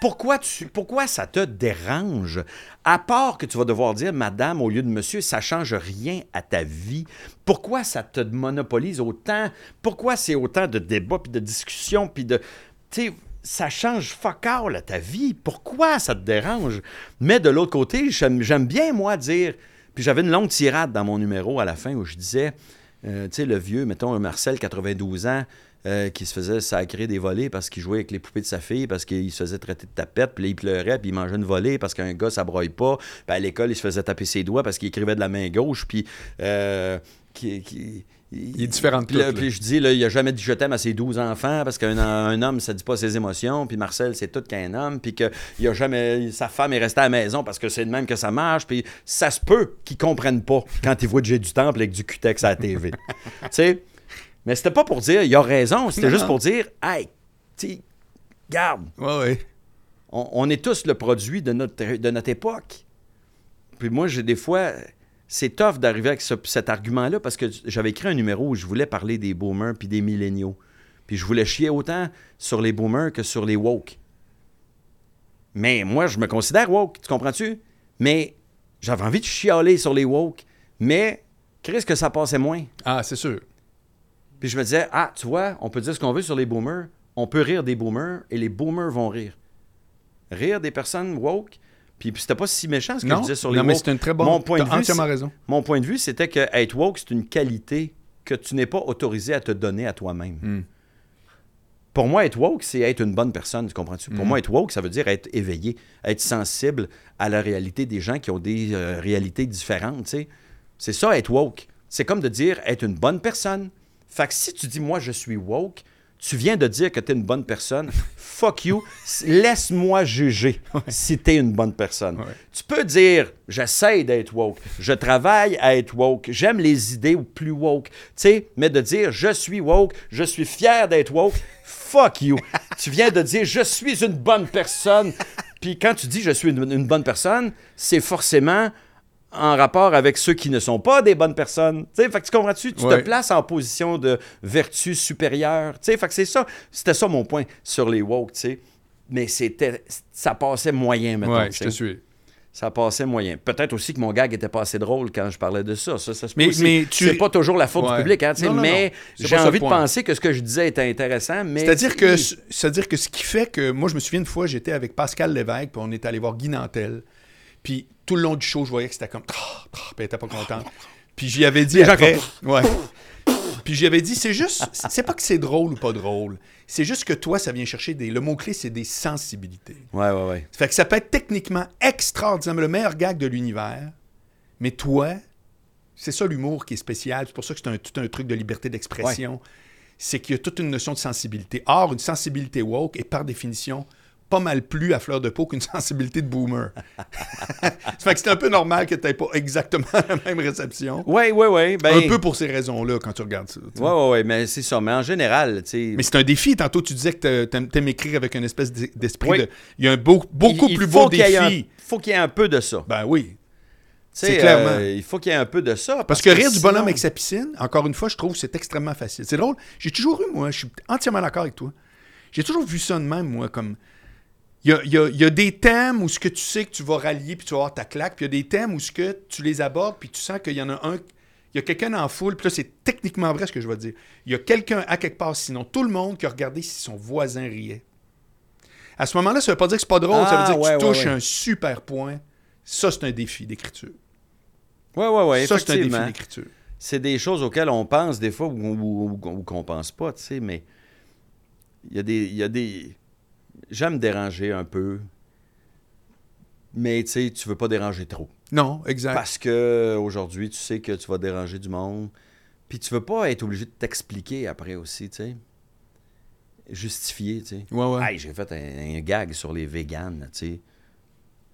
Pourquoi, tu, pourquoi ça te dérange? À part que tu vas devoir dire madame au lieu de monsieur, ça change rien à ta vie. Pourquoi ça te monopolise autant? Pourquoi c'est autant de débats, puis de discussions, puis de... Tu ça change fuck all à ta vie? Pourquoi ça te dérange? Mais de l'autre côté, j'aime j'aime bien, moi, dire... Puis j'avais une longue tirade dans mon numéro à la fin où je disais, euh, tu sais, le vieux, mettons, un Marcel, 92 ans, euh, qui se faisait sacrer des volets parce qu'il jouait avec les poupées de sa fille, parce qu'il se faisait traiter de tapette, puis il pleurait, puis il mangeait une volée parce qu'un gars, ça broye pas. Puis à l'école, il se faisait taper ses doigts parce qu'il écrivait de la main gauche, puis... euh, Il est différent de puis, là, puis je dis, là, il a jamais dit je t'aime à ses 12 enfants parce qu'un un homme, ça dit pas ses émotions. Puis Marcel, c'est tout qu'un homme. Puis que il a jamais, sa femme est restée à la maison parce que c'est de même que ça marche. Puis ça se peut qu'ils comprennent pas quand ils voient J'ai du temple avec du cutex à la TV. tu sais? Mais c'était pas pour dire, il a raison. C'était juste pour dire, hey, tu garde, Ouais, ouais. on, on est tous le produit de notre, de notre époque. Puis moi, j'ai des fois, c'est tough d'arriver avec ce- cet argument-là parce que j'avais écrit un numéro où je voulais parler des boomers puis des milléniaux. Puis je voulais chier autant sur les boomers que sur les woke. Mais moi, je me considère woke, tu comprends-tu? Mais j'avais envie de chialer sur les woke. Mais, qu'est-ce que ça passait moins? Ah, c'est sûr. Puis je me disais, ah, tu vois, on peut dire ce qu'on veut sur les boomers. On peut rire des boomers et les boomers vont rire. Rire des personnes woke. Puis, puis c'était pas si méchant ce que je Non, disais sur les non mais c'est une très bonne. Mon point de vue, raison. Mon point de vue, c'était que être woke, c'est une qualité que tu n'es pas autorisé à te donner à toi-même. Hmm. pour moi, être woke, c'est être une bonne personne, tu comprends-tu? Pour Mhm. moi, être woke, ça veut dire être éveillé, être sensible à la réalité des gens qui ont des euh, réalités différentes, tu sais. C'est ça, être woke. C'est comme de dire être une bonne personne. Fait que si tu dis, moi, je suis woke, tu viens de dire que tu es une bonne personne, fuck you, laisse-moi juger si tu es une bonne personne. Ouais. Tu peux dire, j'essaie d'être woke, je travaille à être woke, j'aime les idées ou plus woke, tu sais, mais de dire, je suis woke, je suis fier d'être woke, fuck you. tu viens de dire, je suis une bonne personne. Puis quand tu dis, je suis une, une bonne personne, c'est forcément en rapport avec ceux qui ne sont pas des bonnes personnes. Tu sais, fait que tu comprends-tu? Tu Ouais. te places en position de vertu supérieure. Tu sais, fait que c'est ça. C'était ça mon point sur les woke, tu sais. Mais c'était... Ça passait moyen, maintenant. Ouais, je te suis. Ça passait moyen. Peut-être aussi que mon gag était pas assez drôle quand je parlais de ça. Ça, ça se Mais- mais tu- C'est pas toujours la faute Ouais. du public, hein, Non, non, mais j'ai envie de penser que ce que je disais était intéressant, mais... C'est-à-dire que, c'est-à-dire que ce qui fait que, moi, je me souviens une fois, j'étais avec Pascal Lévesque, puis on est allé voir Guy Nantel. Puis tout le long du show, je voyais que c'était comme. Puis elle était pas contente. Puis j'y avais dit après. Ouais. Puis j'y avais dit, c'est juste. C'est pas que c'est drôle ou pas drôle. C'est juste que toi, ça vient chercher des. Le mot-clé, c'est des sensibilités. Ouais, ouais, ouais. Ça fait que ça peut être techniquement extraordinaire, le meilleur gag de l'univers, mais toi, c'est ça l'humour qui est spécial. C'est pour ça que c'est un, tout un truc de liberté d'expression. C'est qu'il y a toute une notion de sensibilité. Or, une sensibilité woke est par définition pas mal plus à fleur de peau qu'une sensibilité de boomer. ça fait que c'est un peu normal que tu n'aies pas exactement la même réception. Ouais, ouais, ouais. Ben, Un peu pour ces raisons-là quand tu regardes ça. tu sais. Ouais, mais c'est ça. Mais en général, tu sais... Mais c'est un défi. Tantôt, tu disais que t'a- t'aimes écrire avec une espèce d'e- d'esprit Oui. de. Il y a un beau- beaucoup il- il plus beau un- défi. faut qu'il y ait un peu de ça. Ben oui. C'est clairement. euh, il faut qu'il y ait un peu de ça. Parce que rire du bonhomme avec sa piscine, encore une fois, je trouve que c'est extrêmement facile. C'est drôle. J'ai toujours eu, moi, je suis entièrement d'accord avec toi. J'ai toujours vu ça de même, moi, comme. Il y a, il y a- il y a des thèmes où ce que tu sais que tu vas rallier puis tu vas avoir ta claque, puis il y a des thèmes où ce que tu les abordes puis tu sens qu'il y en a un. Il y a quelqu'un en foule, puis là, c'est techniquement vrai ce que je vais dire. Il y a quelqu'un à quelque part, sinon tout le monde, qui a regardé si son voisin riait. À ce moment-là, ça veut pas dire que c'est pas drôle, ça veut Ah, dire que tu ouais, touches ouais. un super point. Ça, c'est un défi d'écriture. Ouais, ouais, ouais, ça, c'est un défi d'écriture. C'est des choses auxquelles on pense des fois ou qu'on pense pas, tu sais, mais il y a des... il Y a des... J'aime déranger un peu, mais tu sais, tu veux pas déranger trop. Non, exact. Parce que aujourd'hui, tu sais que tu vas déranger du monde. Puis tu veux pas être obligé de t'expliquer après aussi, tu sais. Justifier, tu sais. Ouais, ouais. Hey, j'ai fait un, un gag sur les véganes, tu sais,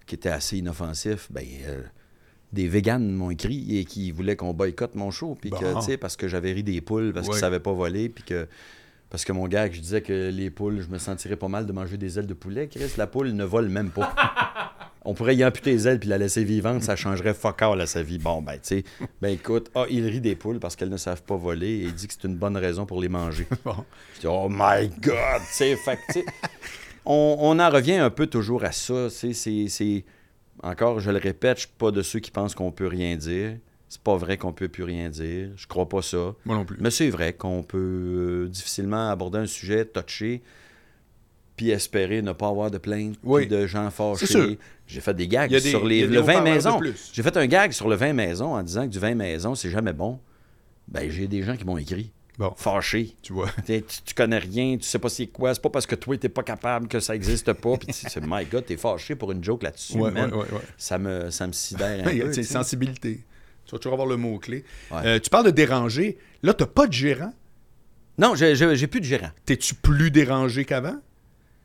qui était assez inoffensif. Ben, euh, des véganes m'ont écrit et qui voulaient qu'on boycotte mon show, puis que, tu sais, parce que j'avais ri des poules, parce Ouais. qu'ils savaient pas voler, puis que... Parce que mon gag, je disais que les poules, je me sentirais pas mal de manger des ailes de poulet. Chris, la poule ne vole même pas. On pourrait y amputer les ailes puis la laisser vivante, ça changerait fuck all à sa vie. Bon, ben, tu sais, ben écoute, ah, il rit des poules parce qu'elles ne savent pas voler et il dit que c'est une bonne raison pour les manger. Bon. Je dis, oh my God! Tu sais, fait on, on en revient un peu toujours à ça. tu sais, C'est, c'est, encore, je le répète, je suis pas de ceux qui pensent qu'on peut rien dire. C'est pas vrai qu'on peut plus rien dire. Je crois pas ça. Moi non plus. Mais c'est vrai qu'on peut euh, difficilement aborder un sujet touché puis espérer ne pas avoir de plaintes Oui. de gens fâchés. J'ai fait des gags des- sur les, le vin maison. J'ai fait un gag sur le vin maison en disant que du vin maison, c'est jamais bon. Ben, j'ai des gens qui m'ont écrit. Bon. Fâchés. Tu vois. Tu, tu connais rien, tu sais pas c'est quoi. C'est pas parce que toi, t'es pas capable que ça existe pas. Puis tu my God, t'es fâché pour une joke là-dessus, Ouais, ouais, ouais. Ça, me, ça me sidère un Il y a peu. sais. sensibilité. Tu vas toujours avoir le mot-clé. Ouais. Euh, tu parles de déranger. Là, tu n'as pas de gérant? Non, j'ai- j'ai j'ai plus de gérant. T'es-tu plus dérangé qu'avant?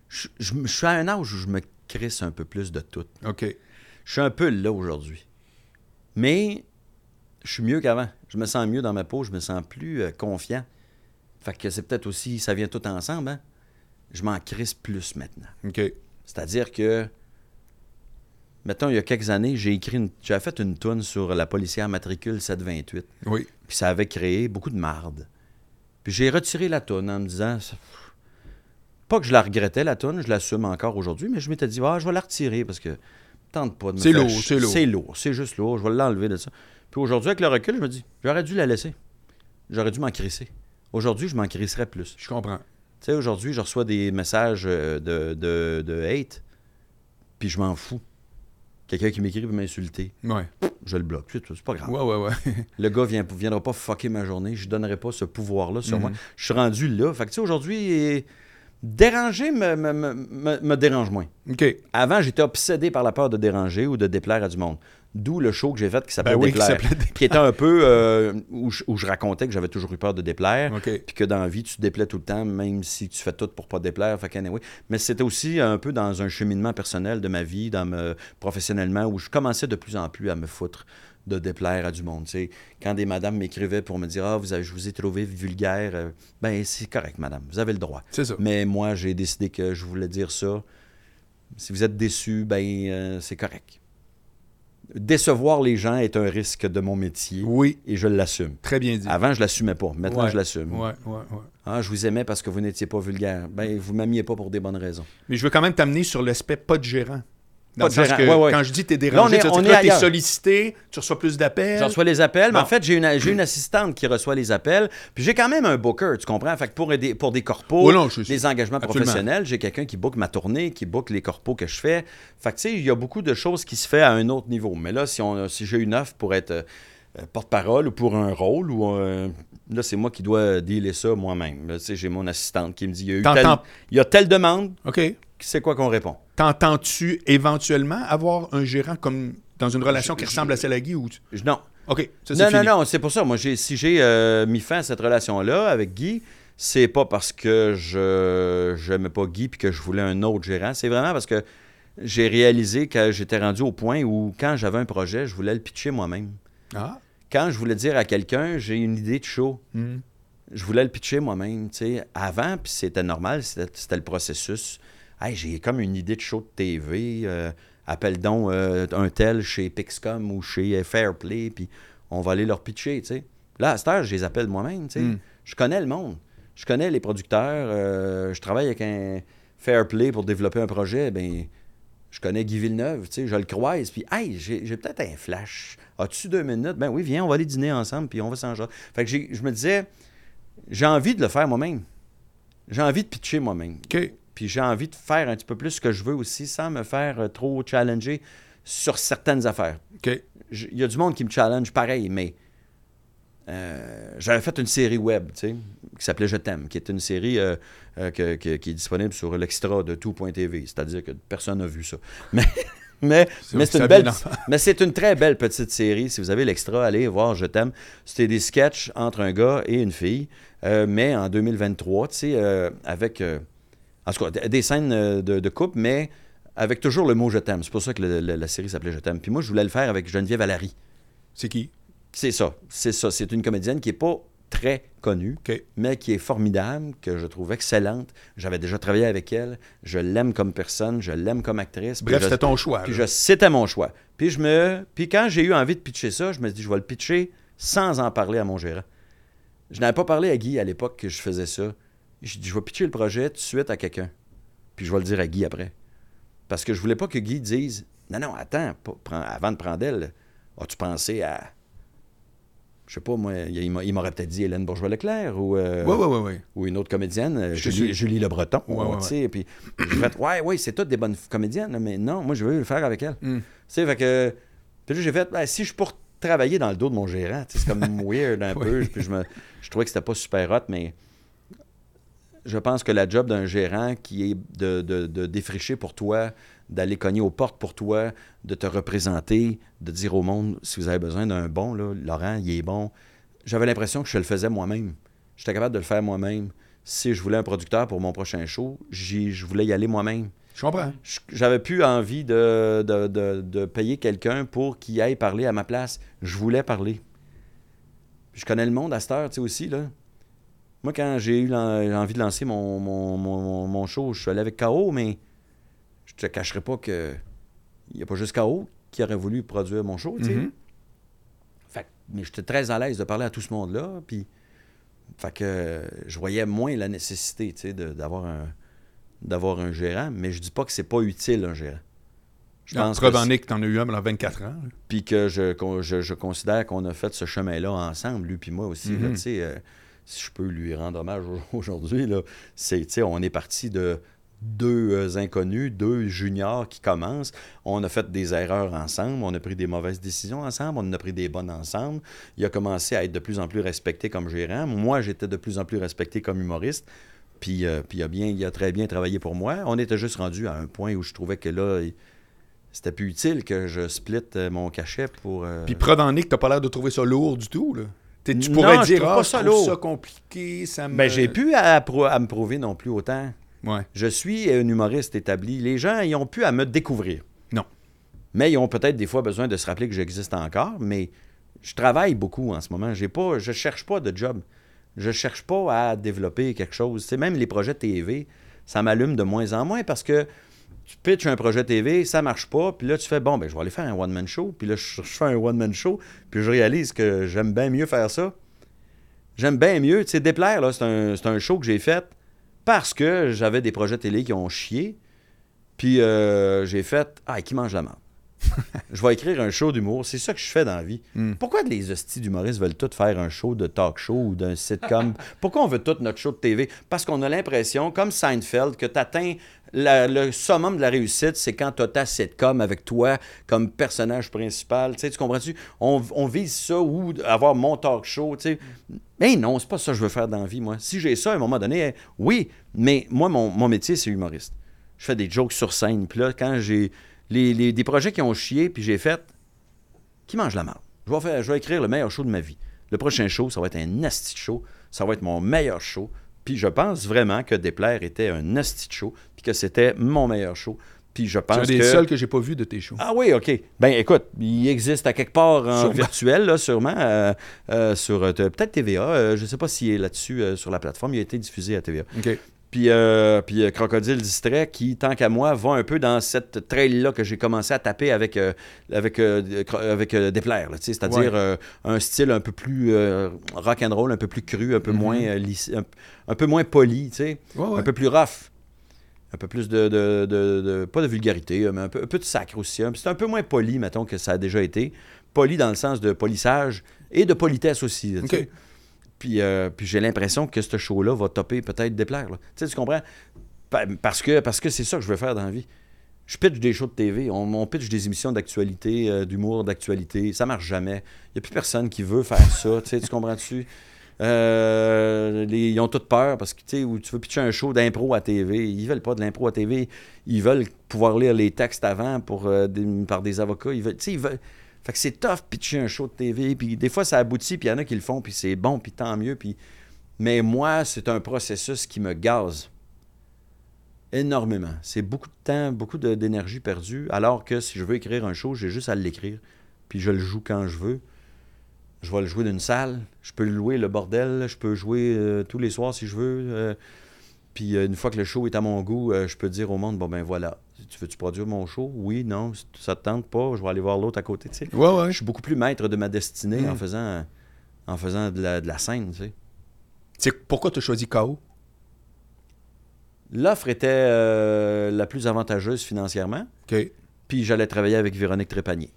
Je, je- je suis à un âge où je me crisse un peu plus de tout. OK. Je suis un peu là aujourd'hui. Mais je suis mieux qu'avant. Je me sens mieux dans ma peau, je me sens plus euh, confiant. Fait que c'est peut-être aussi, ça vient tout ensemble, hein? Je m'en crisse plus maintenant. OK. C'est-à-dire que, mettons, il y a quelques années, j'ai écrit une, j'avais fait une toune sur la policière matricule 728. Oui. Puis ça avait créé beaucoup de marde. Puis j'ai retiré la toune en me disant, pas que je la regrettais, la toune, je l'assume encore aujourd'hui, mais je m'étais dit, ah, je vais la retirer parce que tente pas de me C'est lourd, ch- c'est lourd. C'est lourd, c'est juste lourd, je vais l'enlever de ça. Puis aujourd'hui, avec le recul, je me dis, j'aurais dû la laisser. J'aurais dû m'en crisser. Aujourd'hui, je m'en crisserais plus. Je comprends. Tu sais, aujourd'hui, je reçois des messages euh, de, de, de hate, puis je m'en fous. Quelqu'un qui m'écrit pour m'insulter, Ouais. je le bloque. C'est pas grave. Ouais, ouais, ouais. Le gars vient, viendra pas fucker ma journée. Je donnerai pas ce pouvoir-là sur Mhm. moi. Je suis rendu là. Fait que, tu sais, aujourd'hui, Déranger me, me, me- me- me dérange moins. OK. Avant, j'étais obsédé par la peur de déranger ou de déplaire à du monde. D'où le show que j'ai fait qui s'appelait Ben oui, qui Déplaire. s'appelait qui était un peu euh, où, je, où je racontais que j'avais toujours eu peur de déplaire. OK. Puis que dans la vie, tu te déplais tout le temps, même si tu fais tout pour pas déplaire. Fait qu'anyway. Mais c'était aussi un peu dans un cheminement personnel de ma vie, dans me, professionnellement, où je commençais de plus en plus à me foutre de déplaire à du monde. tu sais. Quand des madames m'écrivaient pour me dire Ah, vous avez, je vous ai trouvé vulgaire, euh, ben c'est correct, madame, vous avez le droit. C'est ça. Mais moi, j'ai décidé que je voulais dire ça. Si vous êtes déçu, ben euh, c'est correct. Décevoir les gens est un risque de mon métier Oui, et je l'assume. très bien dit. Avant, je l'assumais pas. Maintenant, Ouais. je l'assume. Ouais, ouais, ouais. Ah, je vous aimais parce que vous n'étiez pas vulgaire. Ben, vous m'aimiez pas pour des bonnes raisons. Mais je veux quand même t'amener sur l'aspect pas de gérant. Dans Pas le de sens gérant, que ouais, ouais. quand je dis t'es Là, on dérangé, est- tu veux on là, t'es ailleurs. sollicité, tu reçois plus d'appels. Je reçois les appels, mais en fait, j'ai une, une assistante qui reçoit les appels. Puis j'ai quand même un booker, tu comprends? Fait que pour, aider, pour des corpos, Oui, non, je- des engagements absolument. professionnels, j'ai quelqu'un qui book ma tournée, qui book les corpos que je fais. Fait que tu sais, il y a beaucoup de choses qui se fait à un autre niveau. Mais là, si, on, si j'ai une offre pour être euh, porte-parole ou pour un rôle, ou euh, là, c'est moi qui dois dealer ça moi-même. Là, tu sais, j'ai mon assistante qui me dit, il y a, eu telle, il y a telle demande, OK. C'est quoi qu'on répond? T'entends-tu éventuellement avoir un gérant comme dans une relation qui ressemble à celle à Guy ou tu- Je- non, OK, ça non, fini. non, non, c'est pour ça. Moi, si j'ai euh, mis fin à cette relation-là avec Guy, c'est pas parce que je n'aimais pas Guy puis que je voulais un autre gérant. C'est vraiment parce que j'ai réalisé que j'étais rendu au point où, quand j'avais un projet, je voulais le pitcher moi-même. Ah. Quand je voulais dire à quelqu'un, j'ai une idée de show, Hmm. je voulais le pitcher moi-même. Avant, puis c'était normal, c'était le processus. Hey, j'ai comme une idée de show de TV. euh, appelle donc euh, un tel chez Pixcom ou chez Fairplay, puis on va aller leur pitcher. tu sais. Là, à cette heure, je les appelle moi-même. tu sais. Mm. Je connais le monde. Je connais les producteurs. euh, je travaille avec un Fairplay pour développer un projet. Ben, je connais Guy Villeneuve, tu sais, je le croise, puis hey, j'ai peut-être un flash. As-tu deux minutes? Ben oui, viens, on va aller dîner ensemble, puis on va s'en. Fait que je me disais, j'ai envie de le faire moi-même. J'ai envie de pitcher moi-même. Puis j'ai envie de faire un petit peu plus ce que je veux aussi, sans me faire euh, trop challenger sur certaines affaires. Il y a du monde qui me challenge pareil, mais euh, j'avais fait une série web, tu sais, qui s'appelait Je t'aime, qui est une série euh, euh, que- que- qui est disponible sur l'extra de tout.tv, c'est-à-dire que personne n'a vu ça. Mais, mais, C'est mais une, belle, vient mais c'est une très belle petite série. Si vous avez l'extra, allez voir Je t'aime. C'était des sketchs entre un gars et une fille, mais en 2023, tu sais, avec, euh, en tout cas, des scènes euh, de, de couple, mais avec toujours le mot Je t'aime. C'est pour ça que le- le- la série s'appelait Je t'aime. Puis moi, je voulais le faire avec Geneviève Valérie. C'est qui? C'est ça, c'est ça. C'est une comédienne qui n'est pas très connue, mais qui est formidable, que je trouve excellente. J'avais déjà travaillé avec elle. Je l'aime comme personne, je l'aime comme actrice. Bref, c'était ton choix. puis je- c'était mon choix. Puis je me, puis quand j'ai eu envie de pitcher ça, je me suis dit, je vais le pitcher sans en parler à mon gérant. Je n'avais pas parlé à Guy à l'époque que je faisais ça. Dit, je vais pitcher le projet tout de suite à quelqu'un. Puis je vais le dire à Guy après. Parce que je voulais pas que Guy dise, non, non, attends, prends- avant de prendre elle, as-tu pensé à, je sais pas, moi, il m'a- il m'aurait peut-être dit Hélène Bourgeois-Leclerc ou, euh, ou une autre comédienne, euh, Je Julie, Le Breton. Sais, Puis j'ai fait, ouais, ouais, c'est toutes des bonnes comédiennes, mais non, moi, je veux le faire avec elle. Mm. Tu sais, fait que. Puis là, j'ai fait, ben, si je pour travailler dans le dos de mon gérant, c'est comme weird un peu. Puis je, me, je trouvais que c'était pas super hot, mais je pense que la job d'un gérant qui est de, de- de défricher pour toi, d'aller cogner aux portes pour toi, de te représenter, de dire au monde si vous avez besoin d'un bon, là, Laurent, il est bon. J'avais l'impression que je le faisais moi-même. J'étais capable de le faire moi-même. Si je voulais un producteur pour mon prochain show, j'y- je voulais y aller moi-même. Je comprends. Je- J'avais plus envie de, de- de- de payer quelqu'un pour qu'il aille parler à ma place. Je voulais parler. Je connais le monde à cette heure, tu sais, aussi, là. Moi, quand j'ai eu l'en- envie de lancer mon, mon, mon- mon show, je suis allé avec K.O., mais je te cacherai pas que il n'y a pas juste K.O. qui aurait voulu produire mon show, tu sais. Mhm. Fait mais j'étais très à l'aise de parler à tout ce monde-là, puis fait que je voyais moins la nécessité, tu sais, de- d'avoir un d'avoir un gérant, mais je dis pas que c'est pas utile un gérant. Je Non, pense preuve que en est que t'en as eu un pendant 24 ans. puis que je, je, je considère qu'on a fait ce chemin-là ensemble, lui puis moi aussi. Mhm. tu sais, euh, si je peux lui rendre hommage au- aujourd'hui, c'est, on est parti de deux euh, inconnus, deux juniors qui commencent. On a fait des erreurs ensemble, on a pris des mauvaises décisions ensemble, on a pris des bonnes ensemble. Il a commencé à être de plus en plus respecté comme gérant. Moi, j'étais de plus en plus respecté comme humoriste. Puis, euh, il, a bien, il a très bien travaillé pour moi. On était juste rendu à un point où je trouvais que là, c'était plus utile que je split euh, mon cachet pour. Puis prod en Nick, t'as pas l'air de trouver ça lourd du tout, là. Tu pourrais dire, pas je ça trouve lourd. ça compliqué, ça me... Ben, j'ai pu à, à me prouver non plus autant. Ouais. Je suis un humoriste établi. Les gens, ils ont pu à me découvrir. Non. Mais ils ont peut-être des fois besoin de se rappeler que j'existe encore, mais je travaille beaucoup en ce moment. J'ai pas, je cherche pas de job. Je cherche pas à développer quelque chose. C'est même les projets TV, ça m'allume de moins en moins parce que tu pitches un projet TV, ça marche pas, puis là tu fais bon ben je vais aller faire un one man show, puis là je, fais un one man show, puis je réalise que j'aime bien mieux faire ça. J'aime bien mieux, tu sais déplaire là, c'est un, c'est un show que j'ai fait parce que j'avais des projets télé qui ont chié. Puis euh, j'ai fait Ah, qui mange la merde? Je vais écrire un show d'humour. C'est ça que je fais dans la vie. Mm. Pourquoi les hosties d'humoristes veulent tous faire un show de talk show ou d'un sitcom? Pourquoi on veut tout notre show de TV Parce qu'on a l'impression, comme Seinfeld, que tu atteins le summum de la réussite, c'est quand tu as ta sitcom avec toi comme personnage principal. Tu comprends-tu? On, on vise ça ou avoir mon talk show. Mais non, c'est pas ça que je veux faire dans la vie, moi. Si j'ai ça à un moment donné, eh, oui, mais moi, mon, mon métier, c'est humoriste. Je fais des jokes sur scène. Puis là, quand j'ai les, les- des projets qui ont chié, puis j'ai fait qui mange la marde? Je vais, faire, je vais écrire le meilleur show de ma vie. Le prochain show, ça va être un nasty show. Ça va être mon meilleur show. Puis je pense vraiment que Déplaire était un nasty show, puis que c'était mon meilleur show. Puis je C'est pense un des que... seuls que j'ai pas vu de tes shows. Ah oui, OK. Ben écoute, il existe à quelque part en Sûrement. virtuel, là, sûrement, euh, euh, sur euh, peut-être TVA. je ne sais pas s'il est là-dessus sur la plateforme. Il a été diffusé à TVA. OK. Puis, euh, puis euh, Crocodile Distrait, qui, tant qu'à moi, va un peu dans cette trail-là que j'ai commencé à taper avec, euh, avec, euh, avec euh, Déplaire. C'est-à-dire Ouais. un style un peu plus euh, rock'n'roll, un peu plus cru, un peu Mhm. moins un, un peu moins poli, Ouais, ouais. un peu plus rough. Un peu plus de, de- de- de- Pas de vulgarité, mais un peu, un peu de sacre aussi. hein. C'est un peu moins poli, mettons, que ça a déjà été. Poli dans le sens de polissage et de politesse aussi. là. Puis, euh, puis j'ai l'impression que ce show-là va topper peut-être déplaire. Tu sais, tu comprends? Pa- Parce que parce que c'est ça que je veux faire dans la vie. Je pitch des shows de TV, on, on pitch des émissions d'actualité, euh, d'humour, d'actualité. Ça marche jamais. Il n'y a plus personne qui veut faire ça. tu sais, tu comprends-tu? Euh, les- ils ont toutes peur parce que tu tu veux pitcher un show d'impro à TV. Ils veulent pas de l'impro à TV. Ils veulent pouvoir lire les textes avant pour, euh, par des avocats. Ils veulent- fait que c'est tough pitcher un show de TV. Puis des fois, ça aboutit, puis il y en a qui le font, puis c'est bon, puis tant mieux. Puis... Mais moi, c'est un processus qui me gaze énormément. C'est beaucoup de temps, beaucoup d'énergie perdue. Alors que si je veux écrire un show, j'ai juste à l'écrire, puis je le joue quand je veux. Je vais le jouer d'une salle. Je peux louer le bordel. Je peux jouer euh, tous les soirs si je veux. euh, puis euh, une fois que le show est à mon goût, je peux dire au monde bon ben voilà, tu veux-tu produire mon show? Oui, non, ça te tente pas, je vais aller voir l'autre à côté. tu sais. Ouais, ouais. Je suis beaucoup plus maître de ma destinée Mm. en faisant en faisant de la, de la scène. Tu sais. Pourquoi tu as choisi KO? L'offre était euh, la plus avantageuse financièrement. OK. Puis j'allais travailler avec Véronique Trépanier.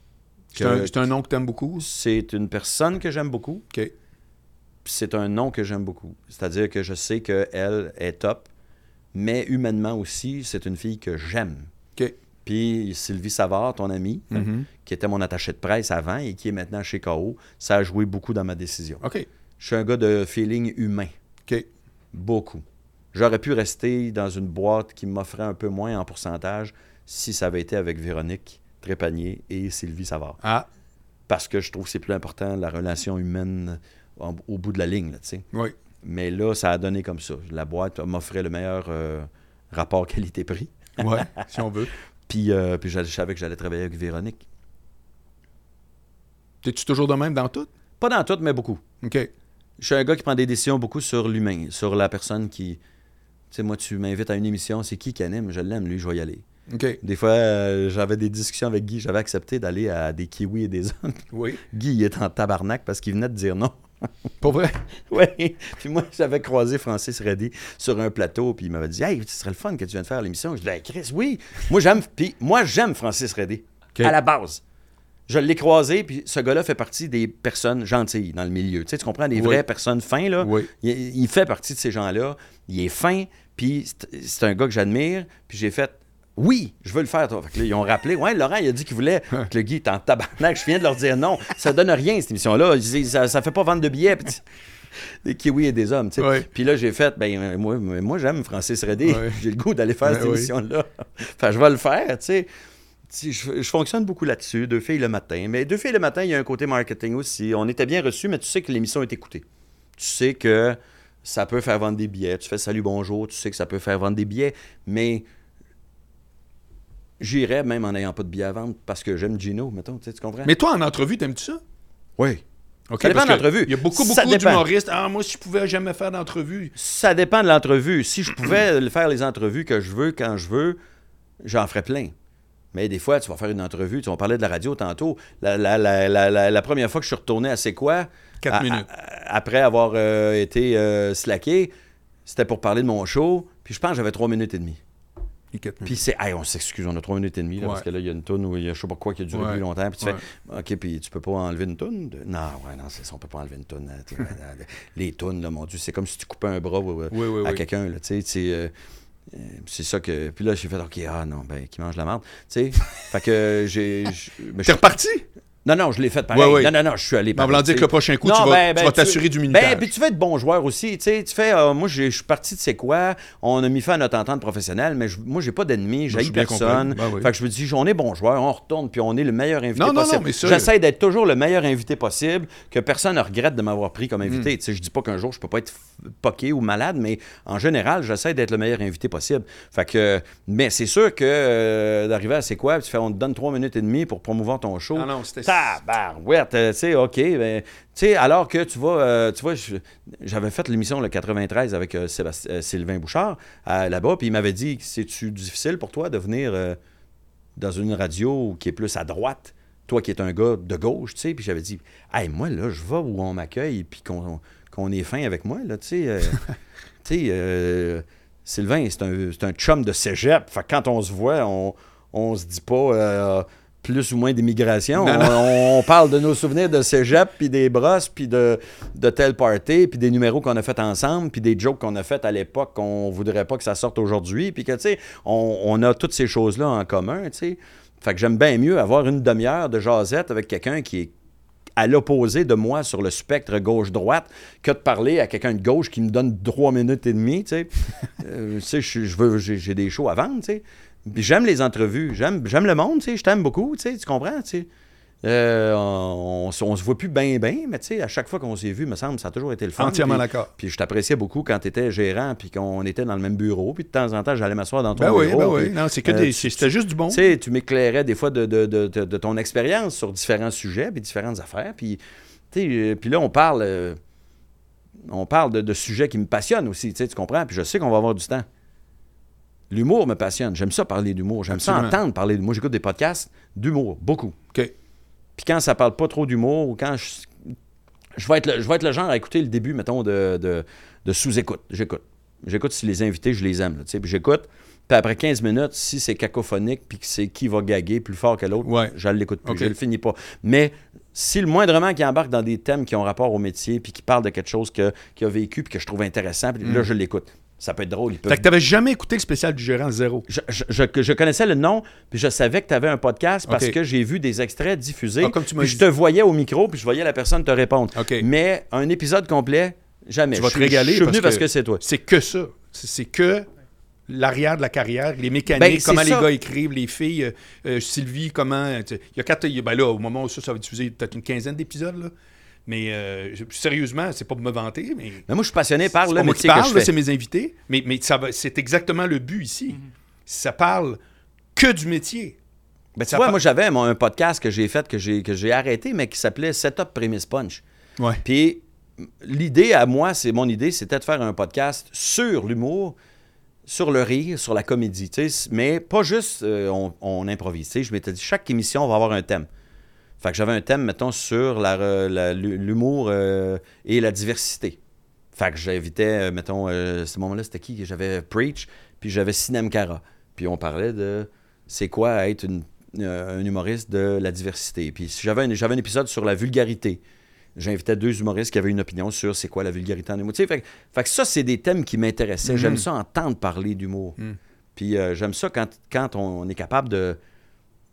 C'est un, nom que tu aimes beaucoup? C'est une personne que j'aime beaucoup. OK. C'est un nom que j'aime beaucoup. C'est-à-dire que je sais qu'elle est top, mais humainement aussi, c'est une fille que j'aime. OK. Puis Sylvie Savard, ton amie, Mhm. qui était mon attaché de presse avant et qui est maintenant chez KO, ça a joué beaucoup dans ma décision. OK. Je suis un gars de feeling humain. OK. Beaucoup. J'aurais pu rester dans une boîte qui m'offrait un peu moins en pourcentage si ça avait été avec Véronique Trépanier et Sylvie Savard. Ah, Parce que je trouve que c'est plus important, la relation humaine en- au bout de la ligne. tu sais. oui. Mais là, ça a donné comme ça. La boîte m'offrait le meilleur euh, rapport qualité-prix. Ouais, si on veut. Puis, euh, puis je savais que j'allais travailler avec Véronique. T'es-tu toujours de même dans tout? Pas dans tout, mais beaucoup. OK. Je suis un gars qui prend des décisions beaucoup sur l'humain, sur la personne qui. Tu sais, moi, tu m'invites à une émission, c'est qui qui anime? Je l'aime, lui, je vais y aller. OK. Des fois, euh, j'avais des discussions avec Guy, j'avais accepté d'aller à des kiwis et des hommes. Oui. Guy, il est en tabarnak parce qu'il venait de dire non. Pour vrai? Oui. Puis moi, j'avais croisé Francis Reddy sur un plateau, puis il m'avait dit Hey, ce serait le fun que tu viennes faire l'émission. Je dis Hey, Chris, oui. Moi, j'aime. Puis moi, j'aime Francis Reddy. À la base. Je l'ai croisé, puis ce gars-là fait partie des personnes gentilles dans le milieu. Tu sais, tu comprends, des Oui. vraies personnes fins, là. Oui. Il, il fait partie de ces gens-là. Il est fin, puis c'est un gars que j'admire. Puis j'ai fait Oui, je veux le faire, toi. Fait que là, ils ont rappelé Ouais, Laurent, il a dit qu'il voulait que le Guy est en tabarnak. Je viens de leur dire non. Ça donne rien, cette émission-là. Ça, ça fait pas vendre de billets. Puis tu- des kiwis et des hommes, tu sais. Puis là, j'ai fait, ben, euh, moi, moi j'aime Francis Redé. J'ai le goût d'aller faire Ben cette oui. émission-là. Enfin, je vais le faire. Tu sais, Je, je fonctionne beaucoup là-dessus, deux filles le matin. Mais deux filles le matin, il y a un côté marketing aussi. On était bien reçus, mais tu sais que l'émission est écoutée. Tu sais que ça peut faire vendre des billets. Tu fais salut, bonjour, tu sais que ça peut faire vendre des billets. Mais j'irais même en n'ayant pas de billets à vendre parce que j'aime Gino, mettons, tu comprends? Mais toi, en entrevue, t'aimes-tu ça? oui. Ça dépend de l'entrevue. Il y a beaucoup, beaucoup d'humoristes. Ah, moi, si je pouvais jamais faire d'entrevue. Ça dépend de l'entrevue. Si je pouvais faire les entrevues que je veux, quand je veux, j'en ferais plein. Mais des fois, tu vas faire une entrevue, tu vas parler de la radio tantôt. La, la- la- la- la- la première fois que je suis retourné à C'est quoi, Quatre à- minutes. à- après avoir euh, été euh, slacké, c'était pour parler de mon show. Puis je pense que j'avais trois minutes et demie. Quatre Puis c'est, hey, on s'excuse, on a trois minutes et demie, là, Ouais. parce que là, il y a une toune où il y a je sais pas quoi qui a duré Ouais. plus longtemps. Puis tu Ouais. fais, OK, puis tu peux pas enlever une toune? De- Non, ouais, non, c'est ça, on peut pas enlever une euh, Les tounes, là, mon Dieu, c'est comme si tu coupais un bras Oui, oui, à oui. quelqu'un, là, tu sais, c'est... euh, euh, c'est ça que. Puis là, j'ai fait, OK, ah non, ben, qui mange la merde. Tu sais, fait que j'ai. T'es reparti? Non, non, je l'ai fait pareil. Ouais, ouais. Non, non, non, je suis allé En pareil, voulant dire que le prochain coup, Non, tu vas ben, ben, tu vas t'assurer du Ben, minutage. puis tu fais être bon joueur aussi. Tu sais, tu fais, euh, moi, je suis parti de c'est quoi? On a mis fin à notre entente professionnelle, mais je- moi, j'ai pas d'ennemis, je j'ai personne. Ben oui. Fait que je me dis, on est bon joueur, on retourne, puis on est le meilleur invité Non, non, non, possible. mais ça- J'essaie d'être toujours le meilleur invité possible, que personne ne regrette de m'avoir pris comme Hmm. invité. Tu sais, je dis pas qu'un jour, je peux pas être poqué ou malade, mais en général, j'essaie d'être le meilleur invité possible. Fait que, mais c'est sûr que euh, d'arriver à c'est quoi, puis tu fais, on te donne trois minutes et demie pour promouvoir ton show. Non, non, c'était- Tabarouette, euh, tu sais, OK. ben, tu sais, alors que tu vas, euh, tu vois, j'avais fait l'émission le 93 avec euh, Sébastien- Sylvain Bouchard là-bas, puis il m'avait dit c'est-tu difficile pour toi de venir dans une radio qui est plus à droite, toi qui es un gars de gauche, tu sais, puis j'avais dit hey, moi, là, je vais où on m'accueille, puis qu'on qu'on est fin avec moi, là, tu sais. tu sais, Sylvain, c'est un, c'est un chum de cégep. Fait que quand on se voit, on, on se dit pas plus ou moins d'immigration. On, on parle de nos souvenirs de cégep, puis des brosses, puis de, de tel party, puis des numéros qu'on a fait ensemble, puis des jokes qu'on a fait à l'époque qu'on voudrait pas que ça sorte aujourd'hui, puis que, tu sais, on, on a toutes ces choses-là en commun, tu sais. Fait que j'aime bien mieux avoir une demi-heure de jasette avec quelqu'un qui est à l'opposé de moi sur le spectre gauche-droite que de parler à quelqu'un de gauche qui me donne trois minutes et demie, tu sais. Euh, tu sais, je veux, j'ai des shows à vendre, tu sais. Puis j'aime les entrevues, j'aime, j'aime le monde, tu sais, je t'aime beaucoup, tu sais, tu comprends, tu sais. Euh, on, on, se- on se voit plus bien, bien, mais tu sais, à chaque fois qu'on s'est vu, me semble, ça a toujours été le fun. Entièrement d'accord. Puis je t'appréciais beaucoup quand tu étais gérant, puis qu'on était dans le même bureau, puis de temps en temps, j'allais m'asseoir dans ton Ben oui, bureau. ben oui. puis- Non, c'est que euh, des. C'était juste du bon. tu sais, tu m'éclairais des fois de, de- de- ton expérience sur différents sujets, puis différentes affaires. Puis, tu sais, euh, puis là, on parle, euh, on parle de, de sujets qui me passionnent aussi, tu sais, tu comprends? Puis je sais qu'on va avoir du temps. L'humour me passionne. J'aime ça parler d'humour. J'aime ça entendre parler d'humour. J'écoute des podcasts d'humour, beaucoup. OK. Puis quand ça parle pas trop d'humour, ou quand je, je, vais être le, je vais être le genre à écouter le début, mettons, de, de, de sous-écoute. J'écoute. J'écoute si les invités, je les aime. là. Puis j'écoute. Puis après 15 minutes, si c'est cacophonique, puis que c'est qui va gaguer plus fort que l'autre, Ouais. je ne l'écoute plus. OK. Je le finis pas. Mais si le moindrement qui embarque dans des thèmes qui ont rapport au métier, puis qui parle de quelque chose que, qu'il a vécu, puis que je trouve intéressant, puis là, je l'écoute. Ça peut être drôle. peut. Fait que t'avais jamais écouté le spécial du gérant zéro. je, je- je- je connaissais le nom, puis je savais que tu avais un podcast parce que j'ai vu des extraits diffusés. Ah, comme tu m'as puis je te voyais au micro, puis je voyais la personne te répondre. Mais un épisode complet, jamais. Tu vas te régaler Je suis venu parce que- c'est toi. C'est que ça. C'est que l'arrière de la carrière, les mécaniques, Ben, comment les gars écrivent, les filles, euh, euh, Sylvie, comment. sais, Il y a quatre. Ben là, au moment où ça, ça va diffuser peut-être une quinzaine d'épisodes, là. Mais euh, sérieusement, c'est pas pour me vanter, mais. Mais moi, je suis passionné par le pas moi qui métier que parle, je là, fais. c'est mes invités. Mais, mais ça va- c'est exactement le but ici. Ça parle que du métier. Ben, tu ça vois, par- moi, j'avais un podcast que j'ai fait, que j'ai, que j'ai arrêté, mais qui s'appelait Setup Premise Punch. Ouais. Puis l'idée à moi, c'est mon idée, c'était de faire un podcast sur l'humour, sur le rire, sur la comédie, mais pas juste euh, on, on improvise. tu sais. Je m'étais dit chaque émission va avoir un thème. Fait que j'avais un thème, mettons, sur la- l'humour euh, et la diversité. Fait que j'invitais, euh, mettons, euh, ce moment-là, c'était qui? J'avais Preach, puis j'avais Sinem Cara. Puis on parlait de c'est quoi être une- euh, un humoriste de la diversité. Puis j'avais un, j'avais un épisode sur la vulgarité. J'invitais deux humoristes qui avaient une opinion sur c'est quoi la vulgarité en humour. Fait, que- fait que ça, c'est des thèmes qui m'intéressaient. J'aime ça entendre parler d'humour. Puis euh, j'aime ça quand, quand on est capable de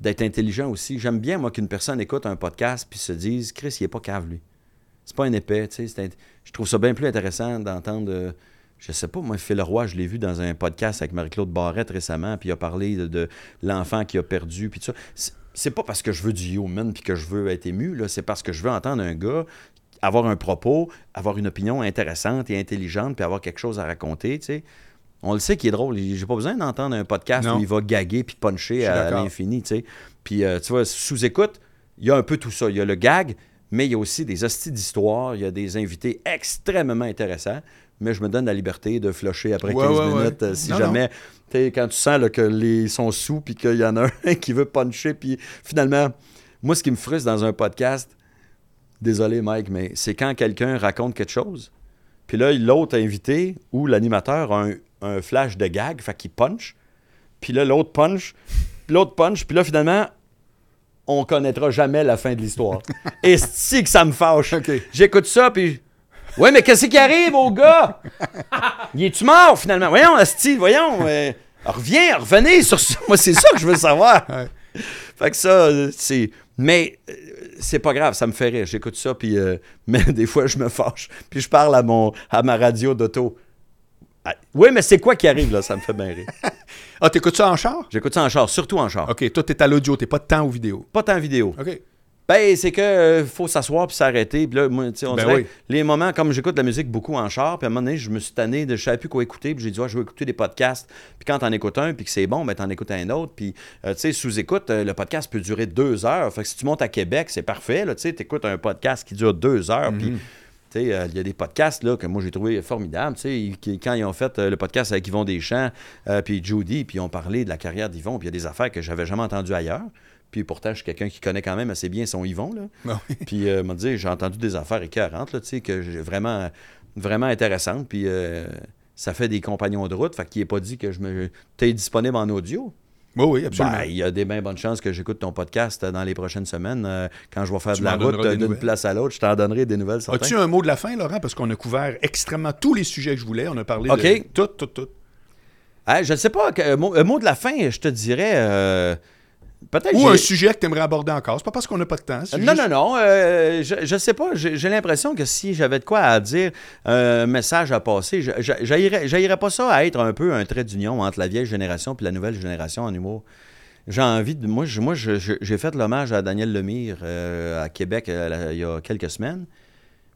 d'être intelligent aussi. J'aime bien, moi, qu'une personne écoute un podcast puis se dise Chris, il est pas cave, lui. c'est pas un épais. int- Je trouve ça bien plus intéressant d'entendre. euh, je sais pas, moi, Phil Roy, je l'ai vu dans un podcast avec Marie-Claude Barrette récemment, puis il a parlé de, l'enfant qui a perdu, puis tout ça. C'est pas parce que je veux du human puis que je veux être ému, là, c'est parce que je veux entendre un gars avoir un propos, avoir une opinion intéressante et intelligente, puis avoir quelque chose à raconter, tu sais. On le sait qu'il est drôle. J'ai pas besoin d'entendre un podcast Non. où il va gaguer puis puncher à l'infini, tu sais. Puis, euh, tu vois, sous-écoute, il y a un peu tout ça. Il y a le gag, mais il y a aussi des hosties d'histoire. Il y a des invités extrêmement intéressants. Mais je me donne la liberté de flusher après Ouais, 15 ouais, ouais. minutes euh, si Non, jamais. tu sais, Quand tu sens là, que les sont sous puis qu'il y en a un qui veut puncher. Puis finalement, moi, ce qui me frustre dans un podcast, désolé Mike, mais c'est quand quelqu'un raconte quelque chose. Puis là, l'autre invité ou l'animateur a un, un flash de gag, fait qu'il punch. Puis là, l'autre punch, puis l'autre punch, puis là, finalement, on connaîtra jamais la fin de l'histoire. Et c'est que ça me fâche? OK. J'écoute ça, puis. Ouais, mais qu'est-ce qui arrive au gars? Il est-tu mort finalement? Voyons, Asti, voyons. euh, reviens, revenez sur ça. Moi, c'est ça que je veux savoir. Ouais. Fait que ça, c'est. Mais euh, c'est pas grave, ça me fait rire. J'écoute ça, puis. euh, Mais des fois, je me fâche. Puis je parle à, mon... à ma radio d'auto. Ah, Oui, mais c'est quoi qui arrive là? Ça me fait bien rire. Ah, t'écoutes ça en char? J'écoute ça en char, surtout en char. OK, toi, t'es à l'audio, t'es pas de temps aux vidéos. Pas tant vidéo. OK. Ben, c'est que euh, faut s'asseoir puis s'arrêter. Puis là, moi, tu sais, on Ben dirait, oui. les moments, comme j'écoute de la musique beaucoup en char, puis à un moment donné, je me suis tanné de je savais plus quoi écouter, puis j'ai dit, je vais écouter des podcasts. Puis quand t'en écoutes un, puis que c'est bon, ben t'en écoutes un autre. Puis, euh, tu sais, sous-écoute, euh, le podcast peut durer deux heures. Fait que si tu montes à Québec, c'est parfait, là, tu sais, t'écoutes un podcast qui dure deux heures, puis... Euh, il y a des podcasts là, que moi j'ai trouvé formidables. Qui- quand ils ont fait euh, le podcast avec Yvon Deschamps, euh, puis Judy, puis ils ont parlé de la carrière d'Yvon, puis il y a des affaires que j'avais jamais entendues ailleurs. Puis pourtant, je suis quelqu'un qui connaît quand même assez bien son Yvon. Là. Ah oui. Puis, euh, m'a dit, j'ai entendu des affaires écœurantes, là, que j'ai vraiment, vraiment intéressantes. Puis, euh, ça fait des compagnons de route. Fait qu'il n'est pas dit que je me. T'es disponible en audio. Oui, oui, absolument. Ben, il y a des bien bonnes chances que j'écoute ton podcast euh, dans les prochaines semaines. euh, quand je vais faire Tu de la route euh, d'une place à l'autre, je t'en donnerai des nouvelles. As-tu un mot de la fin, Laurent? Parce qu'on a couvert extrêmement tous les sujets que je voulais. On a parlé de tout, tout, tout. Ah, je ne sais pas. un, mot, un mot de la fin, je te dirais. euh. Ou j'ai- un sujet que tu aimerais aborder encore. C'est pas parce qu'on n'a pas de temps. Non, juste- non, non. euh, je, je sais pas. J'ai j'ai l'impression que si j'avais de quoi à dire, un message à passer, j'haïrais pas ça à être un peu un trait d'union entre la vieille génération et la nouvelle génération en humour. J'ai envie de. Moi, je- moi j'ai fait l'hommage à Daniel Lemire euh, à Québec euh, il y a quelques semaines.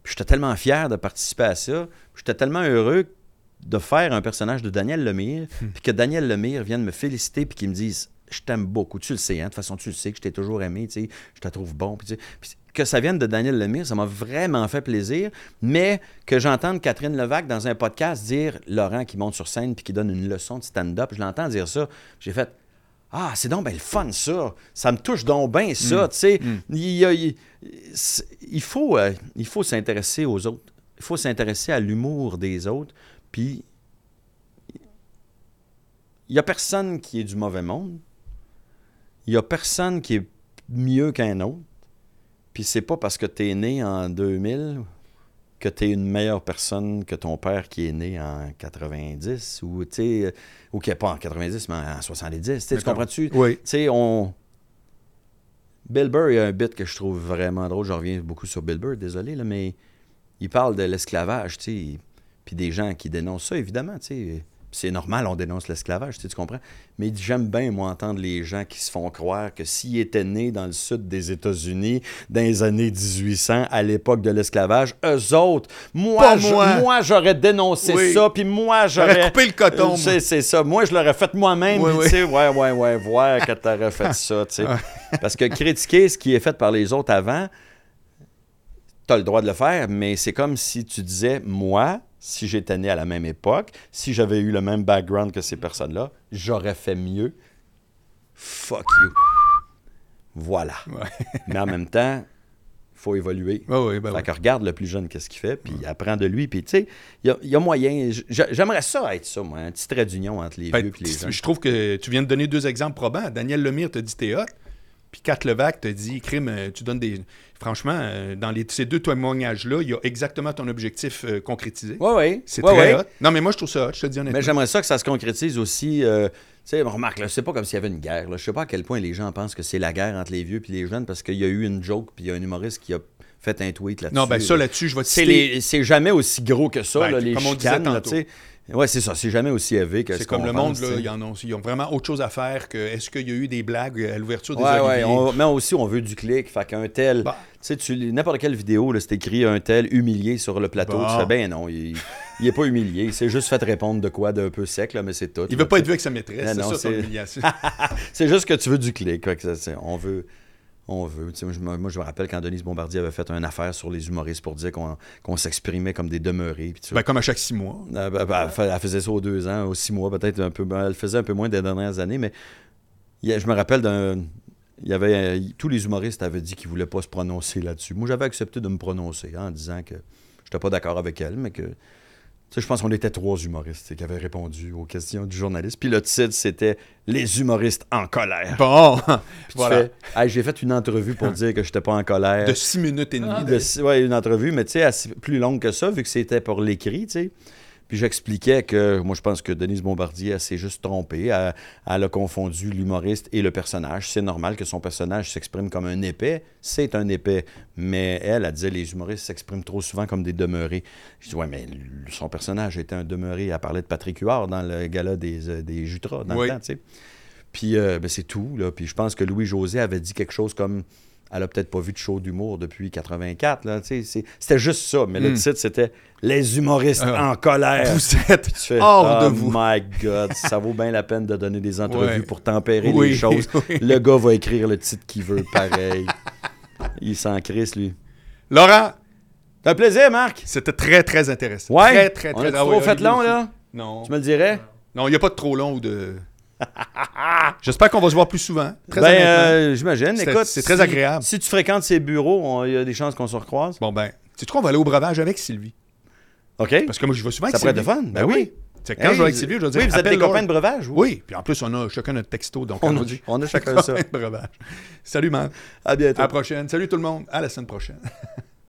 Puis j'étais tellement fier de participer à ça. J'étais tellement heureux de faire un personnage de Daniel Lemire, puis que Daniel Lemire vienne me féliciter puis qu'il me dise Je t'aime beaucoup. Tu le sais, hein, de toute façon, tu le sais que je t'ai toujours aimé, tu sais, je te trouve bon. Puis, tu sais, puis que ça vienne de Daniel Lemire, ça m'a vraiment fait plaisir. Mais que j'entende Catherine Levac dans un podcast dire Laurent qui monte sur scène puis qui donne une leçon de stand-up, je l'entends dire ça. J'ai fait ah, c'est donc ben le fun, ça. Ça me touche donc bien, ça. Tu sais, il, il- c'est- il faut, euh, il faut s'intéresser aux autres. Il faut s'intéresser à l'humour des autres. Puis, il n'y a personne qui est du mauvais monde. Il n'y a personne qui est mieux qu'un autre. Puis, c'est pas parce que tu es né en 2000 que tu es une meilleure personne que ton père qui est né en 90 ou, tu sais, ou qui n'est pas en 90, mais en 70. Tu comprends-tu? Oui. Tu sais, on. Bill Burr, il y a un bit que je trouve vraiment drôle. Je reviens beaucoup sur Bill Burr, désolé, là, mais il parle de l'esclavage, tu sais. Puis des gens qui dénoncent ça, évidemment, tu sais. C'est normal, on dénonce l'esclavage, tu sais, tu comprends? Mais J'aime bien, moi, entendre les gens qui se font croire que s'ils étaient nés dans le sud des États-Unis, dans les années 1800, à l'époque de l'esclavage, eux autres, moi, je- moi. moi, j'aurais dénoncé Oui. ça, puis moi, J'aurais coupé le coton. moi. C'est, ça. Moi, je l'aurais fait moi-même. Oui, oui. tu sais, ouais, ouais, ouais, voir que t'aurais fait ça, tu sais. Parce que critiquer ce qui est fait par les autres avant, t'as le droit de le faire, mais c'est comme si tu disais, moi, si j'étais né à la même époque, si j'avais eu le même background que ces personnes-là, j'aurais fait mieux. Fuck you. Voilà. Ouais. Mais en même temps, il faut évoluer. Oui, ben Fait oui. que regarde le plus jeune qu'est-ce qu'il fait, puis apprends de lui, puis tu sais, il y a, il y a moyen. J'aimerais ça être ça, moi, un petit trait d'union entre les Ben, vieux et les jeunes. je trouve que tu viens de donner deux exemples probants. Daniel Lemire te dit t'es hot, puis Kat Levac te dit crime, euh, tu donnes des. Franchement, euh, dans les- ces deux témoignages-là, il y a exactement ton objectif euh, concrétisé. Oui, oui. C'est Ouais, très ouais. hot. Non, mais moi, je trouve ça hot, je te dis honnêtement. Mais j'aimerais ça que ça se concrétise aussi. euh, tu sais, remarque, là, c'est pas comme s'il y avait une guerre. Là. Je sais pas à quel point les gens pensent que c'est la guerre entre les vieux et les jeunes parce qu'il y a eu une joke puis il y a un humoriste qui a faites un tweet là-dessus. Non, ben ça, là-dessus, je vais te c'est, citer. les- c'est jamais aussi gros que ça, Ben, là, les comme on disait chicanes, là, Ouais, c'est ça, c'est jamais aussi élevé que C'est ce comme qu'on le monde, là, ils, en ont, ils ont vraiment autre chose à faire que est-ce qu'il y a eu des blagues à l'ouverture des Ouais, ouais, on- mais aussi, on veut du clic. Fait qu'un tel. Bah. Tu sais, n'importe quelle vidéo, là, c'est écrit un tel humilié sur le plateau. Tu fais, ben non, il, il est pas humilié. Il s'est juste fait répondre de quoi d'un peu sec, là, mais c'est tout. Il là, veut pas être vu avec sa maîtresse, Non, c'est non, ça ton c'est- humiliation. C'est juste que tu veux du clic. fait que ça, on veut. On veut. Tu sais, moi, je me, moi, je me rappelle quand Denise Bombardier avait fait une affaire sur les humoristes pour dire qu'on s'exprimait comme des demeurés. ben, comme à chaque six mois. Euh, ben, ben, elle fa- elle faisait ça aux deux ans, aux six mois, peut-être un peu. ben, Elle le faisait un peu moins des dernières années, mais a- je me rappelle d'un. Il y avait, tous les humoristes avaient dit qu'ils ne voulaient pas se prononcer là-dessus. Moi, j'avais accepté de me prononcer hein, en disant que je n'étais pas d'accord avec elle, mais que. Sais, je pense qu'on était trois humoristes qui avaient répondu aux questions du journaliste. Puis le titre, c'était Les humoristes en colère. Bon, voilà. Hey, J'ai fait une entrevue pour dire que je n'étais pas en colère. De six minutes et demie. De- ouais, une entrevue, mais tu sais, plus longue que ça, vu que c'était pour l'écrit, tu sais. Puis j'expliquais que, moi, je pense que Denise Bombardier, elle s'est juste trompée. Elle, elle a confondu l'humoriste et le personnage. C'est normal que son personnage s'exprime comme un épais. C'est un épais. Mais elle, elle disait, les humoristes s'expriment trop souvent comme des demeurés. Je dis, ouais, mais son personnage était un demeuré. Elle parlait de Patrick Huard dans le gala des, euh, des Jutras, dans Oui. le temps, tu sais. Puis euh, ben, c'est tout. Là. Puis je pense que Louis-José avait dit quelque chose comme elle a peut-être pas vu de show d'humour depuis 84. Là. Tu sais, c'est- C'était juste ça. Mais le Hmm. titre, c'était Les humoristes Ah. en colère. Vous êtes fais, hors de oh vous. my God, ça vaut bien la peine de donner des entrevues Ouais. pour tempérer Oui, les choses. oui. Le gars va écrire le titre qu'il veut, pareil. Il s'en crisse, lui. Laurent, C'est un plaisir, Marc. c'était très, très intéressant. Ouais. Très, très, On très a ah trop fait long, là? Non. Tu me le dirais? Non, il n'y a pas de trop long ou de. J'espère qu'on va se voir plus souvent. Très ben, euh, j'imagine. C'est- Écoute, c'est très si- agréable. Si tu fréquentes ces bureaux, il y a des chances qu'on se recroise. Bon, ben, tu sais quoi, on va aller au breuvage avec Sylvie? OK? Parce que moi, je vais souvent avec Ça pourrait être Sylvie. le fun. Ben oui. C'est quand Hey, je vais avec Sylvie, je vais dire. Oui, vous êtes des copains de breuvage, vous? Oui, puis en plus, on a chacun notre texto, donc On on, a, dit. on a chacun ça. Breuvage. Salut, man. À bientôt. À la prochaine. Salut tout le monde. À la semaine prochaine.